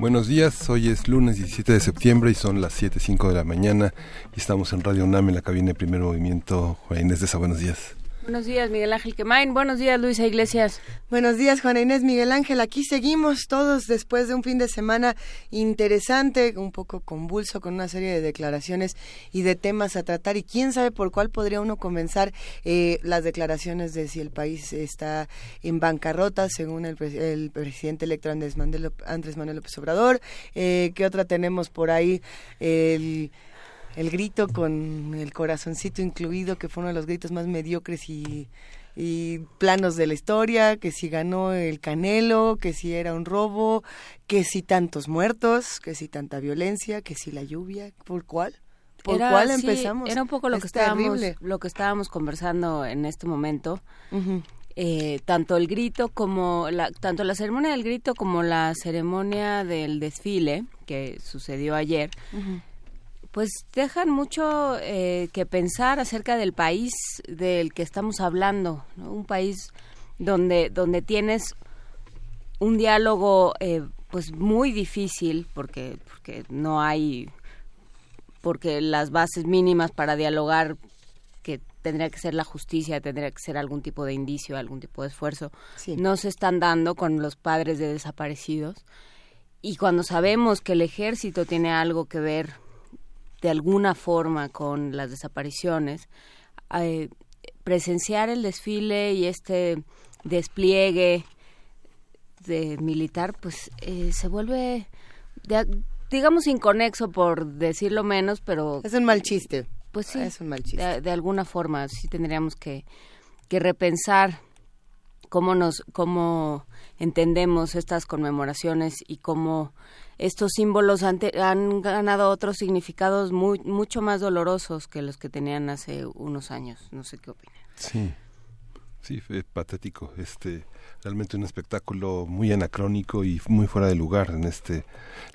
Buenos días, hoy es lunes 17 de septiembre y son las 7.05 de la mañana y estamos en Radio UNAM en la cabina de Primer Movimiento. Juan Inés buenos días. Buenos días, Miguel Ángel Quemain. Buenos días, Luisa Iglesias. Buenos días, Juana Inés Miguel Ángel. Aquí seguimos todos después de un fin de semana interesante, un poco convulso, con una serie de declaraciones y de temas a tratar. Y quién sabe por cuál podría uno comenzar eh, las declaraciones de si el país está en bancarrota, según el, presidente electo Andrés Manuel, Andrés Manuel López Obrador. Eh, ¿Qué otra tenemos por ahí? El el grito con el corazoncito incluido, que fue uno de los gritos más mediocres y, planos de la historia, que si ganó el Canelo, que si era un robo, que si tantos muertos, que si tanta violencia, que si la lluvia, ¿por cuál? ¿Por cuál empezamos? Era un poco lo que estábamos lo que estábamos conversando en este momento. Eh, tanto el grito como la, tanto la ceremonia del grito como la ceremonia del desfile que sucedió ayer pues dejan mucho eh, que pensar acerca del país del que estamos hablando, un país donde donde tienes un diálogo eh, pues muy difícil porque porque no hay porque las bases mínimas para dialogar que tendría que ser la justicia, tendría que ser algún tipo de indicio, algún tipo de esfuerzo, no se están dando con los padres de desaparecidos. Y cuando sabemos que el ejército tiene algo que ver de alguna forma con las desapariciones, eh, presenciar el desfile y este despliegue de militar, pues eh, se vuelve, digamos, inconexo por decirlo menos, pero... Es un mal chiste. Pues sí, es un mal chiste. De, alguna forma sí tendríamos que, que repensar cómo nos, cómo entendemos estas conmemoraciones y cómo estos símbolos han, han ganado otros significados muy, mucho más dolorosos que los que tenían hace unos años. No sé qué opinan. Sí, sí, fue patético. Este, realmente un espectáculo muy anacrónico y muy fuera de lugar. En este,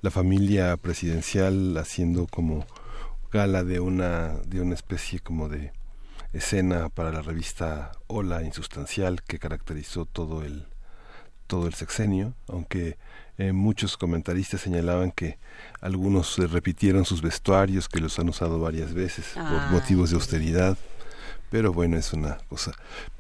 la familia presidencial haciendo como gala de una, de una especie como de escena para la revista Hola Insustancial que caracterizó todo el todo el sexenio, aunque eh, muchos comentaristas señalaban que algunos eh, repitieron sus vestuarios, que los han usado varias veces por ah. motivos de austeridad. Pero bueno, es una cosa.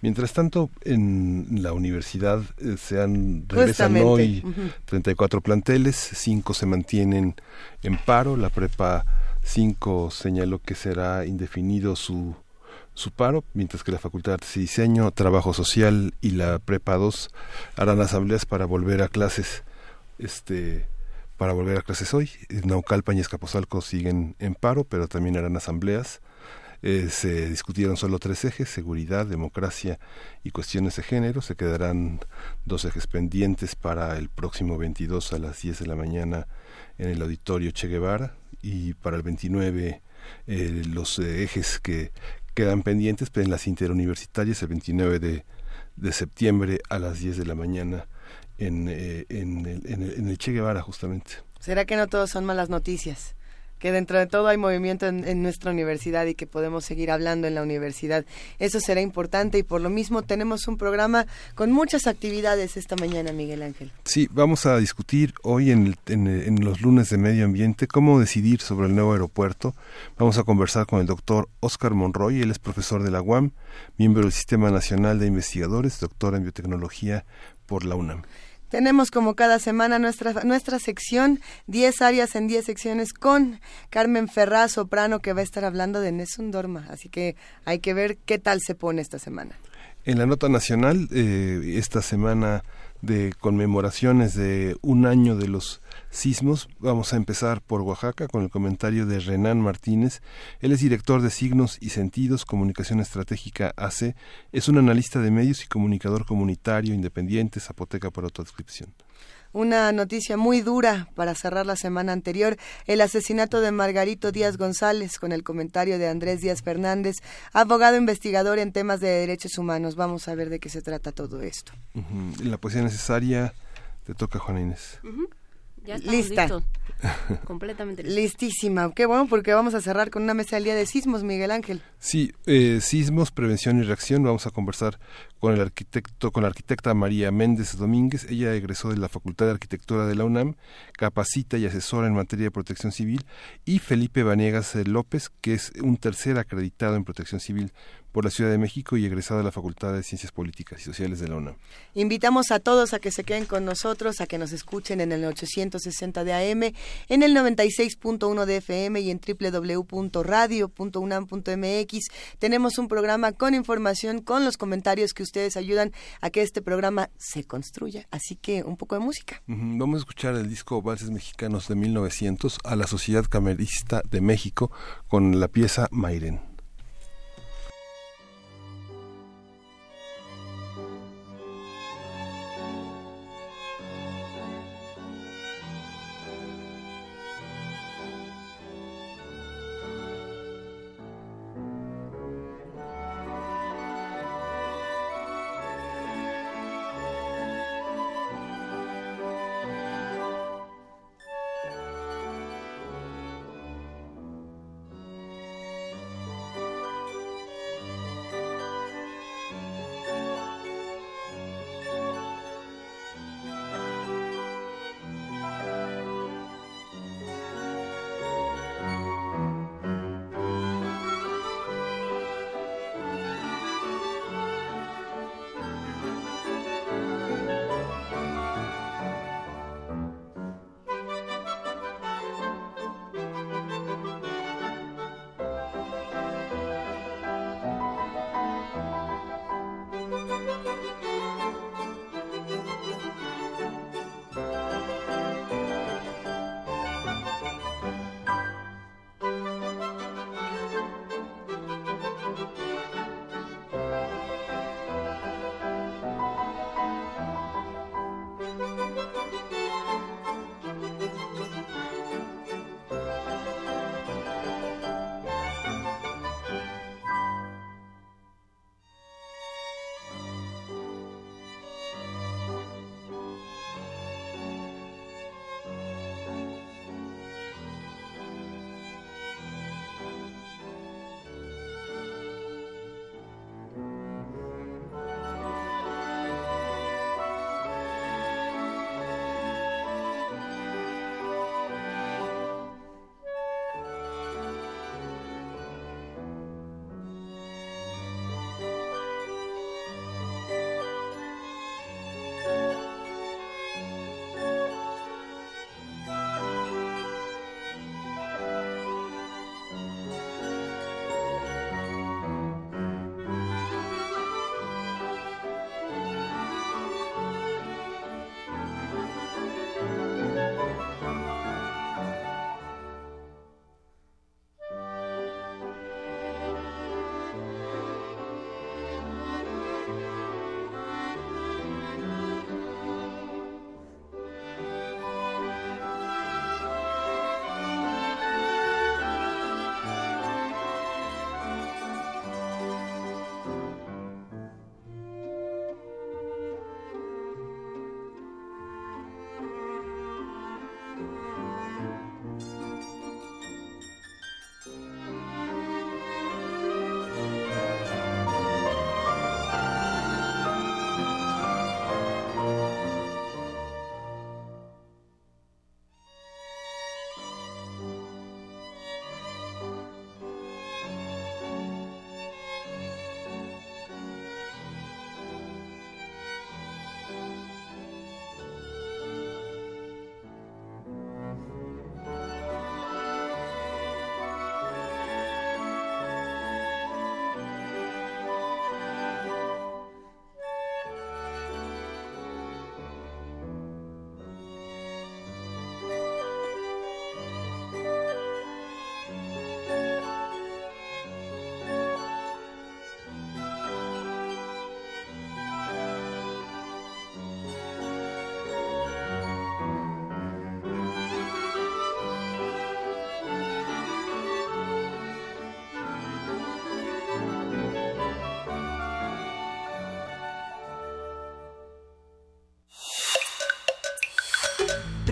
Mientras tanto, en la universidad eh, se han regresan hoy 34 planteles, 5 se mantienen en paro, la prepa 5 señaló que será indefinido su su paro, mientras que la Facultad de Artes y Diseño, Trabajo Social y la Prepa 2 harán asambleas para volver a clases este para volver a clases hoy. Naucalpan y Escaposalco siguen en paro, pero también harán asambleas. Eh, se discutieron solo tres ejes, seguridad, democracia y cuestiones de género. Se quedarán dos ejes pendientes para el próximo 22 a las 10 de la mañana en el auditorio Che Guevara y para el 29 eh, los eh, ejes que quedan pendientes pero en las interuniversitarias el 29 de, septiembre a las 10 de la mañana en, eh, en, el, en, el, Che Guevara justamente. ¿Será que no todos son malas noticias? Que dentro de todo hay movimiento en, nuestra universidad y que podemos seguir hablando en la universidad. Eso será importante y por lo mismo tenemos un programa con muchas actividades esta mañana, Miguel Ángel. Sí, vamos a discutir hoy en, en los lunes de medio ambiente cómo decidir sobre el nuevo aeropuerto. Vamos a conversar con el doctor Oscar Monroy, él es profesor de la UAM, miembro del Sistema Nacional de Investigadores, doctor en biotecnología por la UNAM. Tenemos como cada semana nuestra, nuestra sección, 10 áreas en 10 secciones con Carmen Ferraz, soprano, que va a estar hablando de Nessun Dorma. Así que hay que ver qué tal se pone esta semana. En la nota nacional, eh, esta semana de conmemoraciones de un año de los sismos. Vamos a empezar por Oaxaca con el comentario de Renan Martínez. Él es director de Signos y Sentidos, Comunicación Estratégica AC. Es un analista de medios y comunicador comunitario independiente, Zapoteca por autodescripción. Una noticia muy dura para cerrar la semana anterior, el asesinato de Margarito Díaz González, con el comentario de Andrés Díaz Fernández, abogado investigador en temas de derechos humanos. Vamos a ver de qué se trata todo esto. La poesía necesaria te toca, Juana Inés. Ya Lista. Completamente Listísima. Qué bueno porque vamos a cerrar con una mesa del día de sismos, Miguel Ángel. Sí, eh, sismos, prevención y reacción. Vamos a conversar con el arquitecto, con la arquitecta María Méndez Domínguez. Ella egresó de la Facultad de Arquitectura de la UNAM, capacita y asesora en materia de protección civil. Y Felipe Vanegas López, que es un tercer acreditado en protección civil por la Ciudad de México y egresado de la Facultad de Ciencias Políticas y Sociales de la UNAM. Invitamos a todos a que se queden con nosotros, a que nos escuchen en el 860 de AM, en el 96.1 de FM y en www.radio.unam.mx. Tenemos un programa con información, con los comentarios que ustedes ayudan a que este programa se construya. Así que un poco de música. Vamos a escuchar el disco Valses Mexicanos de 1900 a la Sociedad Camerista de México con la pieza Mairen.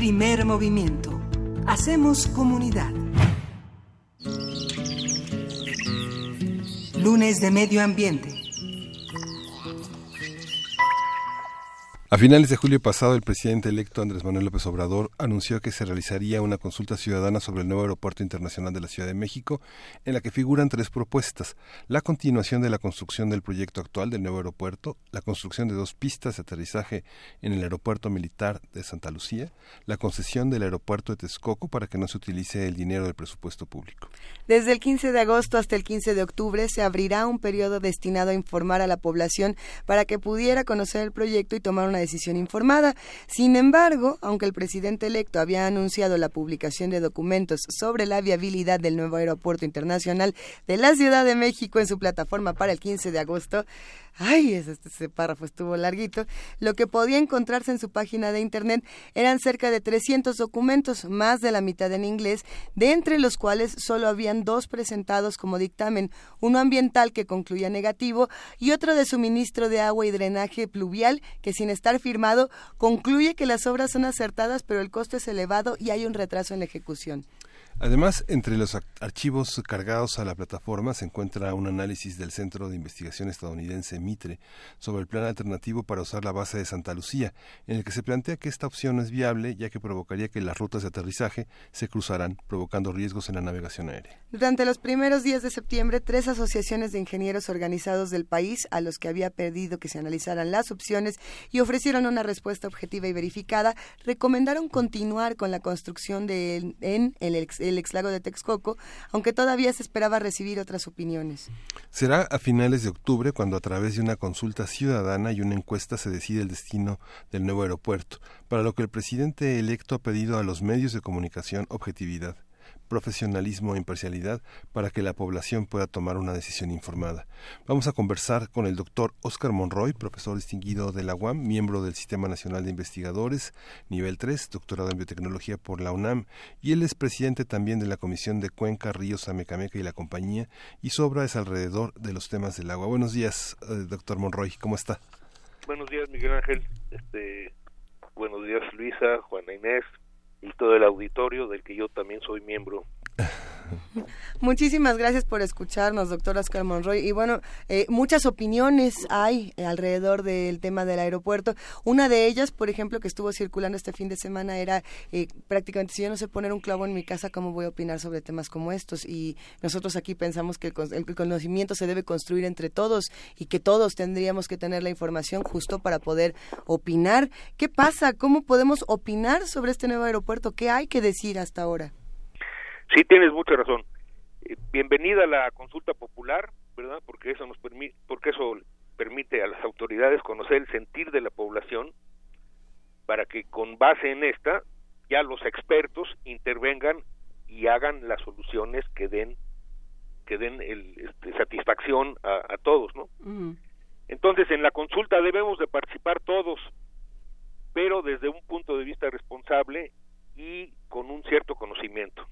Primer movimiento. Hacemos comunidad. Lunes de Medio Ambiente. A finales de julio pasado, el presidente electo Andrés Manuel López Obrador anunció que se realizaría una consulta ciudadana sobre el nuevo aeropuerto internacional de la Ciudad de México, en la que figuran tres propuestas. La continuación de la construcción del proyecto actual del nuevo aeropuerto, la construcción de dos pistas de aterrizaje en el aeropuerto militar de Santa Lucía, la concesión del aeropuerto de Texcoco para que no se utilice el dinero del presupuesto público. Desde el 15 de agosto hasta el 15 de octubre se abrirá un periodo destinado a informar a la población para que pudiera conocer el proyecto y tomar una decisión informada. Sin embargo, aunque el presidente había anunciado la publicación de documentos sobre la viabilidad del nuevo aeropuerto internacional de la Ciudad de México en su plataforma para el 15 de agosto, ay, ese, ese, párrafo estuvo larguito, lo que podía encontrarse en su página de internet eran cerca de 300 documentos, más de la mitad en inglés, de entre los cuales solo habían dos presentados como dictamen, uno ambiental que concluía negativo y otro de suministro de agua y drenaje pluvial que sin estar firmado concluye que las obras son acertadas pero el costo es elevado y hay un retraso en la ejecución. Además, entre los archivos cargados a la plataforma se encuentra un análisis del Centro de Investigación Estadounidense Mitre sobre el plan alternativo para usar la base de Santa Lucía, en el que se plantea que esta opción no es viable ya que provocaría que las rutas de aterrizaje se cruzaran, provocando riesgos en la navegación aérea. Durante los primeros días de septiembre, tres asociaciones de ingenieros organizados del país, a los que había pedido que se analizaran las opciones y ofrecieron una respuesta objetiva y verificada, recomendaron continuar con la construcción de en el el ex lago de Texcoco, aunque todavía se esperaba recibir otras opiniones. Será a finales de octubre cuando a través de una consulta ciudadana y una encuesta se decide el destino del nuevo aeropuerto, para lo que el presidente electo ha pedido a los medios de comunicación objetividad profesionalismo e imparcialidad para que la población pueda tomar una decisión informada. Vamos a conversar con el doctor Oscar Monroy, profesor distinguido de la UAM, miembro del Sistema Nacional de Investigadores, nivel 3, doctorado en biotecnología por la UNAM, y él es presidente también de la Comisión de Cuenca, Ríos, Amecameca y la compañía, y su obra es alrededor de los temas del agua. Buenos días, eh, doctor Monroy, ¿cómo está? Buenos días, Miguel Ángel. Este, buenos días, Luisa, Juana Inés, y todo el auditorio del que yo también soy miembro. Muchísimas gracias por escucharnos, doctor Oscar Monroy. Y bueno, eh, muchas opiniones hay alrededor del tema del aeropuerto. Una de ellas, por ejemplo, que estuvo circulando este fin de semana era eh, prácticamente, si yo no sé poner un clavo en mi casa, ¿cómo voy a opinar sobre temas como estos? Y nosotros aquí pensamos que el, el conocimiento se debe construir entre todos y que todos tendríamos que tener la información justo para poder opinar. ¿Qué pasa? ¿Cómo podemos opinar sobre este nuevo aeropuerto? ¿Qué hay que decir hasta ahora? Sí, tienes mucha razón. Eh, bienvenida a la consulta popular, ¿verdad? Porque eso nos permite, porque eso permite a las autoridades conocer el sentir de la población para que con base en esta ya los expertos intervengan y hagan las soluciones que den que den el, este, satisfacción a, todos, ¿no? Entonces en la consulta debemos de participar todos, pero desde un punto de vista responsable y con un cierto conocimiento.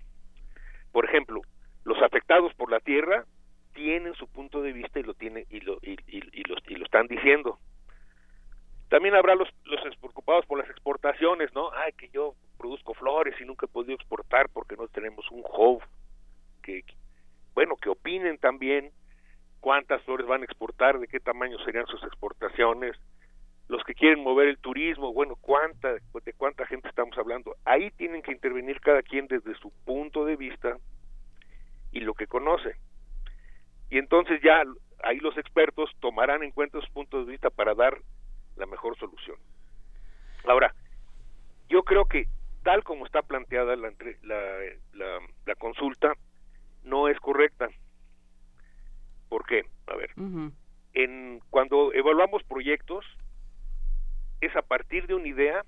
Por ejemplo, los afectados por la tierra tienen su punto de vista y lo tienen y lo y, y, lo, y lo están diciendo. También habrá los los preocupados por las exportaciones, ¿no? Ay, que yo produzco flores y nunca he podido exportar porque no tenemos un hub que bueno, que opinen también cuántas flores van a exportar, de qué tamaño serían sus exportaciones, los que quieren mover el turismo, bueno, cuánta, de cuánta gente estamos hablando. Ahí tienen que intervenir cada quien desde su punto de vista y lo que conoce. Y entonces ya ahí los expertos tomarán en cuenta sus puntos de vista para dar la mejor solución. Ahora, yo creo que tal como está planteada la, la, la, consulta, no es correcta. ¿Por qué? A ver, en, cuando evaluamos proyectos, es a partir de una idea,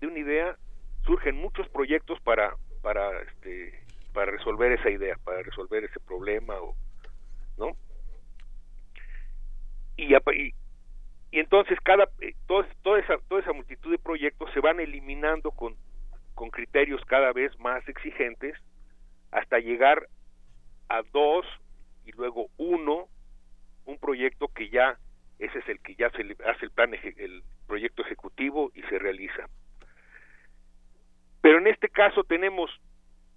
de una idea surgen muchos proyectos para para este para resolver esa idea, para resolver ese problema o ¿no? Y, y, y entonces cada eh, toda esa toda esa multitud de proyectos se van eliminando con con criterios cada vez más exigentes hasta llegar a dos y luego uno un proyecto que ya ese es el que ya se hace el plan el proyecto ejecutivo y se realiza. en este caso tenemos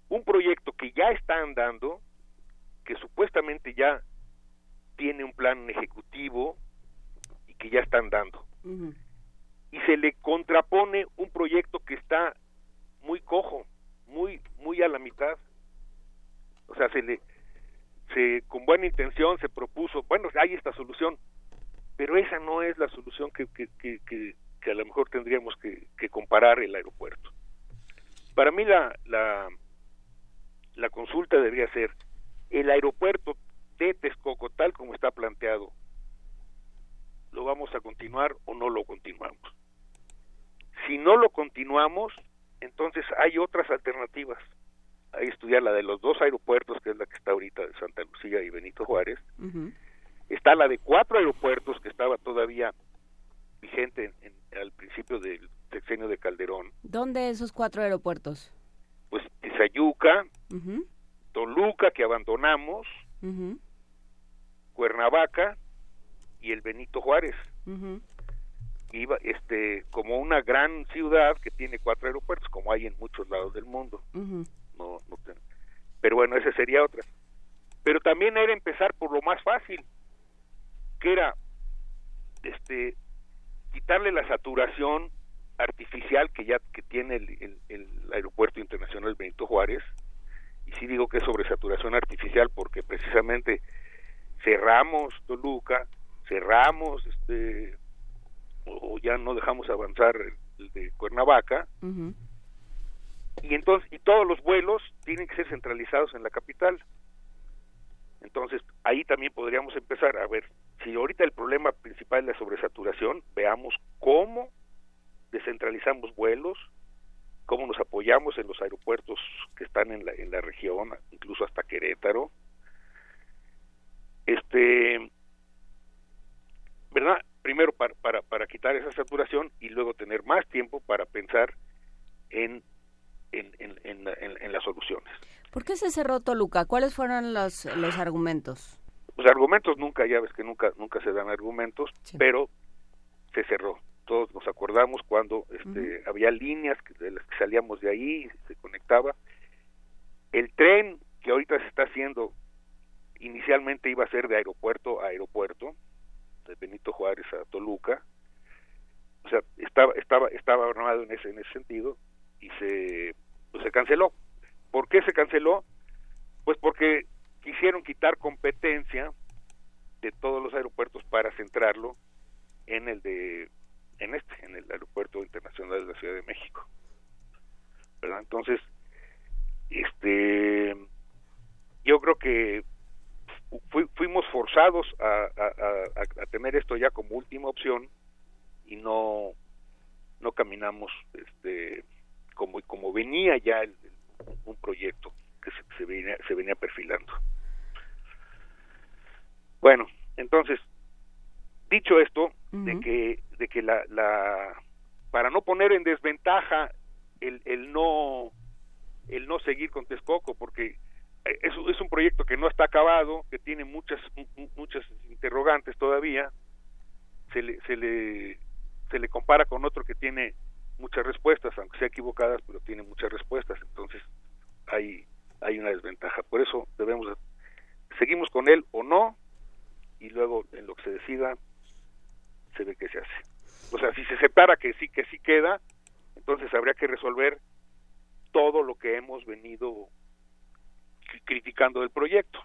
un proyecto que ya está andando, que supuestamente ya tiene un plan ejecutivo y que ya está andando. Y se le contrapone un proyecto que está muy cojo, muy muy a la mitad. O sea, se le se con buena intención se propuso, bueno, hay esta solución, pero esa no es la solución que, que, que, que, a lo mejor tendríamos que, comparar el aeropuerto. Para mí la, la, la consulta debería ser el aeropuerto de Texcoco tal como está planteado, ¿lo vamos a continuar o no lo continuamos? Si no lo continuamos, entonces hay otras alternativas. Hay estudiar la de los dos aeropuertos, que es la que está ahorita de Santa Lucía y Benito Juárez. Está la de cuatro aeropuertos que estaba todavía vigente en, al principio del sexenio de Calderón. ¿Dónde esos cuatro aeropuertos? Pues Tizayuca, Toluca, que abandonamos, Cuernavaca y el Benito Juárez. Iba, este, como una gran ciudad que tiene cuatro aeropuertos, como hay en muchos lados del mundo. no, no pero bueno, esa sería otra. Pero también era empezar por lo más fácil, que era este quitarle la saturación artificial que ya que tiene el, el, aeropuerto internacional Benito Juárez y sí digo que es sobresaturación artificial porque precisamente cerramos Toluca cerramos este o, ya no dejamos avanzar el, de Cuernavaca y entonces y todos los vuelos tienen que ser centralizados en la capital. Entonces ahí también podríamos empezar a ver si ahorita el problema principal es la sobresaturación, veamos cómo descentralizamos vuelos, cómo nos apoyamos en los aeropuertos que están en la, en la región, incluso hasta Querétaro. Este, ¿verdad? Primero para, para, para quitar esa saturación y luego tener más tiempo para pensar en, en, en, en, las soluciones. ¿Por qué se cerró Toluca? ¿Cuáles fueron los, los argumentos? Los argumentos nunca, ya ves que nunca, nunca se dan argumentos, pero se cerró. Todos nos acordamos cuando este, había líneas de las que salíamos de ahí, se conectaba. El tren que ahorita se está haciendo, inicialmente iba a ser de aeropuerto a aeropuerto, de Benito Juárez a Toluca, o sea, estaba, estaba, estaba armado en ese, en ese sentido y se, pues se canceló. ¿Por qué se canceló? Pues porque quisieron quitar competencia de todos los aeropuertos para centrarlo en el de en este en el aeropuerto internacional de la Ciudad de México ¿verdad? entonces este yo creo que fuimos forzados a, a, tener esto ya como última opción y no no caminamos este como como venía ya un proyecto que se, se, venía, se venía perfilando. Bueno, entonces, dicho esto, de que, de que la, la, para no poner en desventaja el, el no, el no seguir con Texcoco, porque es, es un proyecto que no está acabado, que tiene muchas, muchas interrogantes todavía, se le, se le, se le compara con otro que tiene muchas respuestas, aunque sea equivocadas, pero tiene muchas respuestas, entonces hay, hay una desventaja. Por eso debemos, seguimos con él o no, y luego en lo que se decida se ve que se hace. O sea, si se separa que sí que sí queda, entonces habría que resolver todo lo que hemos venido criticando del proyecto,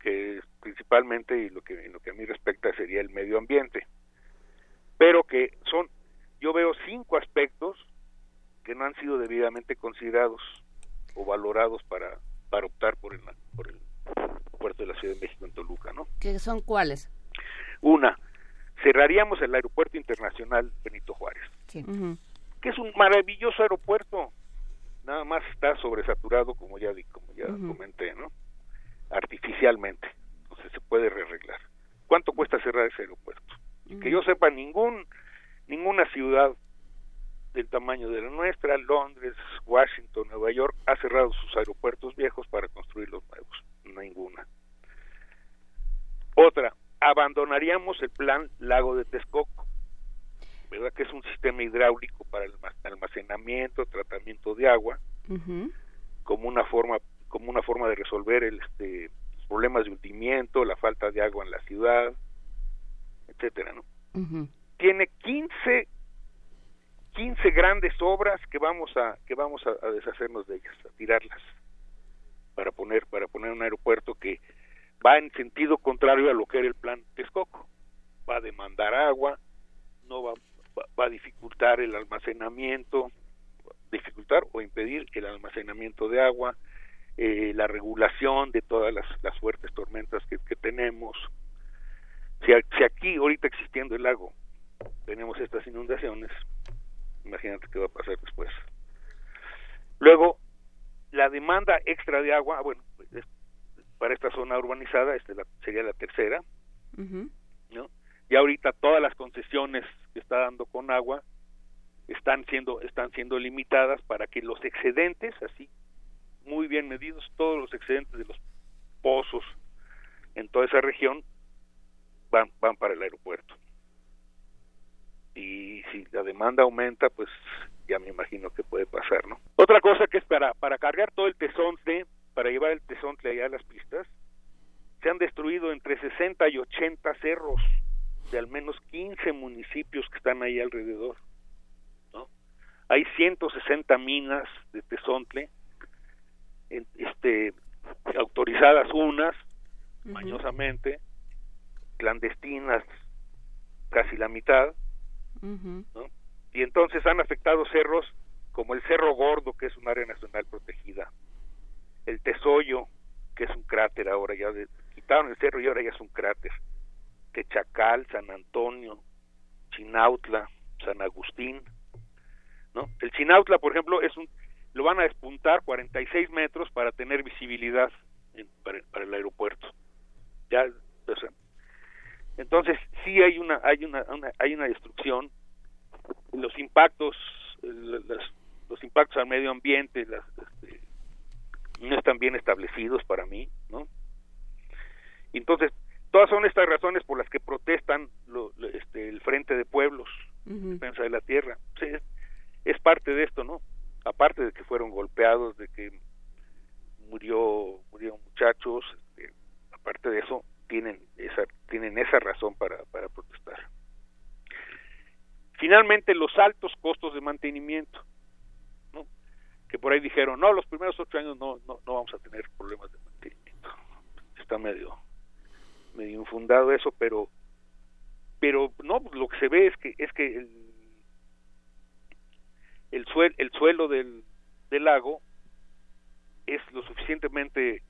que principalmente y lo que en lo que a mí respecta sería el medio ambiente, pero que son yo veo cinco aspectos que no han sido debidamente considerados o valorados para para optar por el por el puerto de la Ciudad de México en Toluca, ¿no? ¿Qué son cuáles? Una, cerraríamos el aeropuerto internacional Benito Juárez, sí. que es un maravilloso aeropuerto, nada más está sobresaturado como ya como ya comenté, ¿no? Artificialmente, entonces se puede rearreglar. ¿Cuánto cuesta cerrar ese aeropuerto? Que yo sepa ningún ninguna ciudad del tamaño de la nuestra, Londres, Washington, Nueva York, ha cerrado sus aeropuertos viejos para construir los nuevos ninguna. Otra, abandonaríamos el plan Lago de Texcoco. ¿verdad? Que es un sistema hidráulico para el almacenamiento, tratamiento de agua, como una forma como una forma de resolver el, este, los problemas de hundimiento, la falta de agua en la ciudad, etcétera, ¿no? Tiene 15 15 grandes obras que vamos a que vamos a, deshacernos de ellas, a tirarlas para poner para poner un aeropuerto que va en sentido contrario a lo que era el plan Texcoco. Va a demandar agua, no va, va, a dificultar el almacenamiento, dificultar o impedir el almacenamiento de agua, eh, la regulación de todas las, fuertes tormentas que, que tenemos. Si, si aquí ahorita existiendo el lago tenemos estas inundaciones, imagínate qué va a pasar después. Luego, la demanda extra de agua, bueno, para esta zona urbanizada este la, sería la tercera, ¿no? Y ahorita todas las concesiones que está dando con agua están siendo están siendo limitadas para que los excedentes, así muy bien medidos, todos los excedentes de los pozos en toda esa región van van para el aeropuerto y si la demanda aumenta, pues ya me imagino que puede pasar, ¿no? Otra cosa que es para, para cargar todo el tesonte, para llevar el tesonte allá a las pistas, se han destruido entre 60 y 80 cerros de al menos 15 municipios que están ahí alrededor, ¿no? Hay 160 minas de tesontle, este, autorizadas unas, mañosamente, clandestinas casi la mitad, y entonces han afectado cerros como el Cerro Gordo, que es un área nacional protegida, el Tesoyo, que es un cráter ahora, ya quitaron el cerro y ahora ya es un cráter, Techacal, San Antonio, Chinautla, San Agustín, ¿no? El Chinautla, por ejemplo, es un, lo van a despuntar 46 metros para tener visibilidad para, para, el aeropuerto. Ya, o sea, entonces sí hay una hay una, hay una destrucción. Los impactos los, impactos al medio ambiente las, este, no están bien establecidos para mí no entonces todas son estas razones por las que protestan lo, este, el frente de pueblos defensa de la tierra. Sí, es, parte de esto no aparte de que fueron golpeados de que murió murieron muchachos este, aparte de eso tienen esa, tienen esa razón para, para protestar. Finalmente, los altos costos de mantenimiento, ¿no? que por ahí dijeron, no, los primeros ocho años no, no, no vamos a tener problemas de mantenimiento. Está medio, medio infundado eso, pero pero no lo que se ve es que es que el el, suel, el suelo del, del lago es lo suficientemente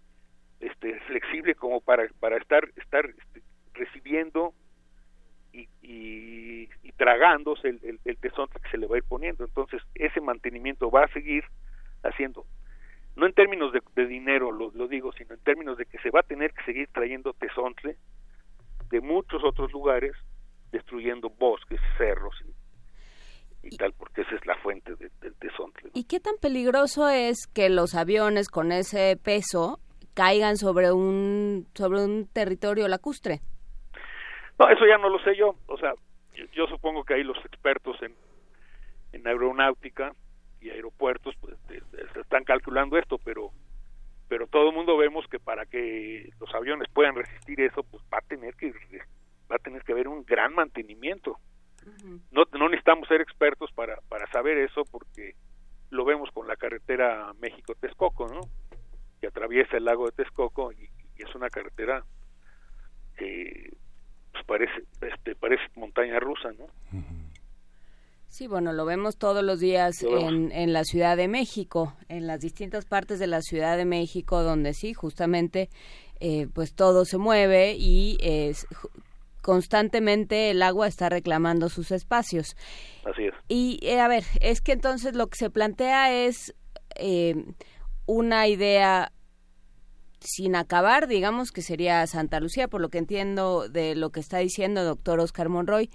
este, flexible como para, para estar, estar este, recibiendo y, y, tragándose el, el, el que se le va a ir poniendo. Entonces, ese mantenimiento va a seguir haciendo, no en términos de, dinero, lo, lo, digo, sino en términos de que se va a tener que seguir trayendo tesontle de muchos otros lugares, destruyendo bosques, cerros y, y tal, porque esa es la fuente del tesontle. ¿Y qué tan peligroso es que los aviones con ese peso caigan sobre un sobre un territorio lacustre. No, eso ya no lo sé yo. O sea, yo, supongo que ahí los expertos en, en aeronáutica y aeropuertos pues, están calculando esto, pero pero todo el mundo vemos que para que los aviones puedan resistir eso, pues va a tener que va a tener que haber un gran mantenimiento. No no necesitamos ser expertos para para saber eso porque lo vemos con la carretera México-Texcoco, ¿no? Que atraviesa el lago de Texcoco y, es una carretera que pues parece este parece montaña rusa, ¿no? Sí, bueno, lo vemos todos los días en, en, la Ciudad de México, en las distintas partes de la Ciudad de México, donde sí, justamente, eh, pues todo se mueve y es, constantemente el agua está reclamando sus espacios. Así es. Y eh, a ver, es que entonces lo que se plantea es eh, una idea sin acabar, digamos que sería Santa Lucía, por lo que entiendo de lo que está diciendo doctor Oscar Monroy,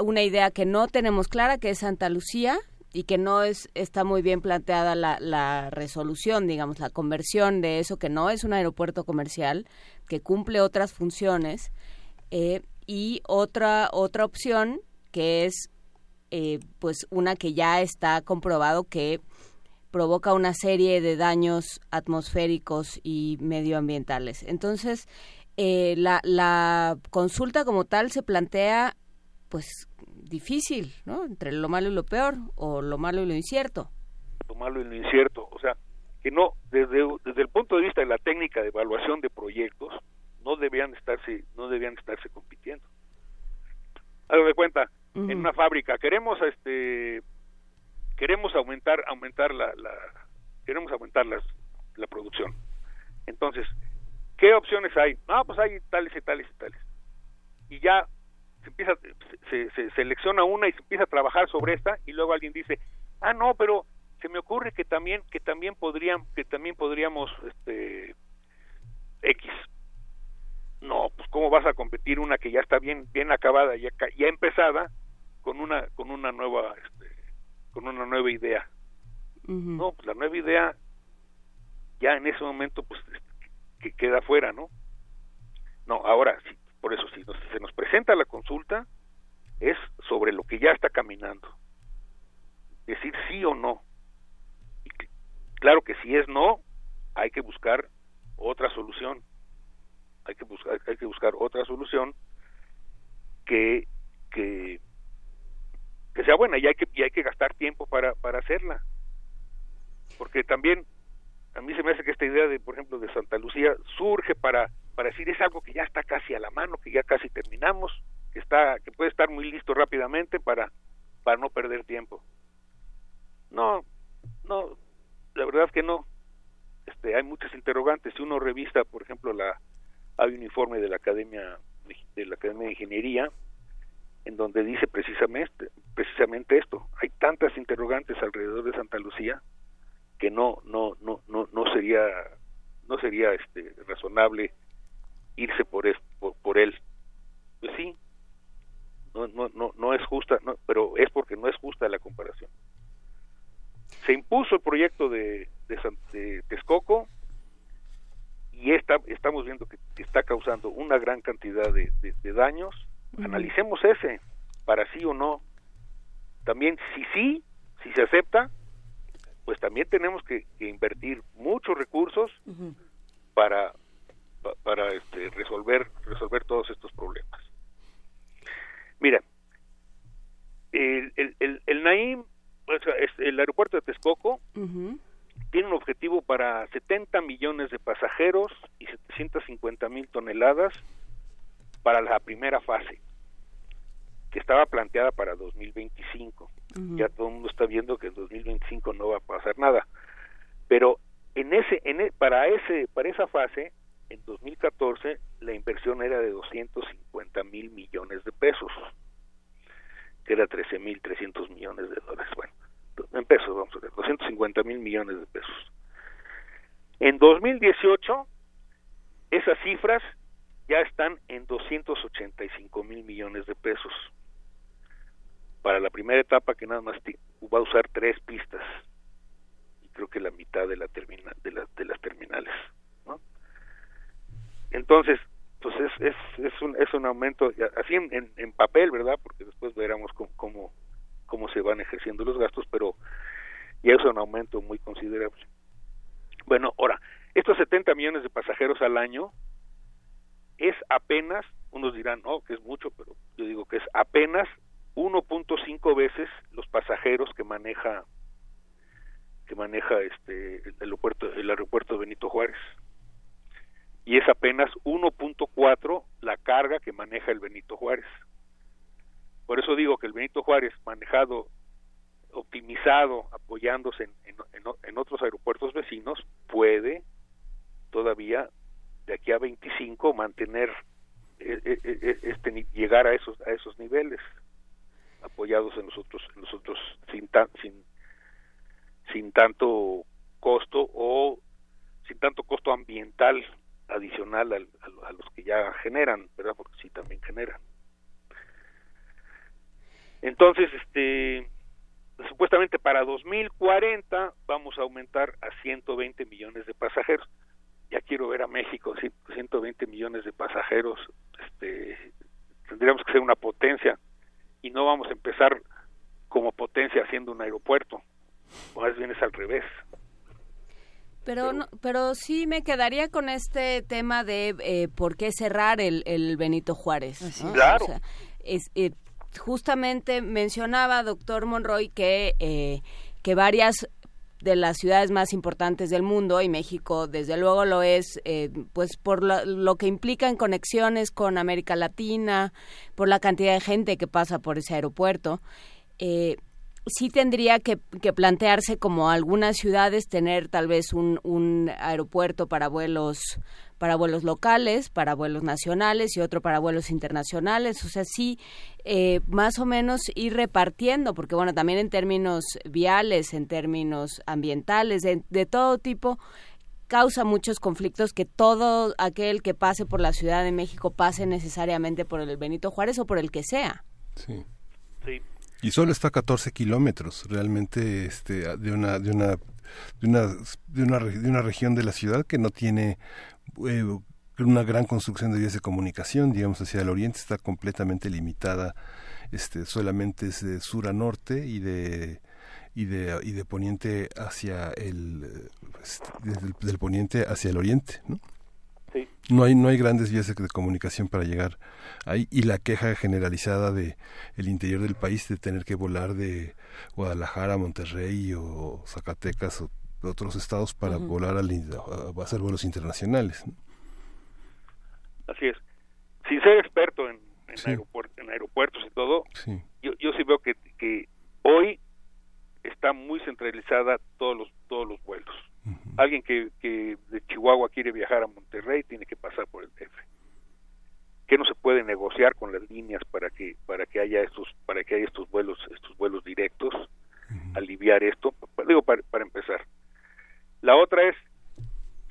una idea que no tenemos clara, que es Santa Lucía, y que no es está muy bien planteada la, la resolución, digamos, la conversión de eso que no es un aeropuerto comercial, que cumple otras funciones, eh, y otra, otra opción que es eh, pues una que ya está comprobado que provoca una serie de daños atmosféricos y medioambientales. Entonces, eh, la, la consulta como tal se plantea, pues, difícil, ¿no? Entre lo malo y lo peor, o lo malo y lo incierto. Lo malo y lo incierto, o sea, que no, desde, desde el punto de vista de la técnica de evaluación de proyectos, no debían estarse, no debían estarse compitiendo. Hago de cuenta, en una fábrica queremos este queremos aumentar aumentar la, la queremos aumentar las, la producción. Entonces qué opciones hay no pues hay tales y tales y tales. Y ya se empieza se, se, selecciona una y se empieza a trabajar sobre esta y luego alguien dice ah no pero se me ocurre que también que también podrían que también podríamos este X no pues cómo vas a competir una que ya está bien bien acabada ya ya empezada con una con una nueva con una nueva idea. No, pues la nueva idea ya en ese momento pues que queda fuera, ¿no? No, ahora sí, por eso si se nos presenta la consulta es sobre lo que ya está caminando. Decir sí o no. Y claro que si es no, hay que buscar otra solución. Hay que buscar hay que buscar otra solución que que sea buena y hay que y hay que gastar tiempo para para hacerla. Porque también a mí se me hace que esta idea de por ejemplo de Santa Lucía surge para para decir es algo que ya está casi a la mano que ya casi terminamos que está que puede estar muy listo rápidamente para para no perder tiempo no no la verdad es que no. Este hay muchas interrogantes. Si uno revista por ejemplo la hay un informe de la academia de la academia de ingeniería en donde dice precisamente esto hay tantas interrogantes alrededor de Santa Lucía que no no no no no sería no sería este razonable irse por por, por él. Pues sí no no no no es justa no, pero es porque no es justa la comparación. Se impuso el proyecto de de, Texcoco y está, estamos viendo que está causando una gran cantidad de, de daños. Analicemos ese, para sí o no. También, si sí, si se acepta, pues también tenemos que, invertir muchos recursos para para este, resolver resolver todos estos problemas. Mira, el, el, el, Naim, el aeropuerto de Texcoco, tiene un objetivo para 70 millones de pasajeros y 750 mil toneladas para la primera fase, que estaba planteada para 2025. Ya todo el mundo está viendo que en 2025 no va a pasar nada. Pero en ese, en e, para ese, para esa fase, en 2014 la inversión era de 250 mil millones de pesos, que era 13 mil 300 millones de dólares. Bueno, en pesos vamos a ver, 250 mil millones de pesos. En 2018 esas cifras ya están en 285 mil millones de pesos. Para la primera etapa que nada más va a usar tres pistas y creo que la mitad de la de, de las terminales. Entonces, pues es, es, un, es un aumento, así en, en, papel, ¿verdad? Porque después veremos cómo, cómo, se van ejerciendo los gastos, pero ya es un aumento muy considerable. Bueno, ahora, estos 70 millones de pasajeros al año es apenas, unos dirán, no, que es mucho, pero yo digo que es apenas 1.5 veces los pasajeros que maneja que maneja este el aeropuerto el aeropuerto Benito Juárez y es apenas 1.4 la carga que maneja el Benito Juárez. Por eso digo que el Benito Juárez manejado optimizado apoyándose en, en otros aeropuertos vecinos puede todavía de aquí a 25 mantener eh, eh, eh, este llegar a esos a esos niveles apoyados en nosotros nosotros sin sin sin tanto costo o sin tanto costo ambiental adicional a, los que ya generan verdad porque sí también generan entonces este supuestamente para 2040 vamos a aumentar a 120 millones de pasajeros ya quiero ver a México, 120 millones de pasajeros, este, tendríamos que ser una potencia y no vamos a empezar como potencia haciendo un aeropuerto. Más bien es al revés. Pero, no, pero sí me quedaría con este tema de eh, por qué cerrar el, el Benito Juárez. Claro. es, eh, justamente mencionaba, doctor Monroy, que, eh, que varias de las ciudades más importantes del mundo y México desde luego lo es eh, pues por lo, que implica en conexiones con América Latina por la cantidad de gente que pasa por ese aeropuerto eh, sí tendría que, plantearse como algunas ciudades tener tal vez un, un aeropuerto para vuelos para vuelos locales, para vuelos nacionales y otro para vuelos internacionales. O sea, sí, eh, más o menos ir repartiendo, porque bueno, también en términos viales, en términos ambientales, de, de todo tipo, causa muchos conflictos que todo aquel que pase por la Ciudad de México pase necesariamente por el Benito Juárez o por el que sea. Sí. Sí, y solo está a 14 kilómetros realmente este, de una de una de una, de una de una región de la ciudad que no tiene eh, una gran construcción de vías de comunicación digamos hacia el oriente está completamente limitada este solamente es de sur a norte y de y de, y de poniente hacia el este, del poniente hacia el oriente ¿no? No hay, no hay grandes vías de, comunicación para llegar ahí y la queja generalizada de el interior del país de tener que volar de Guadalajara a Monterrey o Zacatecas o otros estados para volar al, a, hacer vuelos internacionales. Así es. Sin ser experto en, en, aeropuertos y todo, Yo, yo sí veo que, que hoy está muy centralizada todos los todos los vuelos Alguien que, que de Chihuahua quiere viajar a Monterrey tiene que pasar por el DF. ¿Qué no se puede negociar con las líneas para que para que haya estos para que haya estos vuelos estos vuelos directos? Aliviar esto, digo para, para empezar. La otra es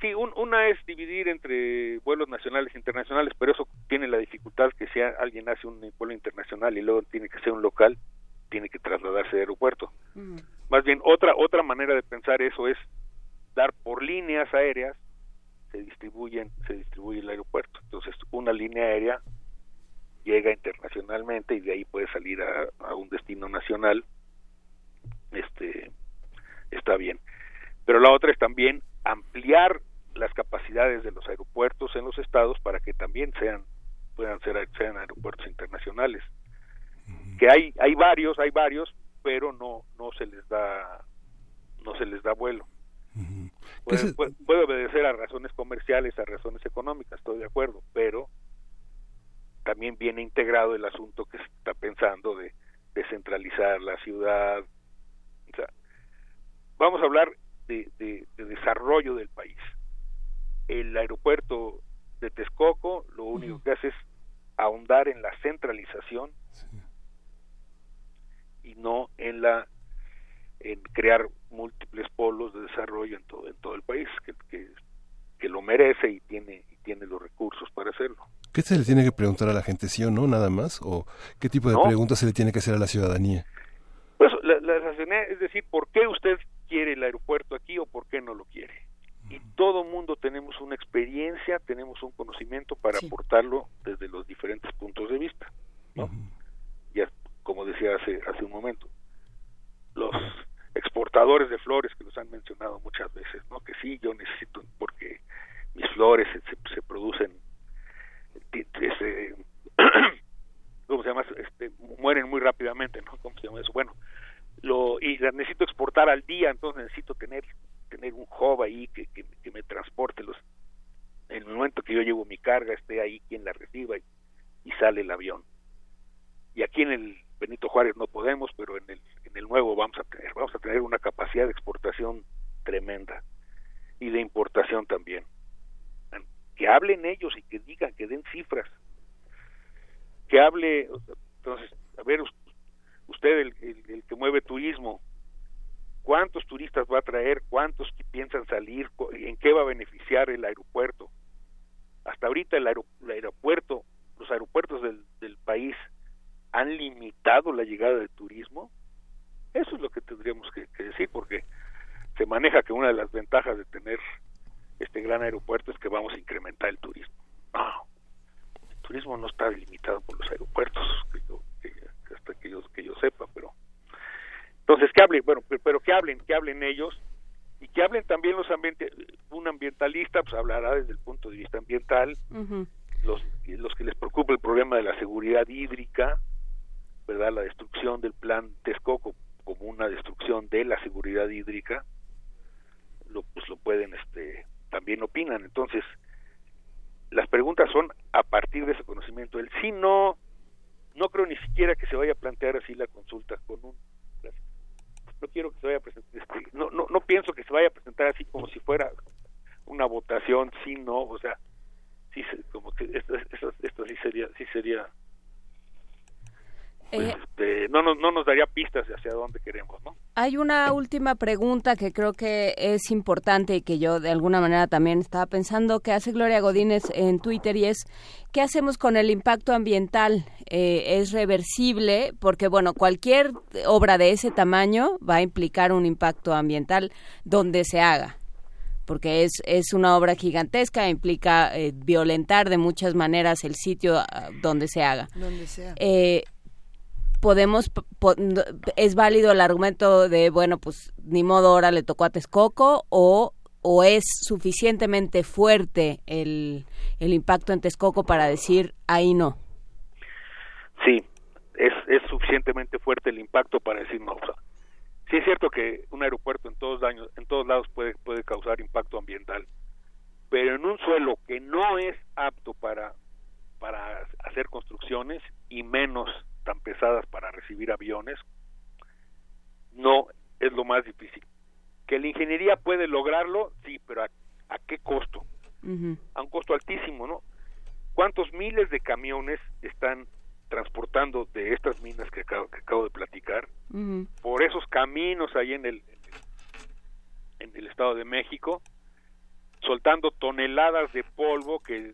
Sí, una es dividir entre vuelos nacionales e internacionales, pero eso tiene la dificultad que si alguien hace un vuelo internacional y luego tiene que ser un local, tiene que trasladarse de aeropuerto. Más bien, otra otra manera de pensar eso es dar por líneas aéreas se distribuyen se distribuye el aeropuerto. Entonces una línea aérea llega internacionalmente y de ahí puede salir a, un destino nacional este está bien. Pero la otra es también ampliar las capacidades de los aeropuertos en los estados para que también sean puedan ser sean aeropuertos internacionales. Que hay hay varios hay varios pero no no se les da no se les da vuelo puede, obedecer a razones comerciales, a razones económicas, estoy de acuerdo, pero también viene integrado el asunto que se está pensando de descentralizar la ciudad. vamos a hablar de, desarrollo del país. El aeropuerto de Texcoco lo único que hace es ahondar en la centralización y no en la en crear múltiples polos de desarrollo en todo en todo el país que, que, lo merece y tiene y tiene los recursos para hacerlo. ¿Qué se le tiene que preguntar a la gente, sí o no, nada más? ¿O qué tipo de preguntas se le tiene que hacer a la ciudadanía? Pues la, la, es decir, ¿por qué usted quiere el aeropuerto aquí o por qué no lo quiere? Y todo mundo tenemos una experiencia, tenemos un conocimiento para aportarlo desde los diferentes puntos de vista, ¿no? Ya, como decía hace, hace un momento, los exportadores de flores que los han mencionado muchas veces, ¿no? Que sí, yo necesito, porque mis flores se, se producen, ¿cómo se llama? Este, mueren muy rápidamente, ¿no? ¿Cómo se llama eso? Bueno, lo, y las necesito exportar al día, entonces necesito tener tener un hub ahí que, que, me transporte los en el momento que yo llevo mi carga esté ahí quien la reciba y sale el avión y aquí en el Benito Juárez no podemos pero en el en el nuevo vamos a tener, vamos a tener una capacidad de exportación tremenda y de importación también. Que hablen ellos y que digan, que den cifras. Que hable, entonces, a ver, usted, el, el, que mueve turismo, ¿cuántos turistas va a traer? ¿Cuántos piensan salir? ¿En qué va a beneficiar el aeropuerto? Hasta ahorita el, aeropuerto, los aeropuertos del, del país han limitado la llegada del turismo eso es lo que tendríamos que, decir, porque se maneja que una de las ventajas de tener este gran aeropuerto es que vamos a incrementar el turismo. No, el turismo no está limitado por los aeropuertos, que hasta que yo, que yo sepa, pero Entonces, que hablen, bueno, pero que hablen, que hablen ellos y que hablen también los ambiente, un ambientalista, pues hablará desde el punto de vista ambiental, los, los que les preocupa el problema de la seguridad hídrica, ¿verdad? La destrucción del plan Texcoco como una destrucción de la seguridad hídrica, lo, pues lo pueden, este, también opinan. Entonces, las preguntas son a partir de ese conocimiento. El sí no, no creo ni siquiera que se vaya a plantear así la consulta con un no quiero que se vaya a presentar este, no, no no pienso que se vaya a presentar así como si fuera una votación sí no o sea sí como que esto, esto, esto sí sería sí sería pues, eh, este, no, nos, no nos daría pistas de hacia dónde queremos, ¿no? Hay una última pregunta que creo que es importante y que yo de alguna manera también estaba pensando que hace Gloria Godínez en Twitter y es ¿qué hacemos con el impacto ambiental? Eh, ¿Es reversible? Porque, bueno, cualquier obra de ese tamaño va a implicar un impacto ambiental donde se haga porque es, es una obra gigantesca, implica eh, violentar de muchas maneras el sitio ah, donde se haga. Donde sea podemos es válido el argumento de bueno pues ni modo ahora le tocó a Texcoco o o es suficientemente fuerte el, el impacto en Texcoco para decir ahí no sí es, es suficientemente fuerte el impacto para decir no sí es cierto que un aeropuerto en todos daños en todos lados puede puede causar impacto ambiental pero en un suelo que no es apto para para hacer construcciones y menos tan pesadas para recibir aviones, no es lo más difícil. Que la ingeniería puede lograrlo, sí, pero ¿a, qué costo? A un costo altísimo, ¿no? ¿Cuántos miles de camiones están transportando de estas minas que acabo, que acabo de platicar por esos caminos ahí en el, en el Estado de México, soltando toneladas de polvo que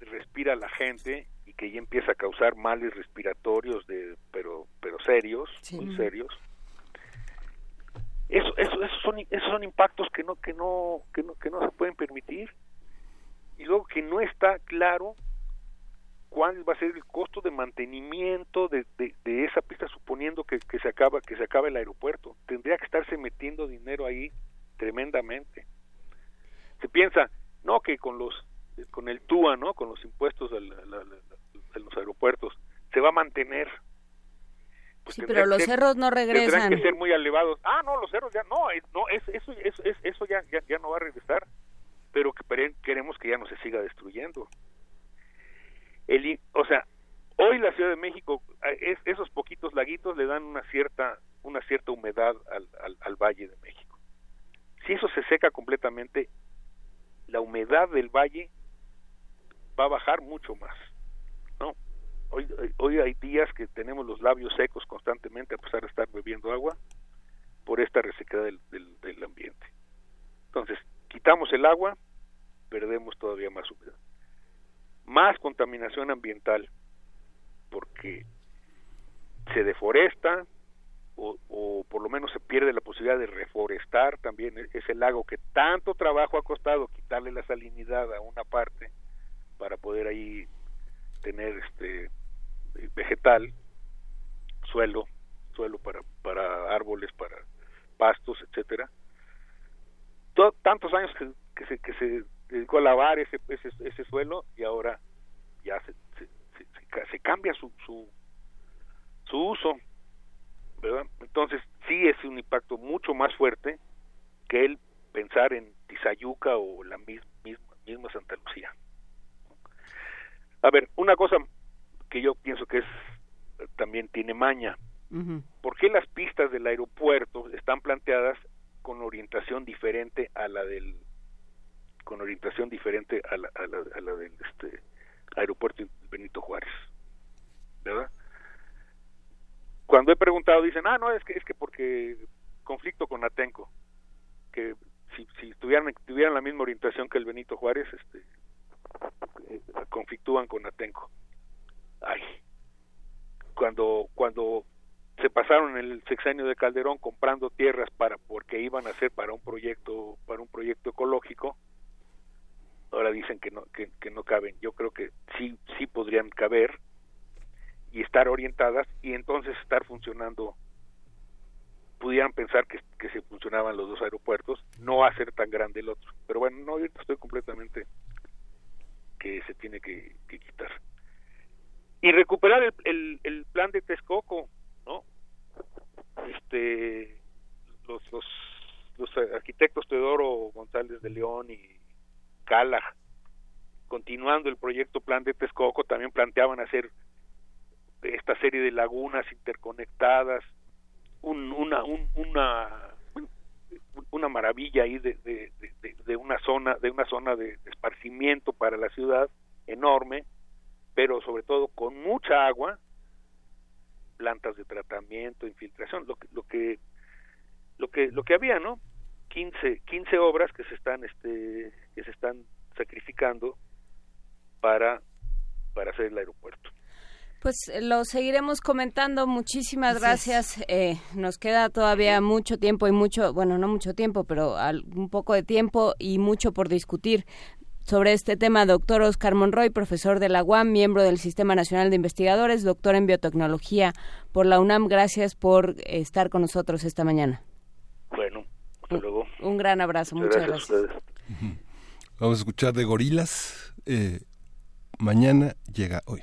respira la gente que ya empieza a causar males respiratorios de pero pero serios muy serios. Eso, eso esos son esos son impactos que no que no que no que no se pueden permitir. Y luego que no está claro cuál va a ser el costo de mantenimiento de, de, esa pista suponiendo que, que se acaba que se acaba el aeropuerto. Tendría que estarse metiendo dinero ahí tremendamente. Se piensa no que con los con el TUA no con los impuestos a la, los aeropuertos se va a mantener. Pues sí, pero los cerros no regresan. Tendrán que ser muy elevados. Ah, no, los cerros ya no, no eso, eso, eso, ya, ya, no va a regresar, pero que queremos que ya no se siga destruyendo. El, o sea, hoy la Ciudad de México, es, esos poquitos laguitos le dan una cierta, una cierta humedad al, al, al Valle de México. Si eso se seca completamente, la humedad del valle va a bajar mucho más. Hoy, hoy hay días que tenemos los labios secos constantemente a pesar de estar bebiendo agua por esta resequedad del, del, ambiente. Entonces, quitamos el agua, perdemos todavía más humedad. Más contaminación ambiental, porque se deforesta o, o, por lo menos se pierde la posibilidad de reforestar también e-, ese lago que tanto trabajo ha costado quitarle la salinidad a una parte para poder ahí tener este vegetal, suelo, suelo para, para árboles, para pastos, etcétera. tantos años que, que, se, que se dedicó a lavar ese, ese, ese suelo y ahora ya se, se, se, cambia su, su, su uso, ¿verdad? Entonces sí es un impacto mucho más fuerte que el pensar en Tizayuca o la misma, misma, misma Santa Lucía. A ver, una cosa que yo pienso que es también tiene maña. ¿Por qué las pistas del aeropuerto están planteadas con orientación diferente a la del con orientación diferente a la, a la, a la del este aeropuerto Benito Juárez? ¿Verdad? Cuando he preguntado dicen, "Ah, no, es que es que porque conflicto con Atenco, que si, si tuvieran tuvieran la misma orientación que el Benito Juárez, este conflictúan con Atenco." ay, cuando, cuando se pasaron el sexenio de Calderón comprando tierras para porque iban a ser para un proyecto para un proyecto ecológico ahora dicen que no que, que, no caben yo creo que sí sí podrían caber y estar orientadas y entonces estar funcionando pudieran pensar que, se funcionaban los dos aeropuertos, no hacer tan grande el otro. Pero bueno, no, estoy completamente que se tiene que, quitar. Y recuperar el, el, plan de Texcoco, ¿no? Este, los, los, los arquitectos Teodoro González de León y Cala, continuando el proyecto plan de Texcoco, también planteaban hacer esta serie de lagunas interconectadas, una, una, una maravilla ahí de, de, una zona, de una zona de, esparcimiento para la ciudad enorme, pero sobre todo con mucha agua, plantas de tratamiento, infiltración, lo que, lo que, lo que, lo que había, ¿no? 15, 15 obras que se están, este, que se están sacrificando para, para hacer el aeropuerto. Pues eh, lo seguiremos comentando. Muchísimas gracias. Eh, nos queda todavía mucho tiempo y mucho, bueno, no mucho tiempo, pero un poco de tiempo y mucho por discutir sobre este tema. Doctor Oscar Monroy, profesor de la UAM, miembro del Sistema Nacional de Investigadores, doctor en biotecnología por la UNAM. Gracias por estar con nosotros esta mañana. Bueno, hasta luego. Un gran abrazo. Muchas gracias. Vamos a escuchar de gorilas. Eh, mañana llega hoy.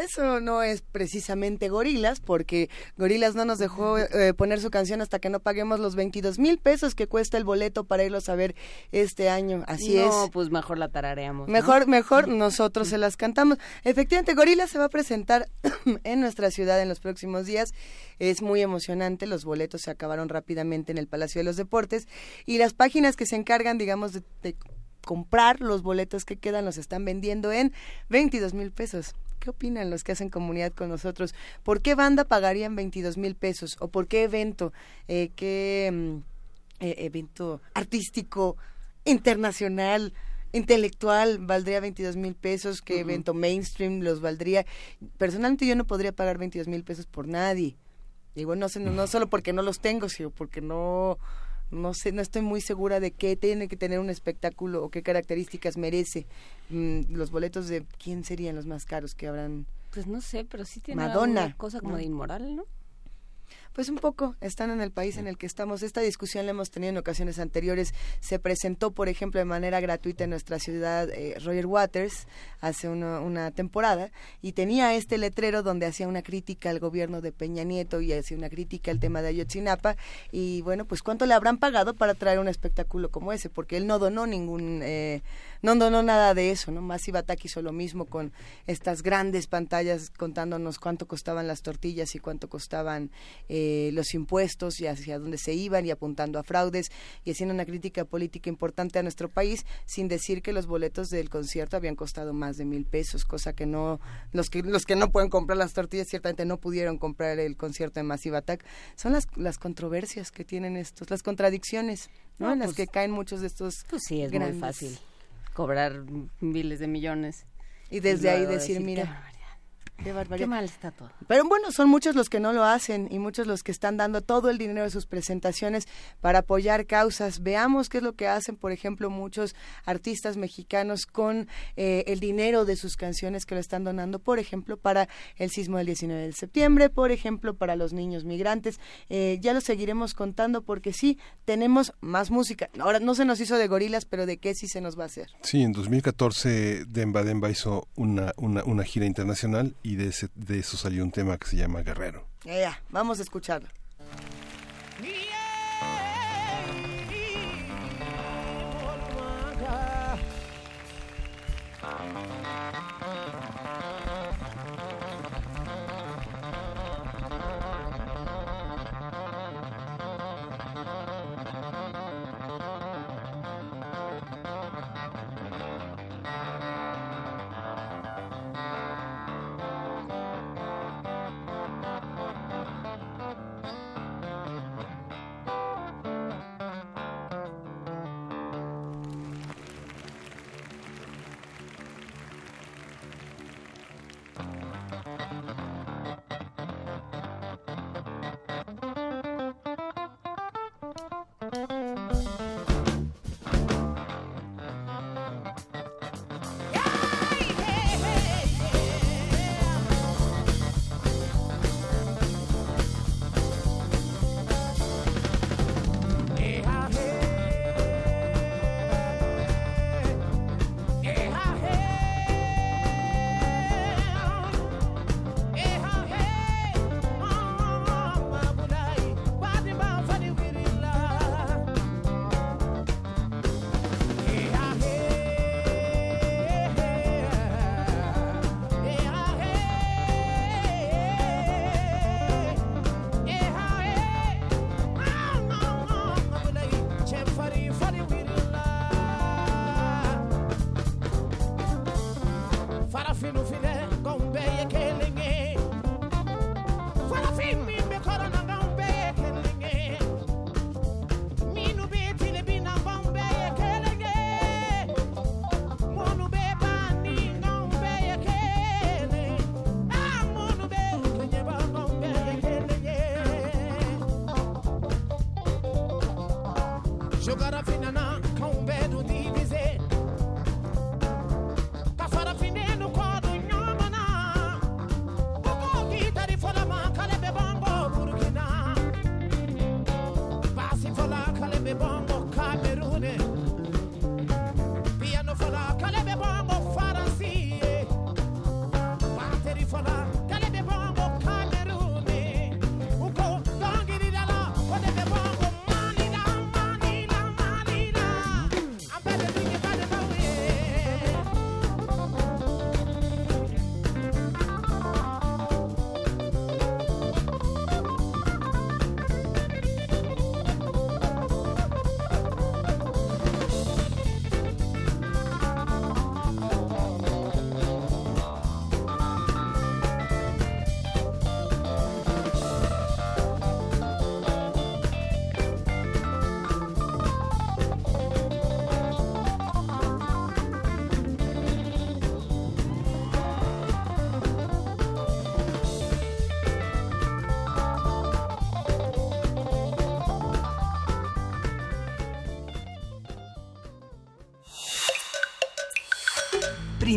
Eso no es precisamente Gorilas, porque Gorilas no nos dejó eh, poner su canción hasta que no paguemos los 22 mil pesos que cuesta el boleto para irlos a ver este año. Así es. No, pues mejor la tarareamos. Mejor, mejor nosotros se las cantamos. Efectivamente, Gorilas se va a presentar en nuestra ciudad en los próximos días. Es muy emocionante. Los boletos se acabaron rápidamente en el Palacio de los Deportes y las páginas que se encargan, digamos, de comprar los boletos que quedan los están vendiendo en 22 mil pesos. ¿Qué opinan los que hacen comunidad con nosotros? ¿Por qué banda pagarían 22 mil pesos? ¿O por qué evento? Eh, ¿Qué mm, eh, evento artístico, internacional? intelectual valdría 22 mil pesos, ¿Qué evento mainstream los valdría. Personalmente yo no podría pagar 22 mil pesos por nadie. Digo, no, no, no solo porque no los tengo, sino porque no, no sé, no estoy muy segura de qué tiene que tener un espectáculo o qué características merece. Mm, los boletos de quién serían los más caros que habrán. Pues no sé, pero sí tiene Madonna, una cosa como de inmoral, ¿no? Pues un poco, están en el país en el que estamos. Esta discusión la hemos tenido en ocasiones anteriores. Se presentó, por ejemplo, de manera gratuita en nuestra ciudad eh, Roger Waters hace una, temporada y tenía este letrero donde hacía una crítica al gobierno de Peña Nieto y hacía una crítica al tema de Ayotzinapa. Y bueno, pues ¿cuánto le habrán pagado para traer un espectáculo como ese? Porque él no donó ningún... Eh, no donó nada de eso, ¿no? Massive Attack hizo lo mismo con estas grandes pantallas contándonos cuánto costaban las tortillas y cuánto costaban eh, los impuestos y hacia dónde se iban y apuntando a fraudes y haciendo una crítica política importante a nuestro país sin decir que los boletos del concierto habían costado más de mil pesos, cosa que no, los que, los que no pueden comprar las tortillas ciertamente no pudieron comprar el concierto de Massive Attack. Son las, las controversias que tienen estos, las contradicciones, ¿no? en las pues que caen muchos de estos. Pues sí, es muy fácil cobrar miles de millones. Y desde ahí decir, mira, Qué barbaridad. Qué mal está todo. Pero bueno, son muchos los que no lo hacen y muchos los que están dando todo el dinero de sus presentaciones para apoyar causas. Veamos qué es lo que hacen, por ejemplo, muchos artistas mexicanos con eh, el dinero de sus canciones que lo están donando, por ejemplo, para el sismo del 19 de septiembre, por ejemplo, para los niños migrantes. Eh, ya lo seguiremos contando porque sí, tenemos más música. Ahora, no se nos hizo de gorilas, pero de qué sí se nos va a hacer. Sí, en 2014 Demba Demba hizo una, una, una gira internacional y de, de eso salió un tema que se llama Guerrero. Ya, vamos a escucharlo.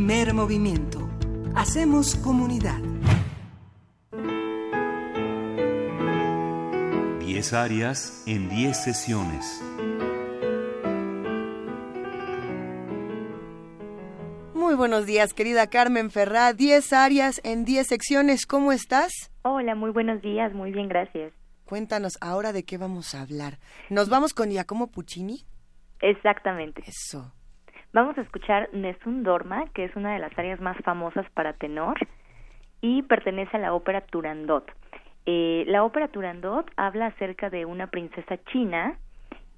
Primer movimiento. Hacemos comunidad. 10 áreas en 10 sesiones. Muy buenos días, querida Carmen Ferrá. 10 áreas en 10 secciones. ¿Cómo estás? Hola, muy buenos días. Muy bien, gracias. Cuéntanos ahora de qué vamos a hablar. ¿Nos vamos con Giacomo Puccini? Exactamente. Eso. Vamos a escuchar Nessun Dorma, que es una de las áreas más famosas para tenor y pertenece a la ópera Turandot. Eh, la ópera Turandot habla acerca de una princesa china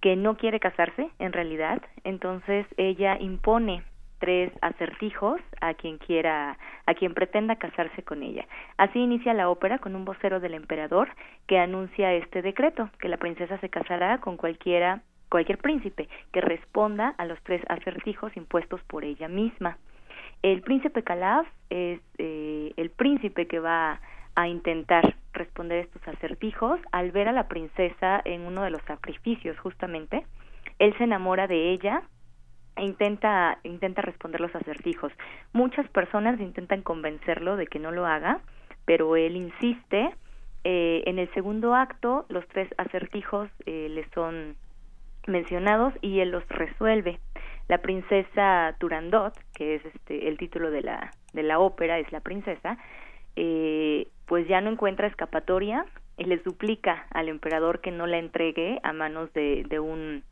que no quiere casarse, en realidad, entonces ella impone tres acertijos a quien quiera, a quien pretenda casarse con ella. Así inicia la ópera con un vocero del emperador que anuncia este decreto, que la princesa se casará con cualquiera cualquier príncipe que responda a los tres acertijos impuestos por ella misma. El príncipe Calaf es eh, el príncipe que va a intentar responder estos acertijos al ver a la princesa en uno de los sacrificios justamente. Él se enamora de ella e intenta intenta responder los acertijos. Muchas personas intentan convencerlo de que no lo haga pero él insiste. Eh, en el segundo acto los tres acertijos eh, le son mencionados y él los resuelve. La princesa Turandot, que es este el título de la de la ópera, es la princesa, eh, pues ya no encuentra escapatoria y le suplica al emperador que no la entregue a manos de, de un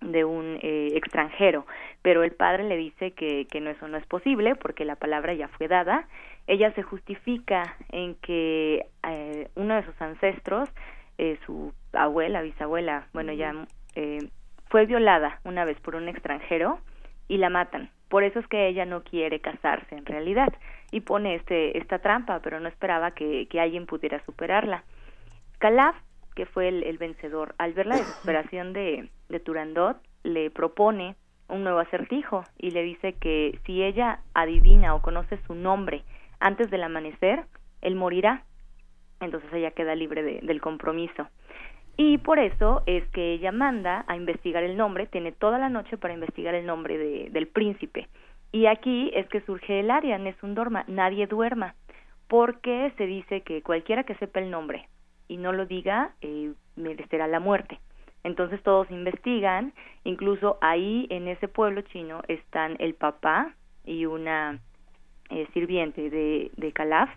de un eh, extranjero, pero el padre le dice que, que no eso no es posible porque la palabra ya fue dada. Ella se justifica en que eh, uno de sus ancestros, eh, su abuela, bisabuela, bueno ya eh, fue violada una vez por un extranjero y la matan. Por eso es que ella no quiere casarse en realidad y pone este, esta trampa, pero no esperaba que, que alguien pudiera superarla. Calaf, que fue el, vencedor, al ver la desesperación de, de Turandot, le propone un nuevo acertijo y le dice que si ella adivina o conoce su nombre antes del amanecer, él morirá. Entonces ella queda libre del compromiso. Y por eso es que ella manda a investigar el nombre, tiene toda la noche para investigar el nombre de, del príncipe. Y aquí es que surge el área, un Dorma, nadie duerma, porque se dice que cualquiera que sepa el nombre y no lo diga, eh, merecerá la muerte. Entonces todos investigan, incluso ahí en ese pueblo chino están el papá y una eh, sirviente de, de Calaf,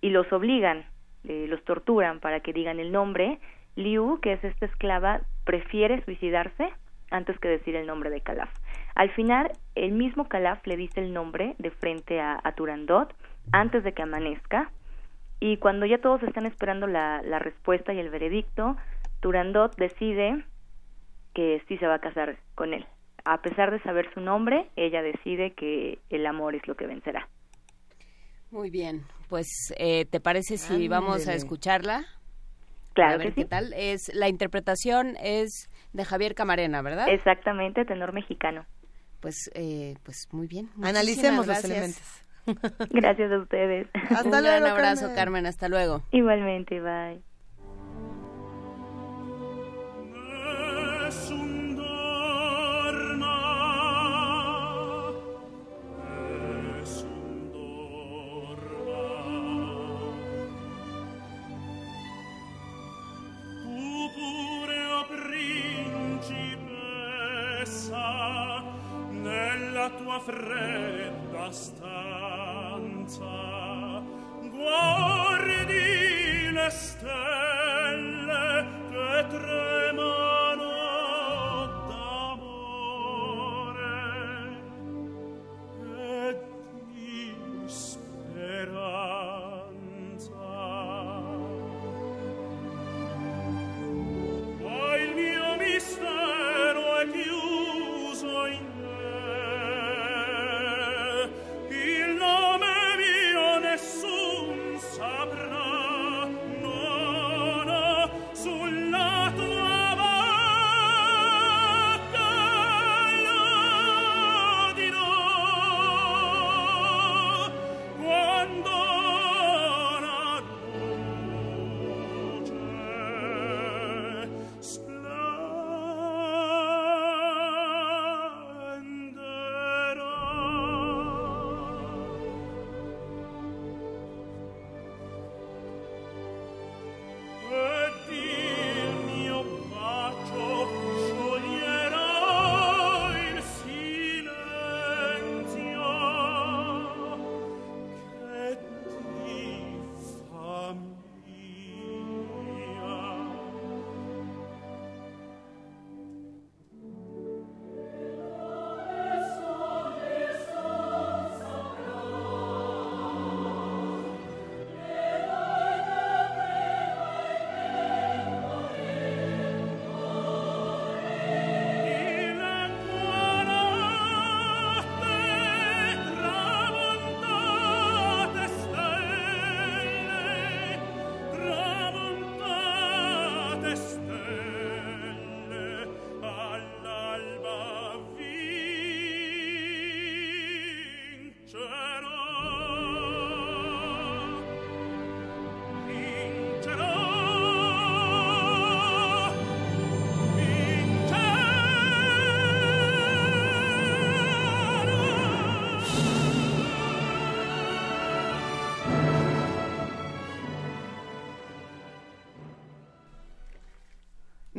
y los obligan, eh, los torturan para que digan el nombre, Liu, que es esta esclava, prefiere suicidarse antes que decir el nombre de Calaf. Al final, el mismo Calaf le dice el nombre de frente a, Turandot antes de que amanezca. Y cuando ya todos están esperando la, la respuesta y el veredicto, Turandot decide que sí se va a casar con él. A pesar de saber su nombre, ella decide que el amor es lo que vencerá. Muy bien, pues eh, ¿te parece si vamos a escucharla? Claro ver, ¿qué tal? Es, la interpretación es de Javier Camarena, ¿verdad? Exactamente, tenor mexicano. Pues, eh, pues muy bien. Analicemos los elementos. Gracias a ustedes. Hasta Un gran abrazo, Carmen. Hasta luego. Igualmente, bye. trust.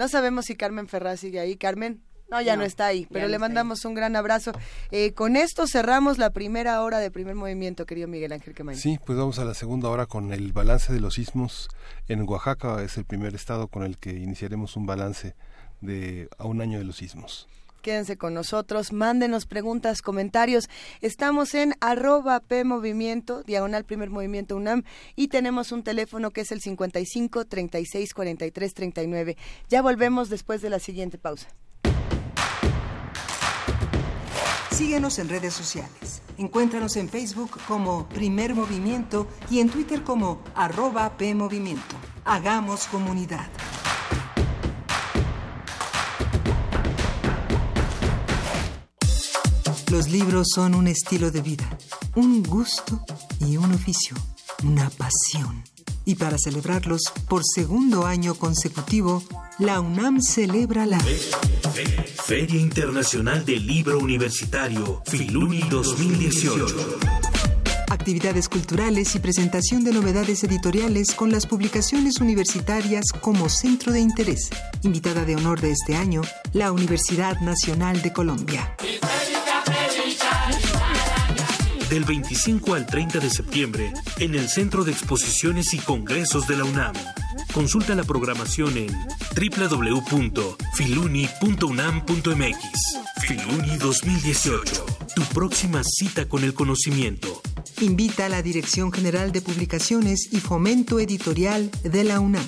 No sabemos si Carmen Ferraz sigue ahí. Carmen, no, ya no, está ahí, pero no le mandamos un gran abrazo. Eh, con esto cerramos la primera hora de primer movimiento, querido Miguel Ángel Quemain. Sí, pues vamos a la segunda hora con el balance de los sismos en Oaxaca. Es el primer estado con el que iniciaremos un balance de a un año de los sismos. Quédense con nosotros, mándenos preguntas, comentarios. Estamos en arroba P diagonal primer movimiento UNAM, y tenemos un teléfono que es el 55 36 43 39. Ya volvemos después de la siguiente pausa. Síguenos en redes sociales. Encuéntranos en Facebook como Primer Movimiento y en Twitter como arroba PMovimiento. Hagamos comunidad. Los libros son un estilo de vida, un gusto y un oficio, una pasión. Y para celebrarlos por segundo año consecutivo, la UNAM celebra la Feria Internacional del Libro Universitario, Filuni 2018. actividades culturales y presentación de novedades editoriales con las publicaciones universitarias como centro de interés. Invitada de honor de este año, la Universidad Nacional de Colombia. Del 25 al 30 de septiembre, en el Centro de Exposiciones y Congresos de la UNAM. Consulta la programación en www.filuni.unam.mx. Filuni 2018. Tu próxima cita con el conocimiento. Invita a la Dirección General de Publicaciones y Fomento Editorial de la UNAM.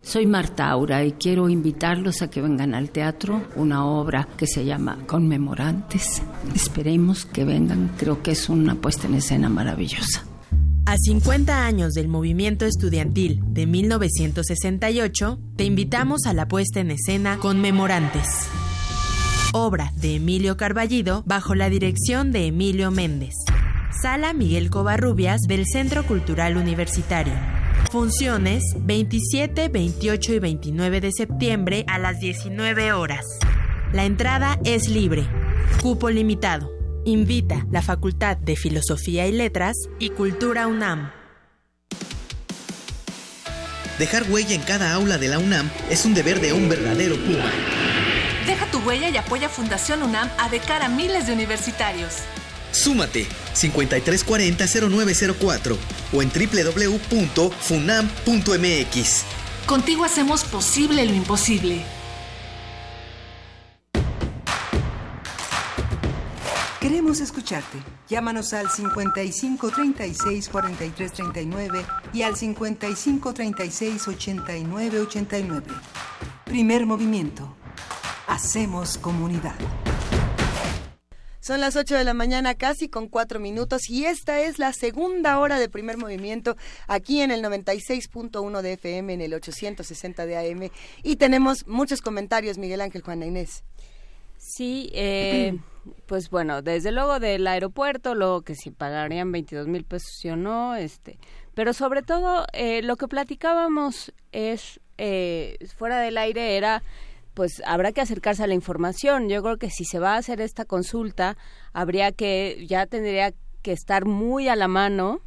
Soy Marta Aura y quiero invitarlos a que vengan al teatro, una obra que se llama Conmemorantes. Esperemos que vengan, creo que es una puesta en escena maravillosa. A 50 años del movimiento estudiantil de 1968, te invitamos a la puesta en escena Conmemorantes. Obra de Emilio Carballido bajo la dirección de Emilio Méndez. Sala Miguel Covarrubias del Centro Cultural Universitario. Funciones 27, 28 y 29 de septiembre a las 19 horas. La entrada es libre. Cupo limitado. Invita la Facultad de Filosofía y Letras y Cultura UNAM. Dejar huella en cada aula de la UNAM es un deber de un verdadero Puma. Deja tu huella y apoya Fundación UNAM a de cara a miles de universitarios. Súmate 5340-0904 o en www.funam.mx. Contigo hacemos posible lo imposible. Queremos escucharte. Llámanos al 55 36 43 39 y al 55 36 89 89. Primer movimiento. Hacemos comunidad. Son las 8 de la mañana casi con 4 minutos y esta es la segunda hora de primer movimiento aquí en el 96.1 de FM en el 860 de AM y tenemos muchos comentarios Miguel Ángel Juana Inés. Sí, eh, pues bueno, desde luego del aeropuerto, lo que si pagarían 22 mil pesos o no, este, pero sobre todo eh, lo que platicábamos es eh, fuera del aire era pues habrá que acercarse a la información. Yo creo que si se va a hacer esta consulta, habría que, ya tendría que estar muy a la mano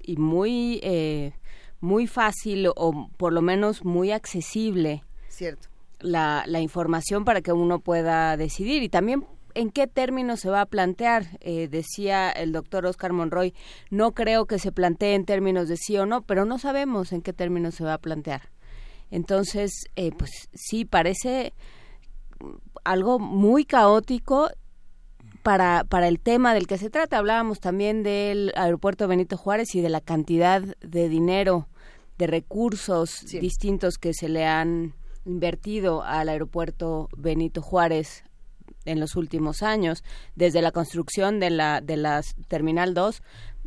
y muy, eh, muy fácil o por lo menos muy accesible. Cierto. La, la información para que uno pueda decidir y también en qué términos se va a plantear. Eh, decía el doctor Oscar Monroy, no creo que se plantee en términos de sí o no, pero no sabemos en qué términos se va a plantear. Entonces, eh, pues sí, parece algo muy caótico para, para el tema del que se trata. Hablábamos también del aeropuerto Benito Juárez y de la cantidad de dinero, de recursos distintos que se le han invertido al aeropuerto Benito Juárez en los últimos años, desde la construcción de la, de la Terminal 2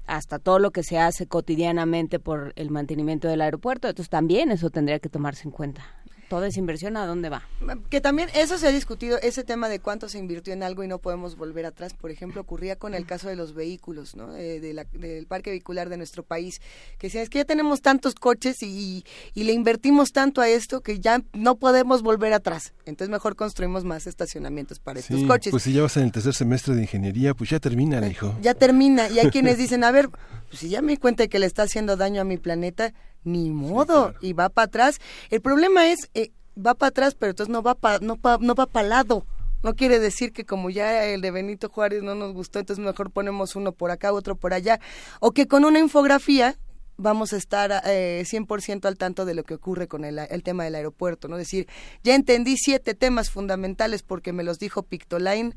hasta todo lo que se hace cotidianamente por el mantenimiento del aeropuerto. Entonces también eso tendría que tomarse en cuenta toda esa inversión a dónde va. Que también eso se ha discutido, ese tema de cuánto se invirtió en algo y no podemos volver atrás. Por ejemplo, ocurría con el caso de los vehículos, ¿no? Eh, de la, del parque vehicular de nuestro país, que decía, es que ya tenemos tantos coches y, y, le invertimos tanto a esto que ya no podemos volver atrás. Entonces mejor construimos más estacionamientos para estos coches. Pues si ya vas en el tercer semestre de ingeniería, pues ya termina, hijo. Ya termina. Y hay quienes dicen, a ver, pues si ya me di cuenta de que le está haciendo daño a mi planeta, ni modo, y va para atrás. El problema es, eh, va para atrás, pero entonces no va pa, no, pa, no va para lado. No quiere decir que como ya el de Benito Juárez no nos gustó, entonces mejor ponemos uno por acá, otro por allá. O que con una infografía vamos a estar eh, 100% al tanto de lo que ocurre con el, el, tema del aeropuerto, ¿no? Decir, ya entendí siete temas fundamentales porque me los dijo Pictoline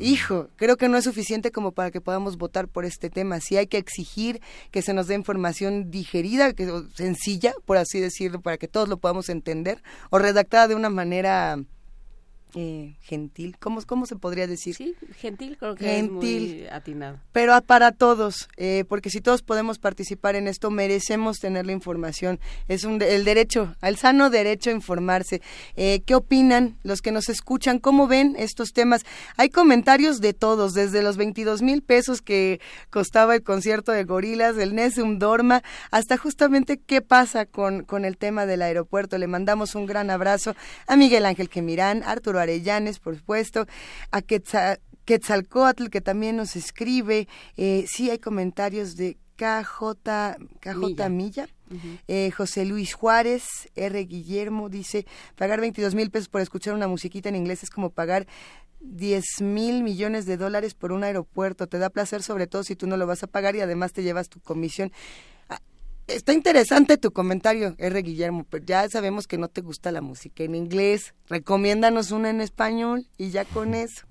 hijo, creo que no es suficiente como para que podamos votar por este tema. Sí hay que exigir que se nos dé información digerida, que sencilla, por así decirlo, para que todos lo podamos entender, o redactada de una manera eh, gentil, ¿Cómo, ¿cómo se podría decir? Sí, gentil creo que gentil, es muy atinado. Pero para todos, eh, porque si todos podemos participar en esto, merecemos tener la información. Es un, el derecho, el sano derecho a informarse. Eh, ¿Qué opinan los que nos escuchan? ¿Cómo ven estos temas? Hay comentarios de todos, desde los 22 mil pesos que costaba el concierto de Gorilas, el Nesum Dorma, hasta justamente qué pasa con, con el tema del aeropuerto. Le mandamos un gran abrazo a Miguel Ángel Quemirán, Arturo Arellanes, por supuesto, a Quetzalcoatl, que también nos escribe. Eh, sí hay comentarios de KJ, KJ Milla. Eh, José Luis Juárez, R. Guillermo, dice, pagar 22 mil pesos por escuchar una musiquita en inglés es como pagar 10 mil millones de dólares por un aeropuerto. Te da placer sobre todo si tú no lo vas a pagar y además te llevas tu comisión. Está interesante tu comentario, R. Guillermo, pero ya sabemos que no te gusta la música en inglés. Recomiéndanos una en español y ya con eso.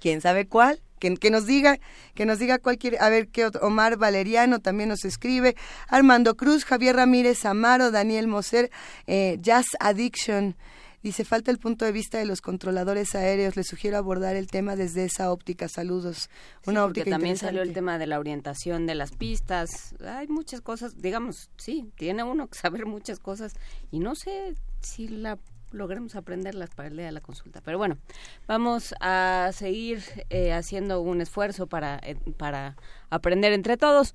¿Quién sabe cuál? Que, que nos diga, que nos diga cuál quiere. A ver, qué otro- Omar Valeriano también nos escribe. Armando Cruz, Javier Ramírez Amaro, Daniel Moser, eh, Jazz Addiction. Dice, falta el punto de vista de los controladores aéreos. Les sugiero abordar el tema desde esa óptica. Saludos. Una Sí, óptica también salió el tema de la orientación de las pistas. Hay muchas cosas, digamos, sí, tiene uno que saber muchas cosas y no sé si la logremos aprenderlas para el día de la consulta. Pero bueno, vamos a seguir eh, haciendo un esfuerzo para, eh, para aprender entre todos.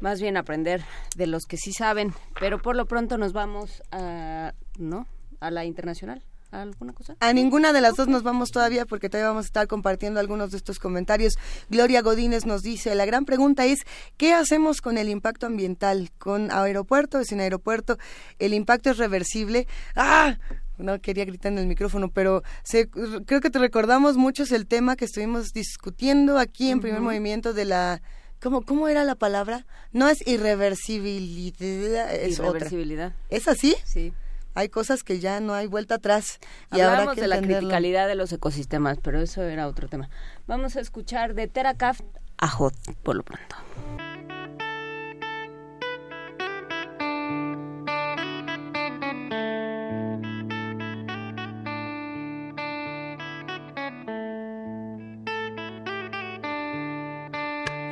Más bien aprender de los que sí saben, pero por lo pronto nos vamos a, ¿no? A la internacional. ¿A ¿Alguna cosa? A ninguna de las dos nos vamos todavía porque todavía vamos a estar compartiendo algunos de estos comentarios. Gloria Godínez nos dice, la gran pregunta es, ¿qué hacemos con el impacto ambiental? ¿Con aeropuerto o sin aeropuerto? ¿El impacto es reversible? ¡Ah! No quería gritar en el micrófono, pero se- creo que te recordamos muchos el tema que estuvimos discutiendo aquí en primer movimiento de la... ¿Cómo, ¿Cómo era la palabra? No es irreversibilidad, es otra. Irreversibilidad. ¿Es así? Sí Hay cosas que ya no hay vuelta atrás. Y habrá Hablábamos que de la entenderlo. criticalidad de los ecosistemas, pero eso era otro tema. Vamos a escuchar de Teracaf a Hot por lo pronto.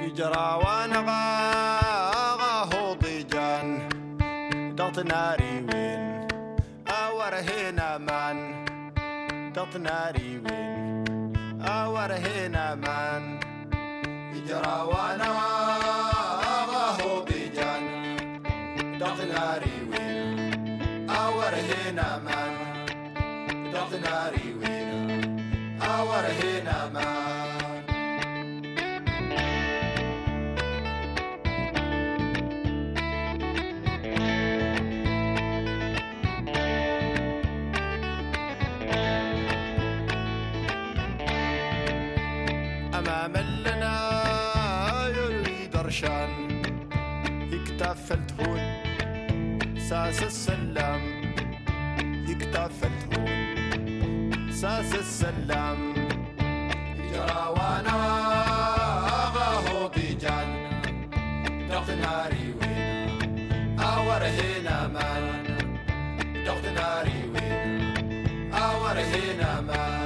يجرى وانا غاغا ضيجان دط ناري دط ناري وين اور هنا من يجرى وانا غاغا ضيجان دط ناري وين اور هنا من دط ناري وين اور هنا من يريد رشان يكتف التهون ساس السلام يكتف التهون ساس السلام يجرى وأنا بيجان. دغت ناري وين؟ اور هنا مان دغت ناري وين؟ اور هنا مان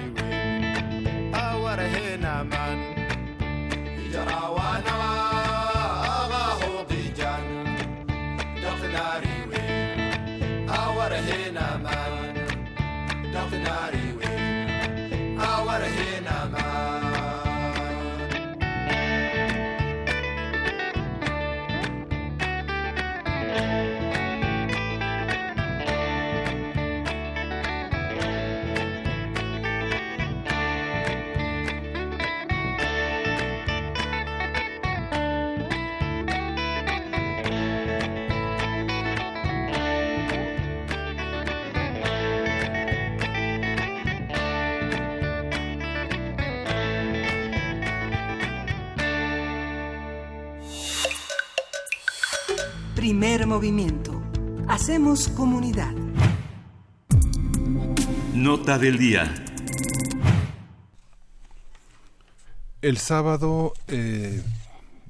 movimiento. Hacemos comunidad. Nota del día. El sábado, eh,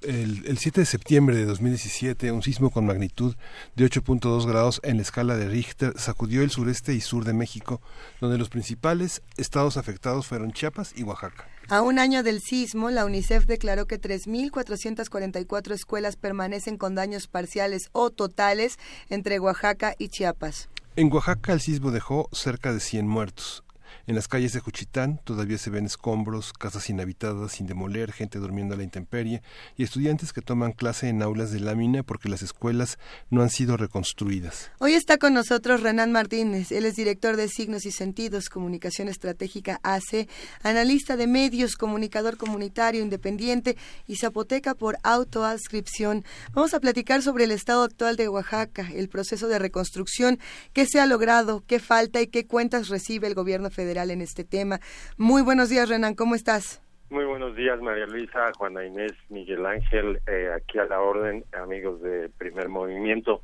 el, el 7 de septiembre de 2017, un sismo con magnitud de 8.2 grados en la escala de Richter sacudió el sureste y sur de México, donde los principales estados afectados fueron Chiapas y Oaxaca. A un año del sismo, la UNICEF declaró que 3.444 escuelas permanecen con daños parciales o totales entre Oaxaca y Chiapas. En Oaxaca el sismo dejó cerca de 100 muertos. En las calles de Juchitán todavía se ven escombros, casas inhabitadas sin demoler, gente durmiendo a la intemperie y estudiantes que toman clase en aulas de lámina porque las escuelas no han sido reconstruidas. Hoy está con nosotros Renan Martínez. Él es director de Signos y Sentidos, Comunicación Estratégica AC, analista de medios, comunicador comunitario independiente y zapoteca por autoadscripción. Vamos a platicar sobre el estado actual de Oaxaca, el proceso de reconstrucción, qué se ha logrado, qué falta y qué cuentas recibe el gobierno federal en este tema. Muy buenos días, Renan, ¿cómo estás? Muy buenos días, María Luisa, Juana Inés, Miguel Ángel, eh, aquí a la orden, amigos de Primer Movimiento.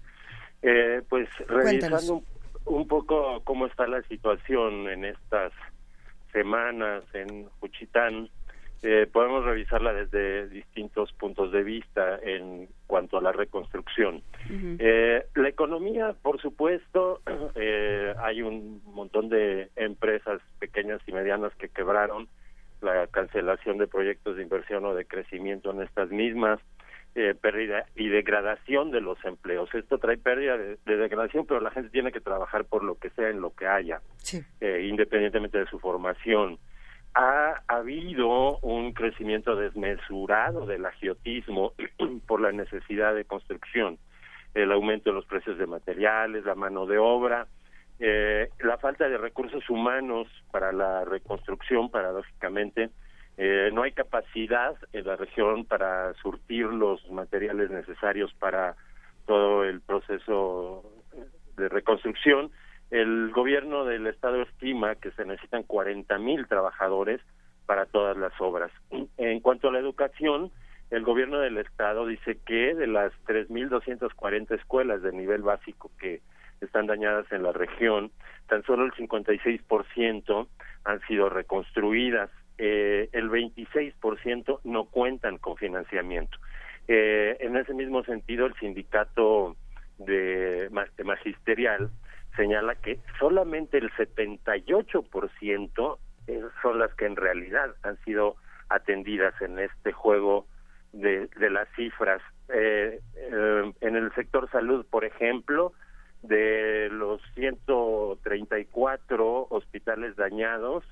Eh, pues revisando un, un, poco cómo está la situación en estas semanas en Juchitán, eh, podemos revisarla desde distintos puntos de vista en cuanto a la reconstrucción. Uh -huh. eh, la economía, por supuesto, eh, hay un montón de empresas pequeñas y medianas que quebraron, la cancelación de proyectos de inversión o de crecimiento en estas mismas, eh, pérdida y degradación de los empleos. Esto trae pérdida de, de, degradación, pero la gente tiene que trabajar por lo que sea en lo que haya, sí. eh, independientemente de su formación ha habido un crecimiento desmesurado del agiotismo por la necesidad de construcción, el aumento de los precios de materiales, la mano de obra, eh, la falta de recursos humanos para la reconstrucción, paradójicamente, eh, no hay capacidad en la región para surtir los materiales necesarios para todo el proceso de reconstrucción el gobierno del estado estima que se necesitan 40 mil trabajadores para todas las obras. En cuanto a la educación, el gobierno del estado dice que de las 3.240 escuelas de nivel básico que están dañadas en la región, tan solo el 56% han sido reconstruidas, eh, el 26% no cuentan con financiamiento. Eh, en ese mismo sentido, el sindicato de, magisterial señala que solamente el 78% son las que en realidad han sido atendidas en este juego de, de las cifras. Eh, eh, en el sector salud, por ejemplo, de los 134 hospitales dañados,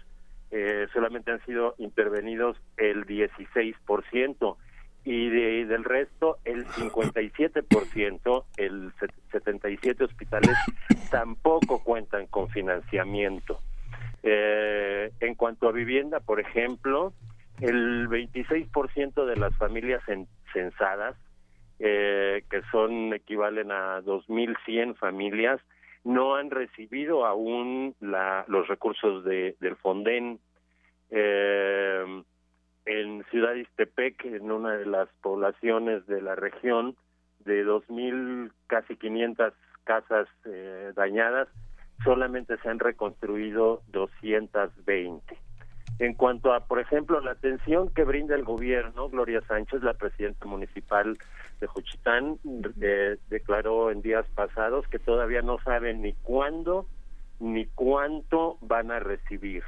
eh, solamente han sido intervenidos el 16% y de, del resto el 57%, el 77 hospitales tampoco cuentan con financiamiento. Eh, en cuanto a vivienda, por ejemplo, el 26% de las familias censadas, eh, que son equivalen a 2.100 familias, no han recibido aún la, los recursos de, del Fonden. Eh, en Ciudad Istepec, en una de las poblaciones de la región, de 2.000, casi 500 casas eh, dañadas, solamente se han reconstruido 220. En cuanto a, por ejemplo, la atención que brinda el gobierno, Gloria Sánchez, la presidenta municipal de Juchitán, eh, declaró en días pasados que todavía no saben ni cuándo ni cuánto van a recibir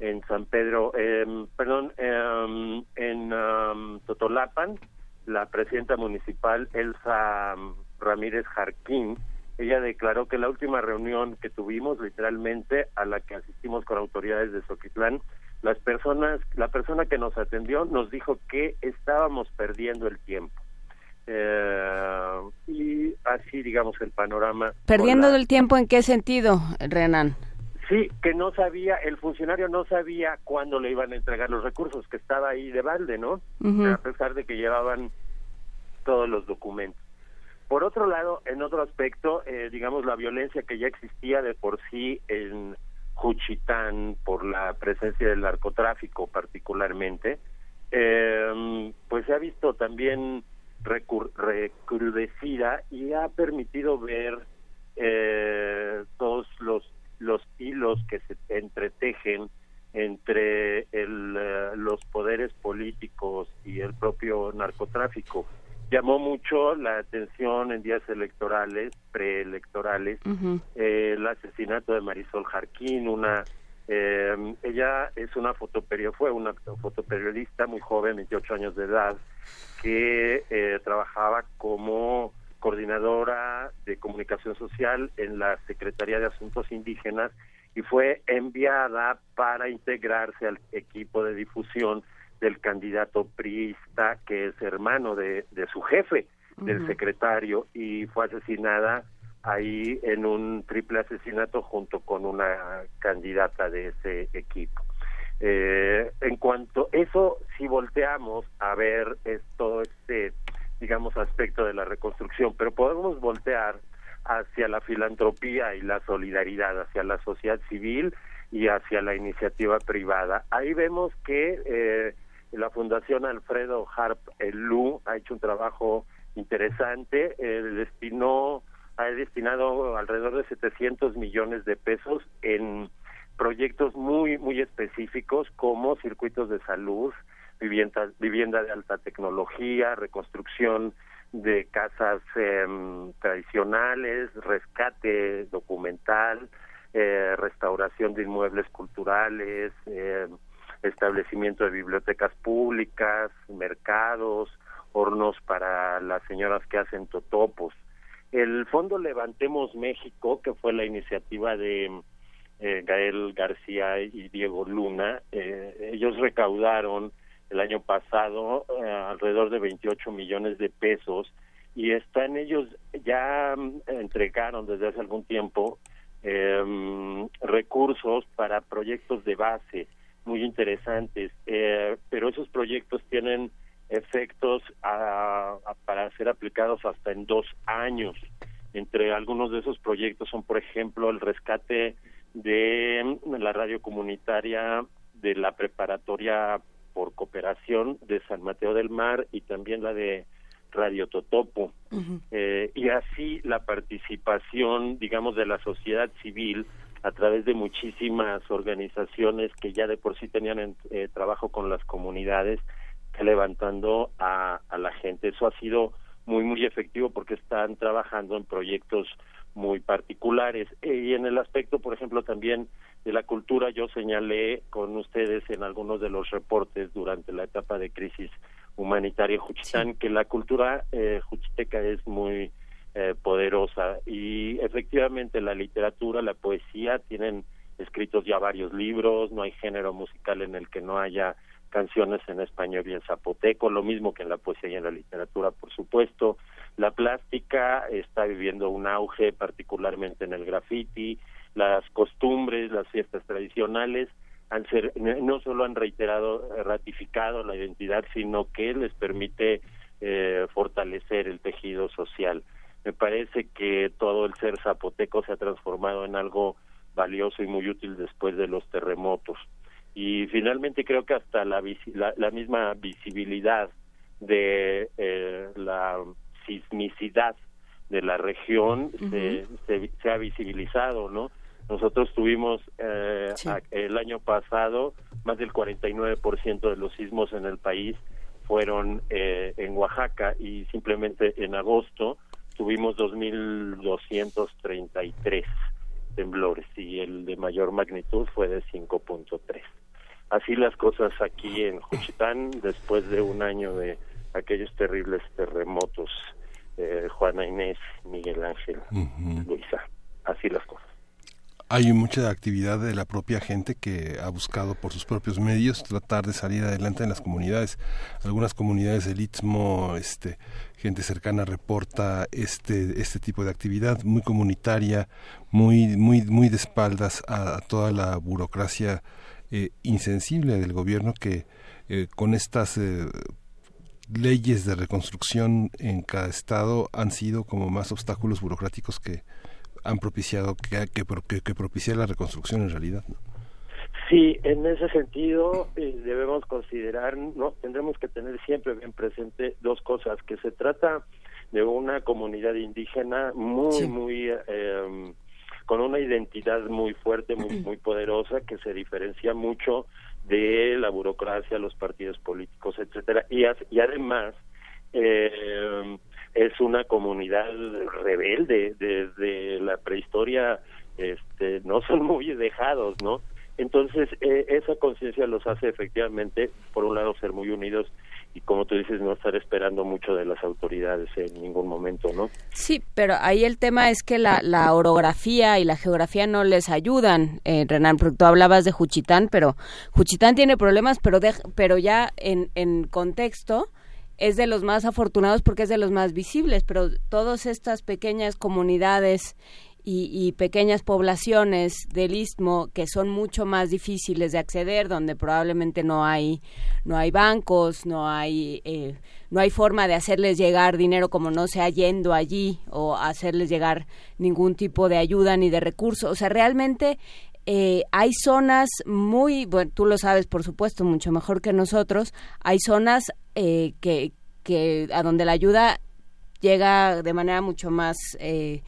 en San Pedro, eh, perdón, eh, en um, Totolapan, la presidenta municipal Elsa Ramírez Jarquín, ella declaró que la última reunión que tuvimos, literalmente, a la que asistimos con autoridades de Soquitlán, las personas, la persona que nos atendió nos dijo que estábamos perdiendo el tiempo. Eh, y así, digamos, el panorama. ¿Perdiendo la... el tiempo en qué sentido, Renan? Sí, que no sabía, el funcionario no sabía cuándo le iban a entregar los recursos, que estaba ahí de balde, ¿no? Uh -huh. A pesar de que llevaban todos los documentos. Por otro lado, en otro aspecto, eh, digamos, la violencia que ya existía de por sí en Juchitán por la presencia del narcotráfico particularmente, eh, pues se ha visto también recrudecida y ha permitido ver eh, todos los los hilos que se entretejen entre el, eh, los poderes políticos y el propio narcotráfico. Llamó mucho la atención en días electorales, preelectorales, eh, el asesinato de Marisol Jarquín, una eh, ella es una fotoperiodista, fue una fotoperiodista muy joven, 28 años de edad, que eh, trabajaba como coordinadora de comunicación social en la Secretaría de Asuntos Indígenas y fue enviada para integrarse al equipo de difusión del candidato priista que es hermano de, de su jefe, del secretario, y fue asesinada ahí en un triple asesinato junto con una candidata de ese equipo. Eh, en cuanto eso, si volteamos a ver es, todo este, digamos, aspecto de la reconstrucción, pero podemos voltear hacia la filantropía y la solidaridad, hacia la sociedad civil y hacia la iniciativa privada. Ahí vemos que eh, la Fundación Alfredo Harp Lu ha hecho un trabajo interesante, eh, destinó ha destinado alrededor de 700 millones de pesos en proyectos muy muy específicos como circuitos de salud, vivienda, vivienda de alta tecnología, reconstrucción de casas em, tradicionales, rescate documental, eh, restauración de inmuebles culturales, eh, establecimiento de bibliotecas públicas, mercados, hornos para las señoras que hacen totopos. El Fondo Levantemos México, que fue la iniciativa de eh, Gael García y Diego Luna, eh, ellos recaudaron el año pasado eh, alrededor de 28 millones de pesos y están ellos ya mm, entregaron desde hace algún tiempo em, recursos para proyectos de base muy interesantes, pero esos proyectos tienen efectos para ser aplicados hasta en dos años. Entre algunos de esos proyectos son, por ejemplo, el rescate de la radio comunitaria de la preparatoria por cooperación de San Mateo del Mar y también la de Radio Totopo. Eh, y así la participación, digamos, de la sociedad civil a través de muchísimas organizaciones que ya de por sí tenían eh, trabajo con las comunidades levantando a, a la gente. Eso ha sido muy, muy efectivo porque están trabajando en proyectos muy particulares. Eh, y en el aspecto, por ejemplo, también de la cultura, yo señalé con ustedes en algunos de los reportes durante la etapa de crisis humanitaria Juchitán que la cultura eh, juchiteca es muy eh, poderosa y efectivamente la literatura, la poesía tienen escritos ya varios libros, no hay género musical en el que no haya canciones en español y en zapoteco, lo mismo que en la poesía y en la literatura, por supuesto. La plástica está viviendo un auge, particularmente en el graffiti, las costumbres, las fiestas tradicionales, han ser, no solo han reiterado, ratificado la identidad, sino que les permite eh, fortalecer el tejido social. Me parece que todo el ser zapoteco se ha transformado en algo valioso y muy útil después de los terremotos y finalmente creo que hasta la, la, misma visibilidad de eh, la sismicidad de la región se, se, ha visibilizado, ¿no? Nosotros tuvimos eh, el año pasado más del 49% de los sismos en el país fueron eh, en Oaxaca y simplemente en agosto tuvimos 2.233 temblores y el de mayor magnitud fue de 5.3 así las cosas aquí en Juchitán después de un año de aquellos terribles terremotos eh, Juana Inés, Miguel Ángel, Luisa, así las cosas. Hay mucha actividad de la propia gente que ha buscado por sus propios medios tratar de salir adelante en las comunidades. Algunas comunidades del Istmo, este, gente cercana reporta este este tipo de actividad muy comunitaria, muy muy muy de espaldas a toda la burocracia eh, insensible del gobierno que eh, con estas eh, leyes de reconstrucción en cada estado han sido como más obstáculos burocráticos que han propiciado que, que, que propiciar la reconstrucción en realidad. Sí, en ese sentido eh, debemos considerar, no tendremos que tener siempre bien presente dos cosas, que se trata de una comunidad indígena muy, muy eh, con una identidad muy fuerte, muy, muy poderosa, que se diferencia mucho de la burocracia, los partidos políticos, etcétera, y, y además eh, es una comunidad rebelde desde la prehistoria, este, no son muy dejados, ¿no? Entonces, eh, esa conciencia los hace efectivamente, por un lado, ser muy unidos y como tú dices, no estar esperando mucho de las autoridades en ningún momento, ¿no? Sí, pero ahí el tema es que la, la orografía y la geografía no les ayudan, eh, Renan, porque tú hablabas de Juchitán, pero Juchitán tiene problemas, pero, pero ya en, en contexto es de los más afortunados porque es de los más visibles, pero todas estas pequeñas comunidades y, pequeñas poblaciones del istmo que son mucho más difíciles de acceder donde probablemente no hay no hay bancos no hay eh, no hay forma de hacerles llegar dinero como no sea yendo allí o hacerles llegar ningún tipo de ayuda ni de recurso. O sea realmente eh, hay zonas muy bueno tú lo sabes por supuesto mucho mejor que nosotros. Hay zonas eh, que que a donde la ayuda llega de manera mucho más eh,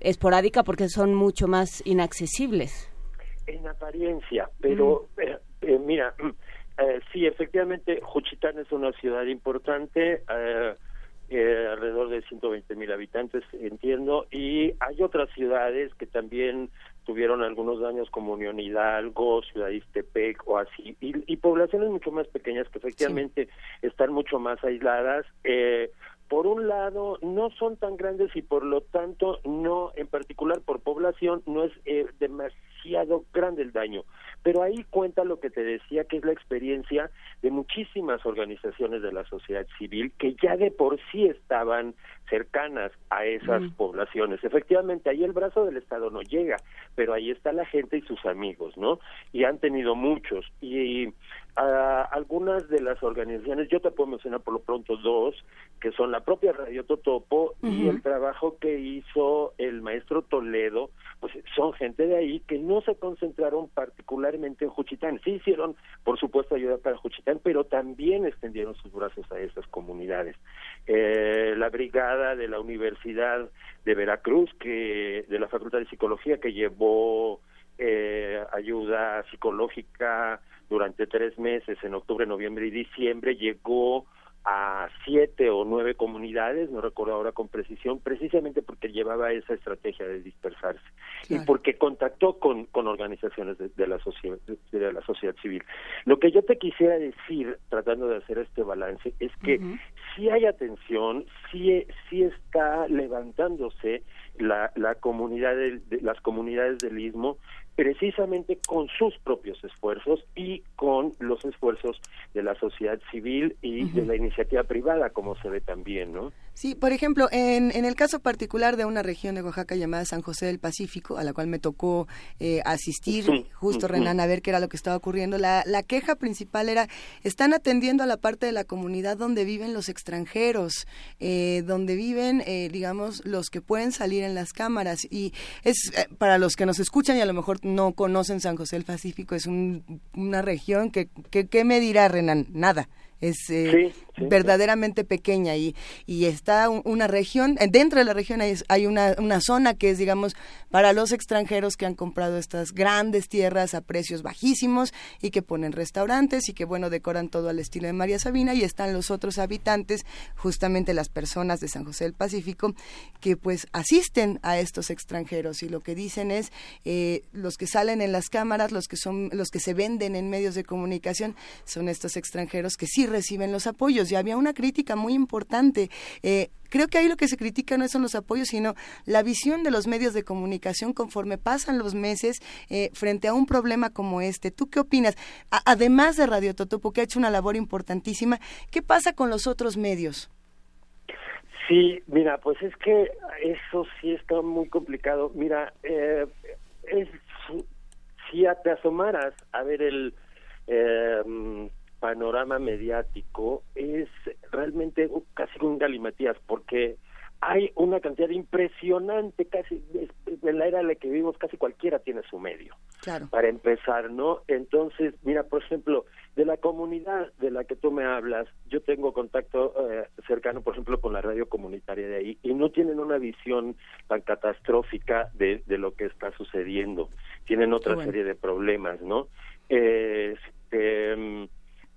esporádica porque son mucho más inaccesibles. En apariencia, pero eh, eh, mira, eh, sí, efectivamente, Juchitán es una ciudad importante, alrededor de 120 mil habitantes, entiendo, y hay otras ciudades que también tuvieron algunos daños como Unión Hidalgo, Ciudad Istepec o así, y, poblaciones mucho más pequeñas que efectivamente están mucho más aisladas. Eh, por un lado, no son tan grandes y por lo tanto, no, en particular por población, no es eh, demasiado grande el daño. Pero ahí cuenta lo que te decía, que es la experiencia de muchísimas organizaciones de la sociedad civil que ya de por sí estaban cercanas a esas mm. poblaciones. Efectivamente, ahí el brazo del Estado no llega, pero ahí está la gente y sus amigos, ¿no? Y han tenido muchos. Y algunas de las organizaciones, yo te puedo mencionar por lo pronto dos, que son la propia Radio Totopo y el trabajo que hizo el maestro Toledo, pues son gente de ahí que no se concentraron particularmente en Juchitán, sí hicieron, por supuesto, ayuda para Juchitán, pero también extendieron sus brazos a esas comunidades. Eh, la brigada de la Universidad de Veracruz, que de la Facultad de Psicología, que llevó eh, ayuda psicológica durante tres meses, en octubre, noviembre y diciembre, llegó a siete o nueve comunidades, no recuerdo ahora con precisión, precisamente porque llevaba esa estrategia de dispersarse y porque contactó con, con organizaciones de, la sociedad, de la sociedad civil. Lo que yo te quisiera decir, tratando de hacer este balance, es que si hay atención, sí, sí está levantándose la, la comunidad de, las comunidades del istmo precisamente con sus propios esfuerzos y con los esfuerzos de la sociedad civil y de la iniciativa privada, como se ve también, ¿no? Sí, por ejemplo, en, en el caso particular de una región de Oaxaca llamada San José del Pacífico, a la cual me tocó eh, asistir, justo Renan, a ver qué era lo que estaba ocurriendo, la, la queja principal era, están atendiendo a la parte de la comunidad donde viven los extranjeros, eh, donde viven, eh, digamos, los que pueden salir en las cámaras. Y es para los que nos escuchan y a lo mejor no conocen San José del Pacífico, es una región que, que, ¿qué me dirá Renan? Nada es eh, verdaderamente pequeña y, y está una región, eh, dentro de la región hay, hay una, una, zona que es, digamos, para los extranjeros que han comprado estas grandes tierras a precios bajísimos y que ponen restaurantes y que, bueno, decoran todo al estilo de María Sabina y están los otros habitantes, justamente las personas de San José del Pacífico, que pues asisten a estos extranjeros y lo que dicen es eh, los que salen en las cámaras, los que son, los que se venden en medios de comunicación, son estos extranjeros que sí reciben los apoyos. Y había una crítica muy importante. Eh, creo que ahí lo que se critica no son los apoyos, sino la visión de los medios de comunicación conforme pasan los meses eh, frente a un problema como este. ¿Tú qué opinas? además de Radio Totopo, que ha hecho una labor importantísima, ¿qué pasa con los otros medios? Sí, mira, pues es que eso sí está muy complicado. Mira, eh, es, si te asomaras a ver el eh, panorama mediático es realmente casi un galimatías porque hay una cantidad impresionante, casi en la era en la que vivimos, casi cualquiera tiene su medio. Claro. Para empezar, ¿no? Entonces, mira, por ejemplo, de la comunidad de la que tú me hablas, yo tengo contacto eh, cercano, por ejemplo, con la radio comunitaria de ahí, y no tienen una visión tan catastrófica de, de lo que está sucediendo. Tienen otra bueno. serie de problemas, ¿no? Eh, este,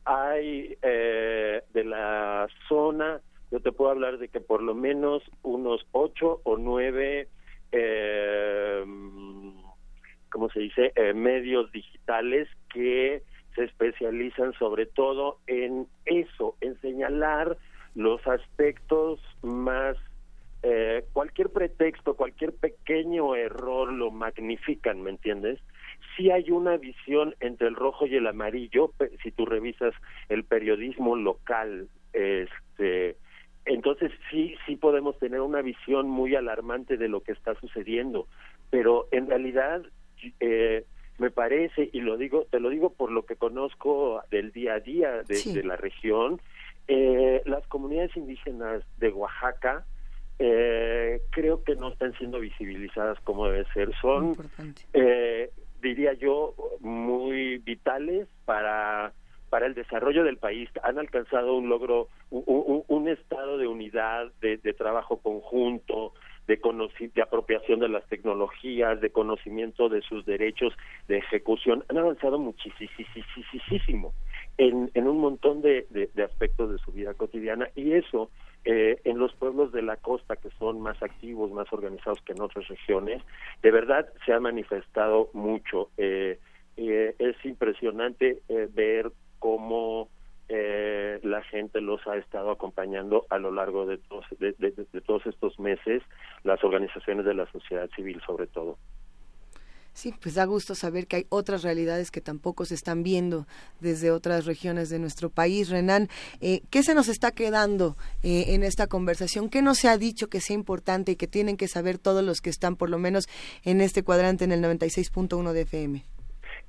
hay eh, de la zona, yo te puedo hablar de que por lo menos unos ocho o nueve, eh, ¿cómo se dice?, Eh, medios digitales que se especializan sobre todo en eso, en señalar los aspectos más eh, cualquier pretexto, cualquier pequeño error lo magnifican, ¿me entiendes? Sí hay una visión entre el rojo y el amarillo, si tú revisas el periodismo local, este, entonces sí, sí podemos tener una visión muy alarmante de lo que está sucediendo, pero en realidad eh, me parece, y lo digo, te lo digo por lo que conozco del día a día de, Sí. de la región, eh, las comunidades indígenas de Oaxaca, eh, creo que no están siendo visibilizadas como debe ser. Son, eh, diría yo, muy vitales para para el desarrollo del país. Han alcanzado un logro, un, un- estado de unidad, de, trabajo conjunto, de, de apropiación de las tecnologías, de conocimiento de sus derechos, de ejecución. Han avanzado muchísimo en, en un montón de, de- de aspectos de su vida cotidiana y eso eh, en los pueblos de la costa que son más activos, más organizados que en otras regiones, de verdad se ha manifestado mucho. Eh, eh, es impresionante eh, ver cómo eh, la gente los ha estado acompañando a lo largo de todos, estos meses, las organizaciones de la sociedad civil sobre todo. Sí, pues da gusto saber que hay otras realidades que tampoco se están viendo desde otras regiones de nuestro país. Renan, eh, ¿qué se nos está quedando eh, en esta conversación? ¿Qué no se ha dicho que sea importante y que tienen que saber todos los que están por lo menos en este cuadrante en el 96.1 de FM?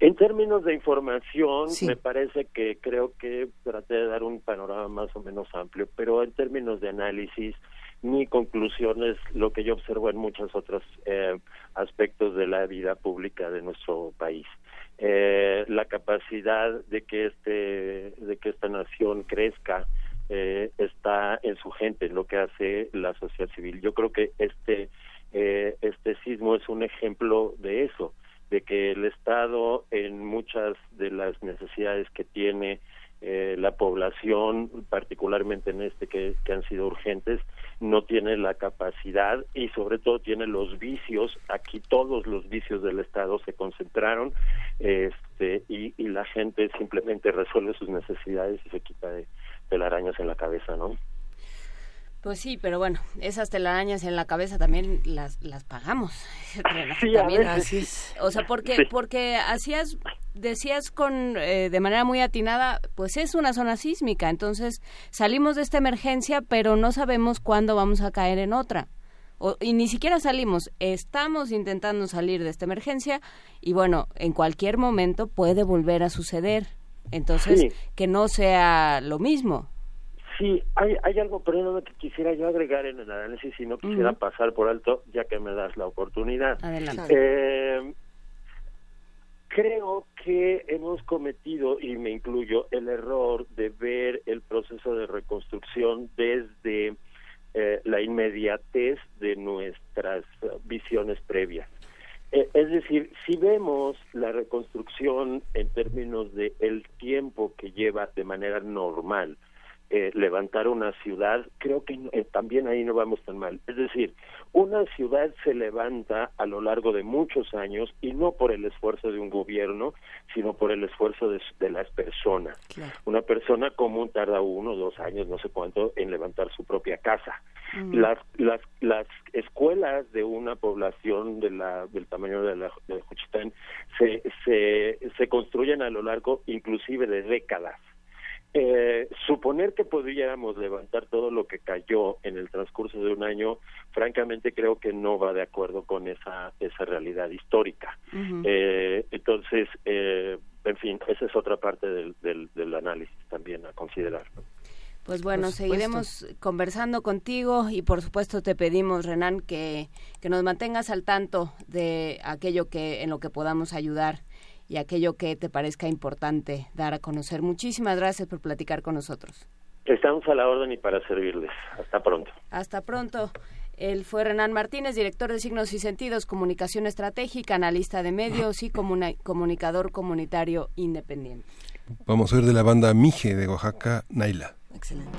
En términos de información, me parece que creo que traté de dar un panorama más o menos amplio, pero en términos de análisis, mi conclusión es lo que yo observo en muchos otros eh, aspectos de la vida pública de nuestro país. Eh, la capacidad de que este de que esta nación crezca eh, está en su gente, en lo que hace la sociedad civil. Yo creo que este eh, este sismo es un ejemplo de eso, de que el Estado en muchas de las necesidades que tiene eh, la población, particularmente en este que, que han sido urgentes, no tiene la capacidad y sobre todo tiene los vicios. Aquí todos los vicios del Estado se concentraron este, y, y la gente simplemente resuelve sus necesidades y se quita de telarañas en la cabeza, ¿no? Pues sí, pero bueno, esas telarañas en la cabeza también las, las pagamos. Sí, a También, veces así sí. O sea, porque, Sí. porque hacías, decías con, eh, de manera muy atinada, pues es una zona sísmica, entonces salimos de esta emergencia, pero no sabemos cuándo vamos a caer en otra. O- y ni siquiera salimos, estamos intentando salir de esta emergencia y bueno, en cualquier momento puede volver a suceder. Entonces, Sí. que no sea lo mismo. Sí, hay, hay algo, perdóname, que quisiera yo agregar en el análisis y no quisiera pasar por alto, ya que me das la oportunidad. Adelante. Eh, creo que hemos cometido, y me incluyo, el error de ver el proceso de reconstrucción desde eh, la inmediatez de nuestras visiones previas. Eh, es decir, si vemos la reconstrucción en términos de el tiempo que lleva de manera normal eh, levantar una ciudad, creo que eh, también ahí no vamos tan mal. Es decir, una ciudad se levanta a lo largo de muchos años y no por el esfuerzo de un gobierno, sino por el esfuerzo de, de las personas. Una persona común tarda uno, dos años, no sé cuánto, en levantar su propia casa. Mm. Las, las, las escuelas de una población de la, del tamaño de, la, de Juchitán se, se, se construyen a lo largo inclusive de décadas. Eh, suponer que pudiéramos levantar todo lo que cayó en el transcurso de un año, francamente creo que no va de acuerdo con esa, esa realidad histórica. Eh, entonces, eh, en fin, esa es otra parte del, del, del análisis también a considerar. Pues bueno, seguiremos conversando contigo y por supuesto te pedimos, Renan, que, que nos mantengas al tanto de aquello que en lo que podamos ayudar y aquello que te parezca importante dar a conocer. Muchísimas gracias por platicar con nosotros. Estamos a la orden y para servirles. Hasta pronto. Hasta pronto. Él fue Renan Martínez, director de Signos y Sentidos, Comunicación Estratégica, analista de medios y comunicador comunitario independiente. Vamos a ver de la banda Mije de Oaxaca, Naila. Excelente.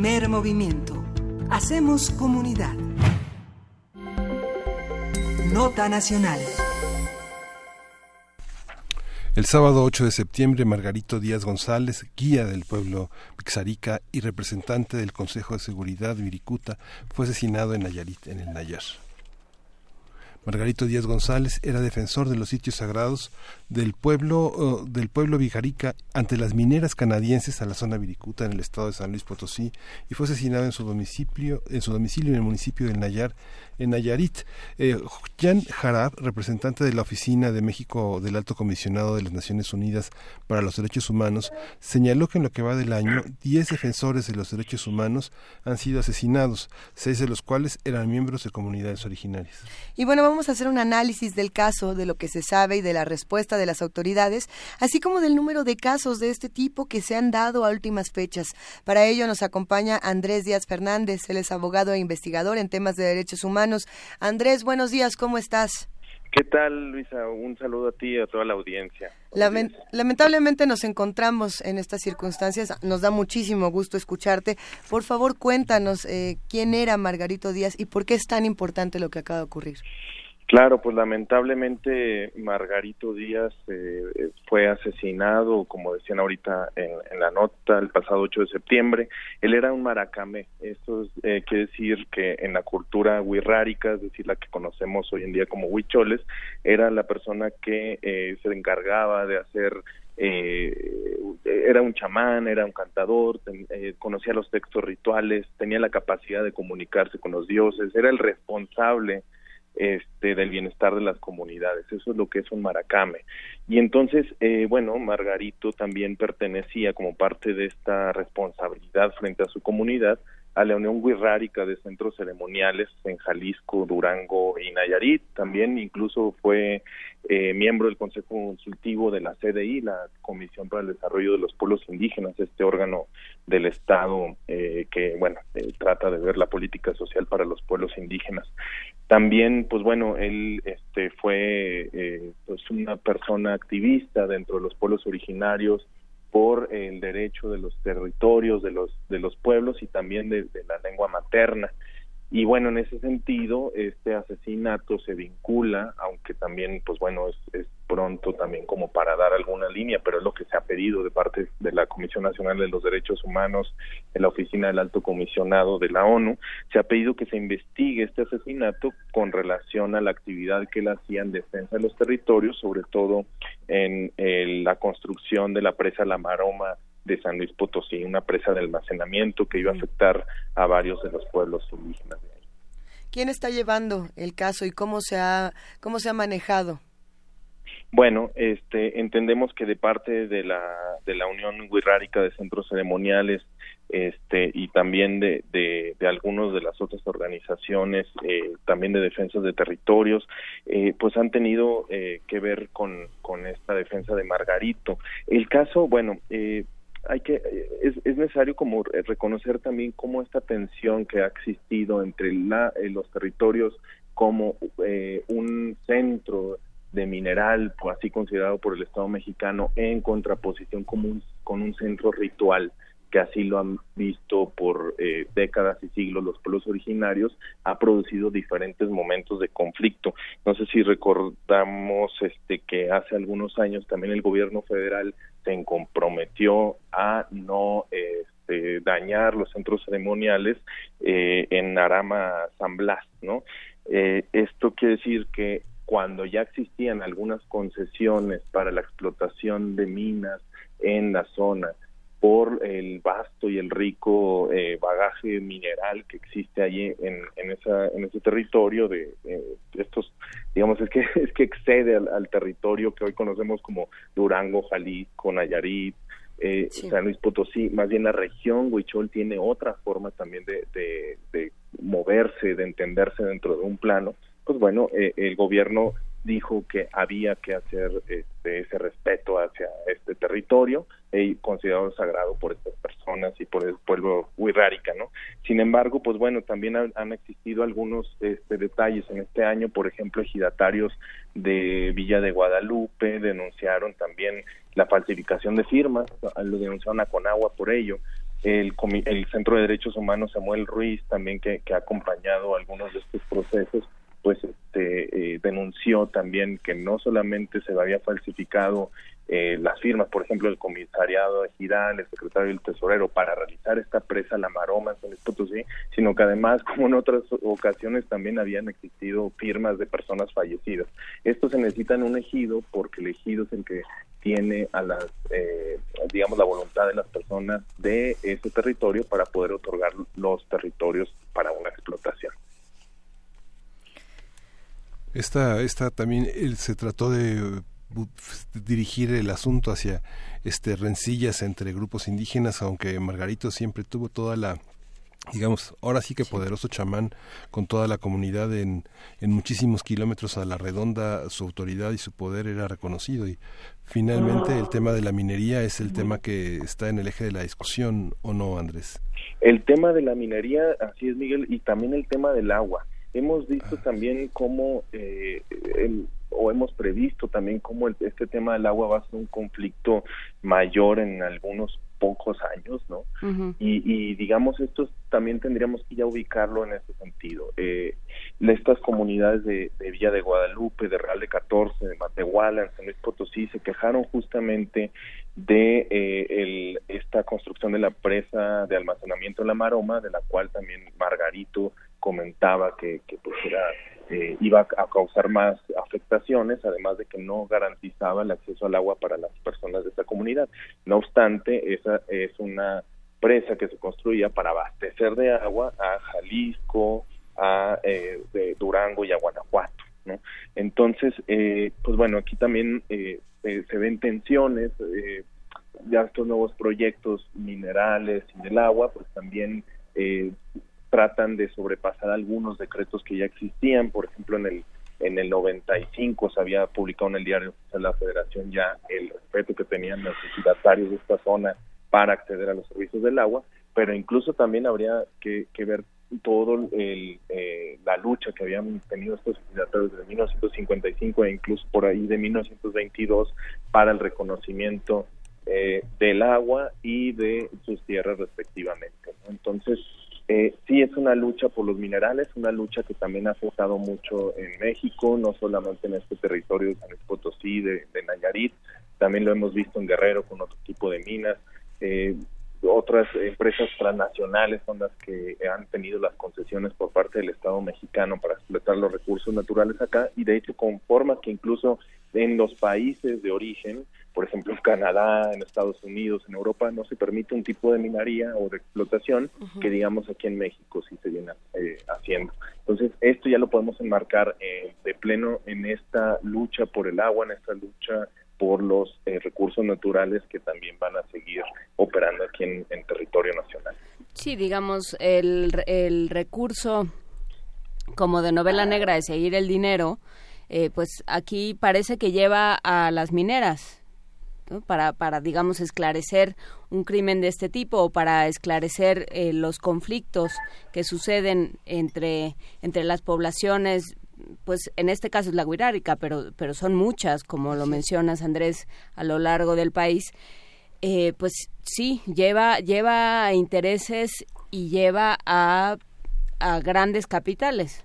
Primer movimiento. Hacemos comunidad. Nota Nacional. El sábado 8 de septiembre, Margarito Díaz González, guía del pueblo Pixarica y representante del Consejo de Seguridad Viricuta, fue asesinado en Nayarit, en el Nayar. Margarito Díaz González era defensor de los sitios sagrados del pueblo uh, del pueblo Vijarica ante las mineras canadienses a la zona Viricuta en el estado de San Luis Potosí y fue asesinado en su domicilio en su domicilio en el municipio del Nayar en Nayarit. Eh, Jan Jarab, representante de la Oficina de México del Alto Comisionado de las Naciones Unidas para los Derechos Humanos, señaló que en lo que va del año, 10 defensores de los derechos humanos han sido asesinados, seis de los cuales eran miembros de comunidades originarias. Y bueno, vamos a hacer un análisis del caso, de lo que se sabe y de la respuesta de las autoridades, así como del número de casos de este tipo que se han dado a últimas fechas. Para ello nos acompaña Andrés Díaz Fernández, él es abogado e investigador en temas de derechos humanos. Andrés, buenos días, ¿cómo estás? ¿Qué tal, Luisa? Un saludo a ti y a toda la audiencia. lamentablemente nos encontramos en estas circunstancias. Nos da muchísimo gusto escucharte. Por favor, cuéntanos eh, quién era Margarito Díaz y por qué es tan importante lo que acaba de ocurrir. Claro, pues lamentablemente Margarito Díaz eh, fue asesinado, como decían ahorita en, la nota, el pasado 8 de septiembre. Él era un maracame. Esto eh, quiere decir que en la cultura huirrárica, es decir, la que conocemos hoy en día como huicholes, era la persona que eh, se encargaba de hacer era un chamán, era un cantador, conocía los textos rituales, tenía la capacidad de comunicarse con los dioses, era el responsable este, del bienestar de las comunidades. Eso es lo que es un maracame. Y entonces, eh, bueno, Margarito también pertenecía como parte de esta responsabilidad frente a su comunidad a la Unión Wixárika de Centros Ceremoniales en Jalisco, Durango y Nayarit. También incluso fue eh, miembro del Consejo Consultivo de la CDI, la Comisión para el Desarrollo de los Pueblos Indígenas, este órgano del Estado eh, que, bueno, eh, trata de ver la política social para los pueblos indígenas. También, pues bueno, él este, fue pues una persona activista dentro de los pueblos originarios, por el derecho de los territorios de los de los pueblos y también de, la lengua materna y bueno en ese sentido este asesinato se vincula aunque también pues bueno es, pronto también como para dar alguna línea, pero es lo que se ha pedido de parte de la Comisión Nacional de los Derechos Humanos, en la Oficina del Alto Comisionado de la ONU, se ha pedido que se investigue este asesinato con relación a la actividad que él hacía en defensa de los territorios, sobre todo en la construcción de la presa La Maroma de San Luis Potosí, una presa de almacenamiento que iba a afectar a varios de los pueblos indígenas de ahí. ¿Quién está llevando el caso y cómo se ha, cómo se ha manejado? Bueno, este, entendemos que de parte de la, de la Unión Wixárika de Centros Ceremoniales este, y también de, de, de algunas de las otras organizaciones, eh, también de defensas de territorios, eh, pues han tenido eh, que ver con, con esta defensa de Margarito. El caso, bueno, eh, hay que es, es, necesario como reconocer también cómo esta tensión que ha existido entre la, los territorios como un centro de mineral, pues, así considerado por el Estado mexicano, en contraposición con un, con un centro ritual que así lo han visto por eh, décadas y siglos los pueblos originarios, ha producido diferentes momentos de conflicto. No sé si recordamos este que hace algunos años también el gobierno federal se comprometió a no este, dañar los centros ceremoniales eh, en Arama San Blas, ¿no? Eh, esto quiere decir que cuando ya existían algunas concesiones para la explotación de minas en la zona por el vasto y el rico eh, bagaje mineral que existe allí en, en, esa, en ese territorio de estos digamos es que es que excede al, territorio que hoy conocemos como Durango Jalisco Nayarit eh, San Luis Potosí más bien la región Huichol tiene otra forma también de, de, de moverse de entenderse dentro de un plano. Pues bueno, eh, el gobierno dijo que había que hacer este, ese respeto hacia este territorio y considerado sagrado por estas personas y por el pueblo huirrárica, ¿no? Sin embargo, pues bueno, también han, existido algunos este, detalles en este año, por ejemplo, ejidatarios de Villa de Guadalupe denunciaron también la falsificación de firmas, lo denunciaron a Conagua por ello, el, el Centro de Derechos Humanos Samuel Ruiz también que, que ha acompañado algunos de estos procesos pues este eh, denunció también que no solamente se había falsificado eh, las firmas, por ejemplo, el comisariado de Girán, el secretario del Tesorero, para realizar esta presa La Maroma en Potosí, sino que además, como en otras ocasiones, también habían existido firmas de personas fallecidas. Esto se necesita en un ejido porque el ejido es el que tiene a las, eh, digamos, la voluntad de las personas de ese territorio para poder otorgar los territorios para una explotación. Esta, esta también él se trató de dirigir el asunto hacia este rencillas entre grupos indígenas, aunque Margarito siempre tuvo toda la digamos, ahora sí que poderoso chamán con toda la comunidad en, en muchísimos kilómetros a la redonda, su autoridad y su poder era reconocido y finalmente el tema de la minería es el tema que está en el eje de la discusión, ¿o no, Andrés? El tema de la minería, así es, Miguel, y también el tema del agua. Hemos visto Ah. también cómo, eh, el- o hemos previsto también cómo el- este tema del agua va a ser un conflicto mayor en algunos pocos años, ¿no? Y, y digamos, esto también tendríamos que ya ubicarlo en ese sentido. Eh, estas comunidades de, de Villa de Guadalupe, de Real de 14, de Matehuala, en San Luis Potosí, se quejaron justamente de eh, el- esta construcción de la presa de almacenamiento en la Maroma, de la cual también Margarito comentaba que, que pues era eh, iba a causar más afectaciones, además de que no garantizaba el acceso al agua para las personas de esta comunidad. No obstante, esa es una presa que se construía para abastecer de agua a Jalisco, a eh, de Durango y a Guanajuato. ¿no? Entonces, eh, pues bueno, aquí también eh, eh, se ven tensiones, eh, ya estos nuevos proyectos minerales y del agua, pues también eh, tratan de sobrepasar algunos decretos que ya existían, por ejemplo, en el en el 95 se había publicado en el diario de la Federación ya el respeto que tenían los ejidatarios de esta zona para acceder a los servicios del agua, pero incluso también habría que, ver todo el, eh, la lucha que habían tenido estos ejidatarios desde 1955 e incluso por ahí de 1922 para el reconocimiento eh, del agua y de sus tierras respectivamente. Entonces, eh, sí es una lucha por los minerales, una lucha que también ha afectado mucho en México, no solamente en este territorio de San Potosí, de, de Nayarit, también lo hemos visto en Guerrero con otro tipo de minas. Eh, otras empresas transnacionales son las que han tenido las concesiones por parte del Estado mexicano para explotar los recursos naturales acá y de hecho con formas que incluso en los países de origen, por ejemplo en Canadá, en Estados Unidos, en Europa, no se permite un tipo de minería o de explotación que digamos aquí en México sí se viene eh, haciendo. Entonces esto ya lo podemos enmarcar eh, de pleno en esta lucha por el agua, en esta lucha por los eh, recursos naturales que también van a seguir operando aquí en, en territorio nacional. Sí, digamos, el, el recurso como de novela negra de seguir el dinero, eh, pues aquí parece que lleva a las mineras. ¿No? Para, para, digamos, esclarecer un crimen de este tipo o para esclarecer eh, los conflictos que suceden entre, entre las poblaciones pues en este caso es la guirárica, pero, pero son muchas, como lo mencionas, Andrés, a lo largo del país. Eh, pues sí, lleva, lleva a intereses y lleva a, a grandes capitales.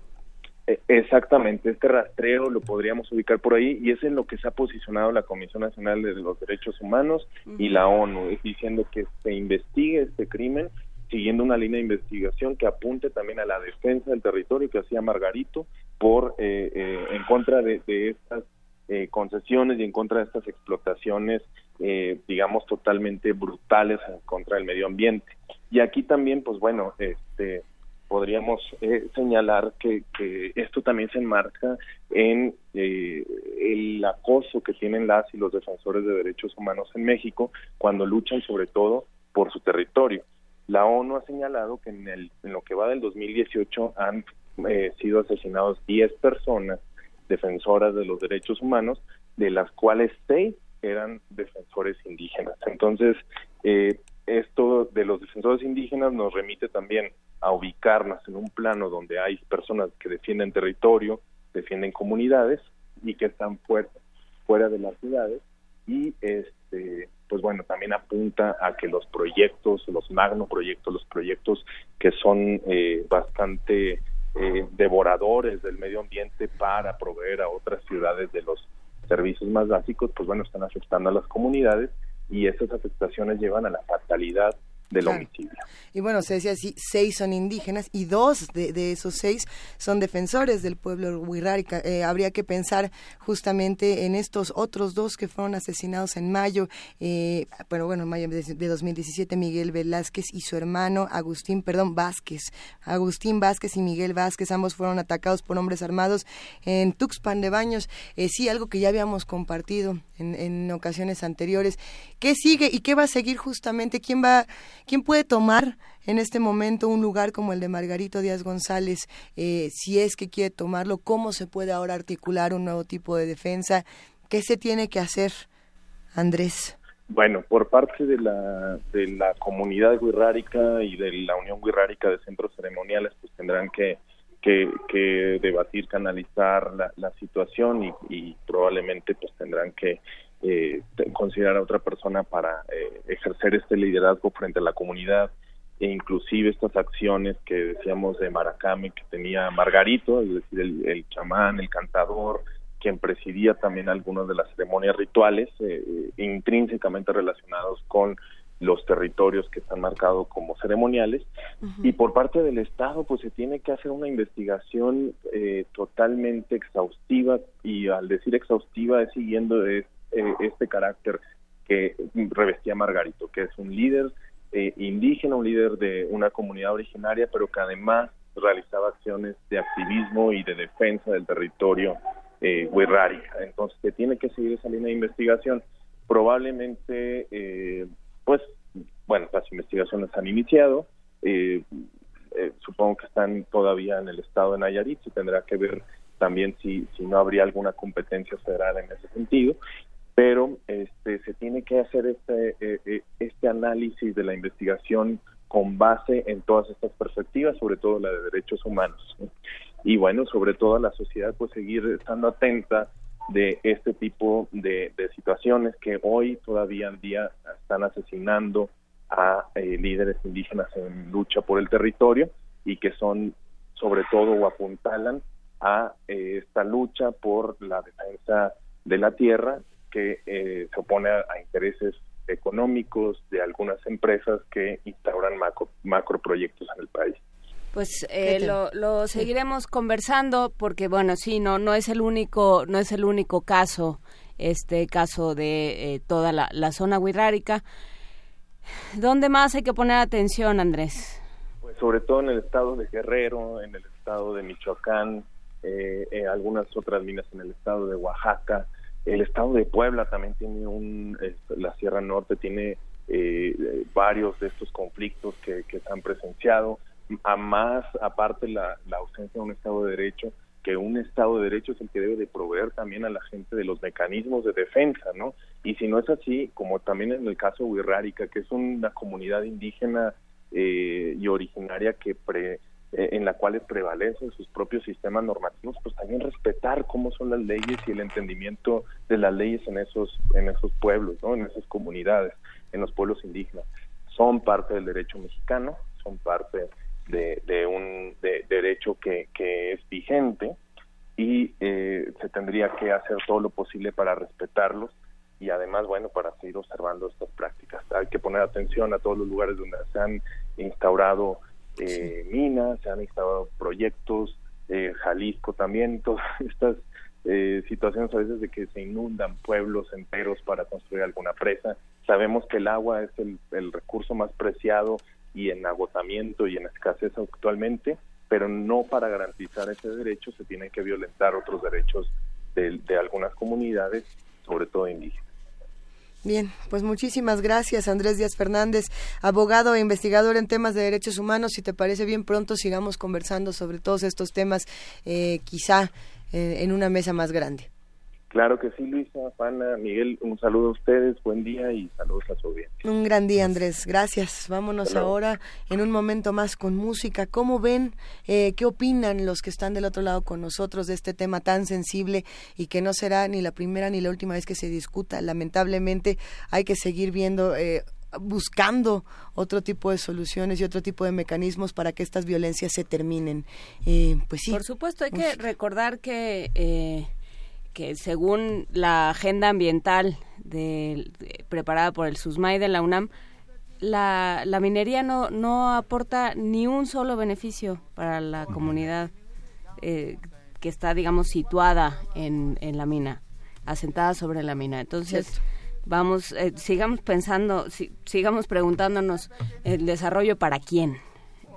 Exactamente, este rastreo lo podríamos ubicar por ahí y es en lo que se ha posicionado la Comisión Nacional de los Derechos Humanos y la ONU, diciendo que se investigue este crimen siguiendo una línea de investigación que apunte también a la defensa del territorio que hacía Margarito por eh, eh, en contra de, de estas eh, concesiones y en contra de estas explotaciones, digamos, totalmente brutales en contra del medio ambiente. Y aquí también, pues bueno, este podríamos señalar que, que, esto también se enmarca en el acoso que tienen las y los defensores de derechos humanos en México cuando luchan sobre todo por su territorio. La ONU ha señalado que en, el, en lo que va del 2018 han eh, sido asesinados 10 personas defensoras de los derechos humanos, de las cuales 6 eran defensores indígenas. Entonces, eh, esto de los defensores indígenas nos remite también a ubicarnos en un plano donde hay personas que defienden territorio, defienden comunidades y que están fuera, fuera de las ciudades. Y este pues bueno, también apunta a que los proyectos, los magno proyectos, los proyectos que son eh, bastante eh, devoradores del medio ambiente para proveer a otras ciudades de los servicios más básicos, pues bueno, están afectando a las comunidades y esas afectaciones llevan a la fatalidad del Claro. homicidio. Y bueno, se decía así, seis son indígenas y dos de, de esos seis son defensores del pueblo Huirrárica. Eh, habría que pensar justamente en estos otros dos que fueron asesinados en mayo, eh, pero bueno, en mayo de, de 2017, Miguel Velázquez y su hermano Agustín, perdón, Vázquez. Agustín Vázquez y Miguel Vázquez, ambos fueron atacados por hombres armados en Tuxpan de Baños. Eh, sí, algo que ya habíamos compartido en, en ocasiones anteriores. ¿Qué sigue y qué va a seguir justamente? ¿Quién va, ¿quién puede tomar en este momento un lugar como el de Margarito Díaz González, eh, si es que quiere tomarlo, cómo se puede ahora articular un nuevo tipo de defensa, qué se tiene que hacer, Andrés. Bueno, por parte de la, de la comunidad guirrárica y de la Unión Guirrárica de Centros Ceremoniales, pues tendrán que, que, que debatir, canalizar la, la situación y, y, probablemente pues tendrán que eh, considerar a otra persona para eh, ejercer este liderazgo frente a la comunidad e inclusive estas acciones que decíamos de Maracame que tenía Margarito, es decir, el, el chamán, el cantador, quien presidía también algunas de las ceremonias rituales eh, intrínsecamente relacionados con los territorios que están marcados como ceremoniales uh -huh. y por parte del Estado pues se tiene que hacer una investigación eh, totalmente exhaustiva y al decir exhaustiva es siguiendo es, eh, este carácter que revestía Margarito que es un líder eh, indígena, un líder de una comunidad originaria pero que además realizaba acciones de activismo y de defensa del territorio eh. Entonces se tiene que seguir esa línea de investigación. Probablemente, eh, pues, bueno, las investigaciones han iniciado. Eh, eh, supongo que están todavía en el estado de Nayarit. Se tendrá que ver también si, si no habría alguna competencia federal en ese sentido. Pero este, se tiene que hacer este, eh, este análisis de la investigación con base en todas estas perspectivas, sobre todo la de derechos humanos. ¿no? y bueno, sobre todo la sociedad pues seguir estando atenta de este tipo de, de situaciones que hoy todavía en día están asesinando a eh, líderes indígenas en lucha por el territorio y que son sobre todo o apuntalan a eh, esta lucha por la defensa de la tierra que eh, se opone a, a, intereses económicos de algunas empresas que instauran macro, macroproyectos en el país. Pues eh, lo, lo, seguiremos conversando porque bueno sí no no es el único no es el único caso este caso de eh, toda la, la zona wixárika dónde más hay que poner atención Andrés pues sobre todo en el estado de Guerrero en el estado de Michoacán eh, eh, algunas otras minas en el estado de Oaxaca el estado de Puebla también tiene un la Sierra Norte tiene varios de estos conflictos que, se han presenciado a más, aparte la, la ausencia de un Estado de Derecho, que un Estado de Derecho es el que debe de proveer también a la gente de los mecanismos de defensa, ¿no? Y si no es así, como también en el caso de Wixárika, que es una comunidad indígena eh, y originaria que pre, eh, en la cual prevalecen sus propios sistemas normativos, pues también respetar cómo son las leyes y el entendimiento de las leyes en esos en esos pueblos, ¿no? En esas comunidades, en los pueblos indígenas. Son parte del derecho mexicano, son parte de, un de, derecho que, que, es vigente y eh, se tendría que hacer todo lo posible para respetarlos y además, bueno, para seguir observando estas prácticas. Hay que poner atención a todos los lugares donde se han instaurado eh, sí. minas, se han instaurado proyectos, eh, Jalisco también, todas estas eh, situaciones a veces de que se inundan pueblos enteros para construir alguna presa. Sabemos que el agua es el, el recurso más preciado y en agotamiento y en escasez actualmente, pero no para garantizar ese derecho se tienen que violentar otros derechos de, de algunas comunidades, sobre todo indígenas. Bien, pues muchísimas gracias Andrés Díaz Fernández, abogado e investigador en temas de derechos humanos. Si te parece bien, pronto sigamos conversando sobre todos estos temas, eh, quizá eh, en una mesa más grande. Claro que sí, Luisa, Pana, Miguel, un saludo a ustedes, buen día y saludos a su audiencia. Un gran día, Andrés, gracias. Vámonos ahora en un momento más con música. ¿Cómo ven, eh, qué opinan los que están del otro lado con nosotros de este tema tan sensible y que no será ni la primera ni la última vez que se discuta? Lamentablemente hay que seguir viendo... Eh, buscando otro tipo de soluciones y otro tipo de mecanismos para que estas violencias se terminen. Eh, pues sí. Por supuesto, hay que recordar que eh, que según la agenda ambiental de, de, preparada por el SUSMAI de la UNAM, la, la, minería no, no aporta ni un solo beneficio para la comunidad eh, que está, digamos, situada en, en, la mina, asentada sobre la mina. Entonces, ¿Cierto? vamos, eh, sigamos pensando, si, sigamos preguntándonos el desarrollo para quién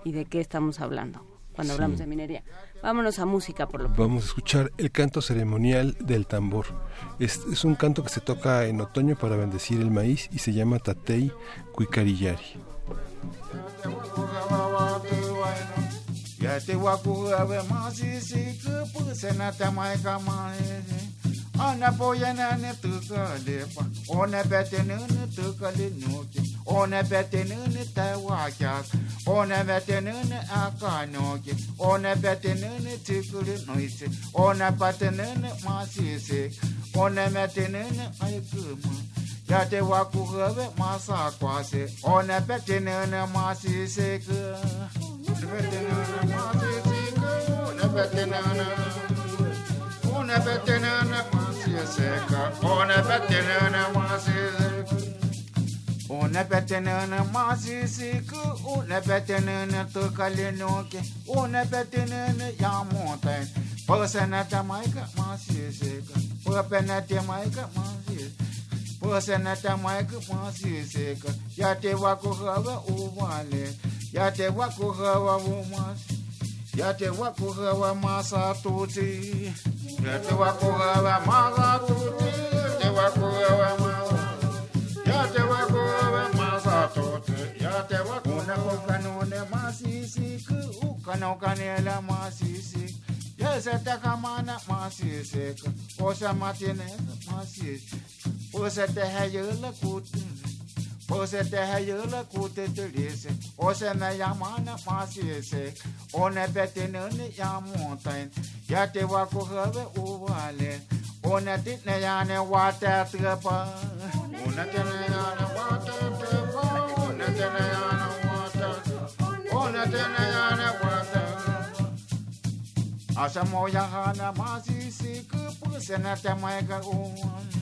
y de qué estamos hablando cuando sí. hablamos de minería. Vámonos a música por lo pronto. Vamos a escuchar el canto ceremonial del tambor. Es, es, un canto que se toca en otoño para bendecir el maíz y se llama Tatei Cuicarillari. Ona boya na ne tuka le pa. Ona bete ne ne tuka le nuke. Ona bete ne ne ta wa kya. Ona bete ne ne aka nuke. Ona bete ne ne tuka le noise. Ona bete ne ne masise. Ona bete ne ne aikuma. Yate wa kuhawe masa kwase. Ona bete ne ne masise ke. Ona bete ne ne masise ke. Ona bete ne ne. Ona bete ne ne. Seca. Una veterana seca, una veterana tocalinoke, una veterana yamonte. Persona tamaica seca, persona tamaica seca. Persona tamaica seca. Ya te va a coger uvale, ya te va a coger umas. Ya te va a coger masa tuti. Ya te va a coger masa tuti. Ya te va a coger masa. Ya te va a coger masa tuti. Ya te va a coger una coca no ne masisi. Uka no canela masisi. Ya se te camana masisi. Osa matine masisi. Osa te hayela kutu. Ose Você terra yula kute tulise, Ose me o ne One betinuni ya montain, Yate waku hove uwale, ne ya ne wate trepa, ne titne yane wate trepa, One titne yane wate, ne ya ne wate, Asa moya hana masisi kupu, Senete mega uwale,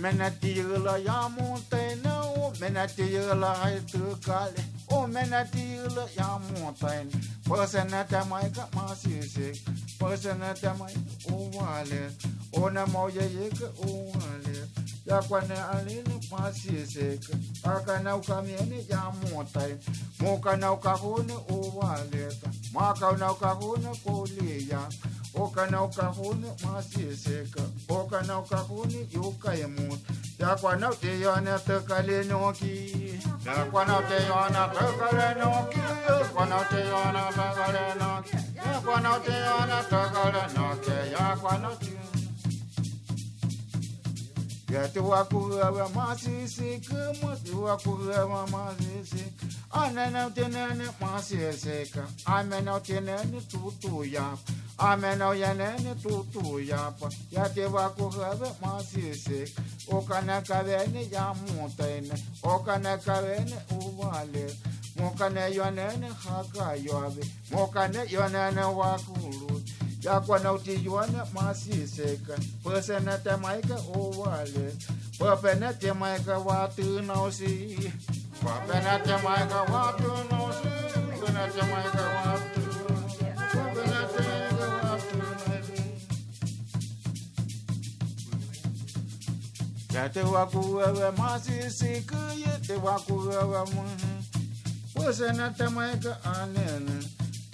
mena tigla ya montaina o mena tigla hai tu kale. O mena tigla ya montaina pasana tamai ka masise pasana tamai o wale. O na moye yek o wale. Ya kwan na ali kwane alini masise aka na ukamiene ya montaina mo kana ukahone o wale ka ma kana ukahone ko liya okana ukahuni masiseka okana ukahuni yukaimun yakwana uteyana tekalenoki yakwana uteyana tekalenoki yakwana uteyana tekalenoki yakwana uteyana tekalenoki yakwana uteyana Iată o acură, mă se se că mă tu acură, mă se se. Ana n-au tenene, mă se se că. Ame n-au tenene, tu tu ia. Ame n-au tenene, tu tu ia. Iată o acură, mă se se. O cană cavene, ia mutene. O cană cavene, uvale. Mocane ionene, haka ioave. Mocane ionene, waculut. Ya yakwanautejuana masiseka păsănătemaika oale păpenătemaica watânausi păpenătemaica watânausi păpenătemaica watânausi Te wakuwewe masisi kuye te wakuwewe mu Puse na temaika anene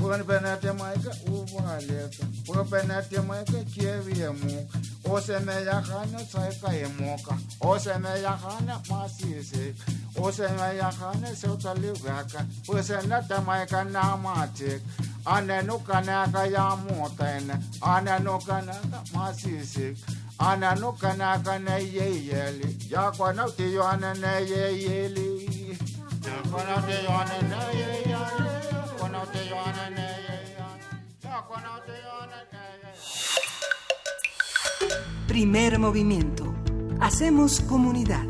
Purpenatemaika uvaleka, Purpenatemaika kieviemuk, Osemeyahana saikaemoka, Osemeyahana masise, Osemeyahana seutalivaka, Purpenatemaika namatik, Ananukanaka yamuten, Ananukanaka masisik, Ananukanaka neyeyeli, Yakwanauti yohananeyeyeli, Yakwanauti yohananeyeyeli, Primer movimiento. Hacemos comunidad.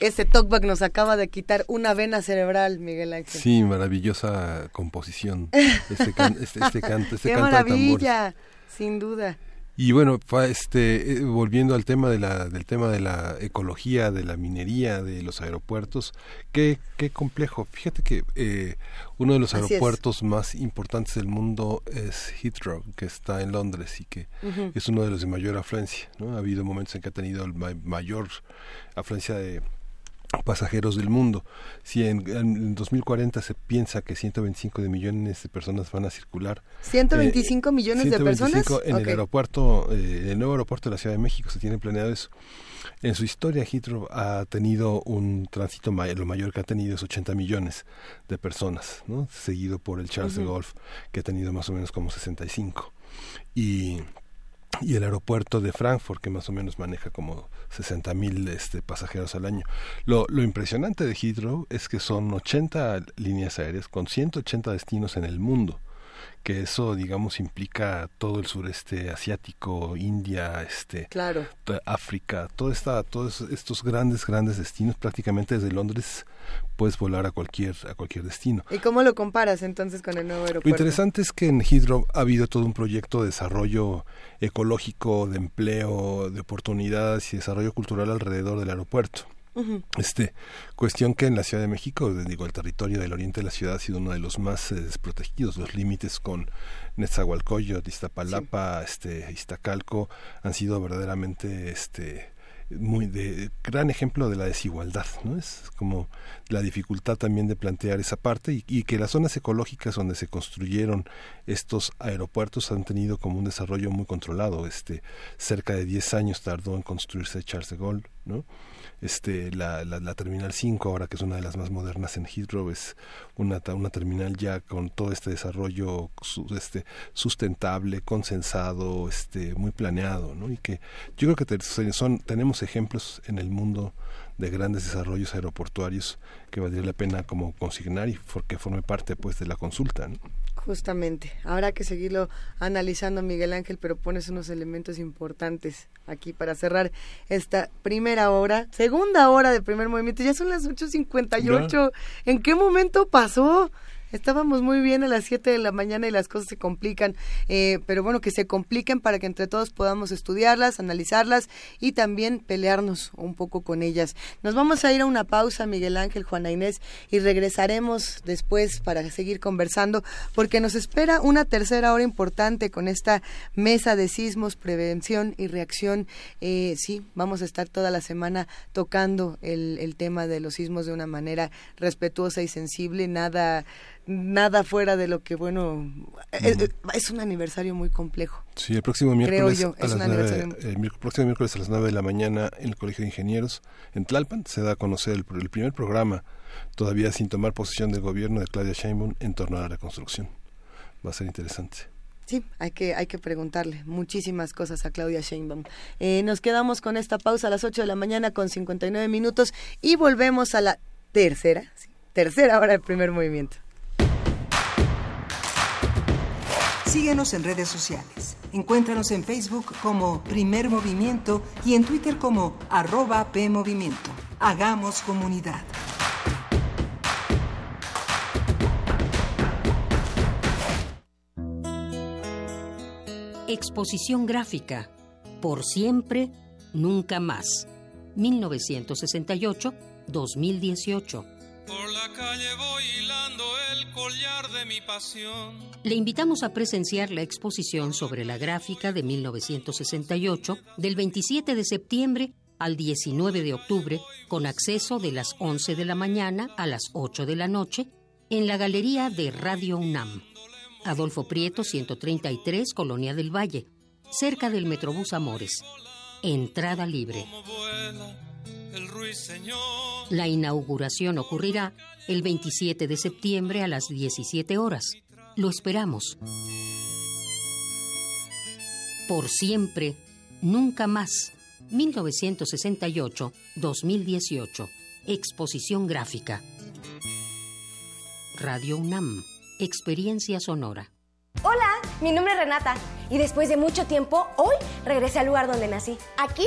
Este talkback nos acaba de quitar una vena cerebral, Miguel Ángel. Sí, maravillosa composición. Este, can, este, este canto, este Qué canto maravilla, sin duda. Y bueno, este, eh, volviendo al tema de la, del tema de la ecología, de la minería, de los aeropuertos, qué, qué complejo. Fíjate que eh, uno de los aeropuertos más importantes del mundo es Heathrow, que está en Londres y que es uno de los de mayor afluencia. ¿no? Ha habido momentos en que ha tenido el mayor afluencia de pasajeros del mundo. Si en, 2040 se piensa que 125 de millones de personas van a circular. 125 millones de personas. En el aeropuerto, eh, el nuevo aeropuerto de la Ciudad de México se tiene planeado eso. En su historia, Heathrow ha tenido un tránsito, lo mayor que ha tenido es 80 millones de personas, ¿no? seguido por el Charles de Gaulle, que ha tenido más o menos como 65. Y y el aeropuerto de Frankfurt, que más o menos maneja como 60 mil este, pasajeros al año. Lo, lo impresionante de Heathrow es que son 80 líneas aéreas con 180 destinos en el mundo que eso digamos implica todo el sureste asiático, India, este, claro. África, todo esta, todos estos grandes grandes destinos prácticamente desde Londres puedes volar a cualquier a cualquier destino. ¿Y cómo lo comparas entonces con el nuevo aeropuerto? Lo interesante es que en Heathrow ha habido todo un proyecto de desarrollo ecológico, de empleo, de oportunidades y desarrollo cultural alrededor del aeropuerto. Este, cuestión que en la Ciudad de México, digo, el territorio del oriente de la ciudad ha sido uno de los más eh, desprotegidos. Los límites con Nezahualcóyotl, Iztapalapa, este, Iztacalco han sido verdaderamente, este, muy de gran ejemplo de la desigualdad, ¿no? Es como la dificultad también de plantear esa parte y, y, que las zonas ecológicas donde se construyeron estos aeropuertos han tenido como un desarrollo muy controlado. Este, cerca de 10 años tardó en construirse Charles de Gaulle, ¿no? este la, la, terminal 5 ahora que es una de las más modernas en Heathrow es una, una terminal ya con todo este desarrollo este sustentable consensado este muy planeado ¿no? y que yo creo que son tenemos ejemplos en el mundo de grandes desarrollos aeroportuarios que valdría la pena como consignar y porque forme parte pues de la consulta ¿no? Justamente, habrá que seguirlo analizando, Miguel Ángel, pero pones unos elementos importantes aquí para cerrar esta primera hora, segunda hora de primer movimiento. Ya son las 8.58. ¿En qué momento pasó? Estábamos muy bien a las 7 de la mañana y las cosas se complican, eh, pero bueno, que se compliquen para que entre todos podamos estudiarlas, analizarlas y también pelearnos un poco con ellas. Nos vamos a ir a una pausa, Miguel Ángel, Juana Inés, y regresaremos después para seguir conversando, porque nos espera una tercera hora importante con esta mesa de sismos, prevención y reacción. Eh, sí, vamos a estar toda la semana tocando el, el tema de los sismos de una manera respetuosa y sensible, nada nada fuera de lo que, bueno, eh, eh, es, un aniversario muy complejo. Sí, el próximo miércoles, a las el próximo miércoles a las 9 de la mañana en el Colegio de Ingenieros en Tlalpan se da a conocer el, primer programa todavía sin tomar posesión del gobierno de Claudia Sheinbaum en torno a la reconstrucción. Va a ser interesante. Sí, hay que, hay que preguntarle muchísimas cosas a Claudia Sheinbaum. Eh, nos quedamos con esta pausa a las 8 de la mañana con 59 minutos y volvemos a la tercera, tercera hora del primer movimiento. Síguenos en redes sociales. Encuéntranos en Facebook como Primer Movimiento y en Twitter como arroba PMovimiento. Hagamos comunidad. Exposición gráfica. Por siempre, nunca más. 1968-2018. Por la calle voy hilando el collar de mi pasión. Le invitamos a presenciar la exposición sobre la gráfica de 1968 del 27 de septiembre al 19 de octubre con acceso de las 11 de la mañana a las 8 de la noche en la galería de Radio UNAM. Adolfo Prieto 133, Colonia del Valle, cerca del Metrobús Amores. Entrada libre. La inauguración ocurrirá el 27 de septiembre a las 17 horas. Lo esperamos. Por siempre, nunca más. 1968-2018. Exposición gráfica. Radio UNAM. Experiencia sonora. Hola, mi nombre es Renata y después de mucho tiempo, hoy regresé al lugar donde nací. Aquí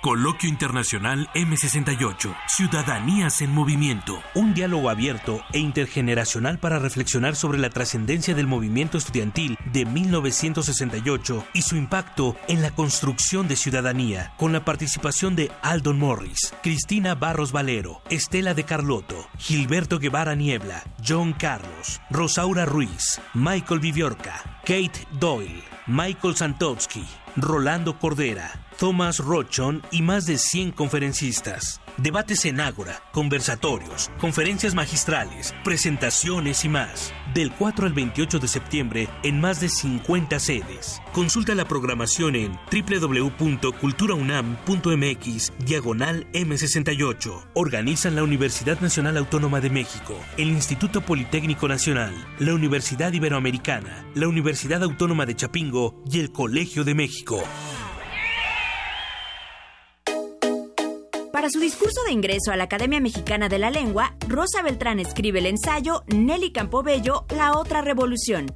Coloquio Internacional M68, Ciudadanías en Movimiento. Un diálogo abierto e intergeneracional para reflexionar sobre la trascendencia del movimiento estudiantil de 1968 y su impacto en la construcción de ciudadanía, con la participación de Aldon Morris, Cristina Barros Valero, Estela de Carlotto, Gilberto Guevara Niebla, John Carlos, Rosaura Ruiz, Michael Viviorca, Kate Doyle, Michael Santowski, Rolando Cordera, Thomas Rochon y más de 100 conferencistas. Debates en Ágora, conversatorios, conferencias magistrales, presentaciones y más. Del 4 al 28 de septiembre en más de 50 sedes. Consulta la programación en www.culturaunam.mx diagonal M68. Organizan la Universidad Nacional Autónoma de México, el Instituto Politécnico Nacional, la Universidad Iberoamericana, la Universidad Autónoma de Chapingo y el Colegio de México. Para su discurso de ingreso a la Academia Mexicana de la Lengua, Rosa Beltrán escribe el ensayo Nelly Campobello, La otra revolución.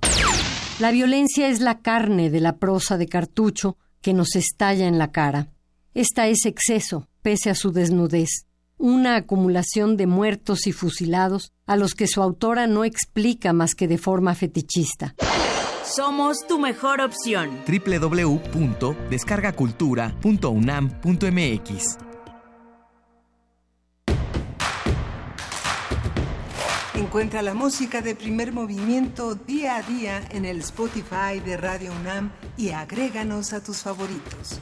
La violencia es la carne de la prosa de cartucho que nos estalla en la cara. Esta es exceso, pese a su desnudez, una acumulación de muertos y fusilados a los que su autora no explica más que de forma fetichista. Somos tu mejor opción. www.descargacultura.unam.mx Encuentra la música de primer movimiento día a día en el Spotify de Radio UNAM y agréganos a tus favoritos.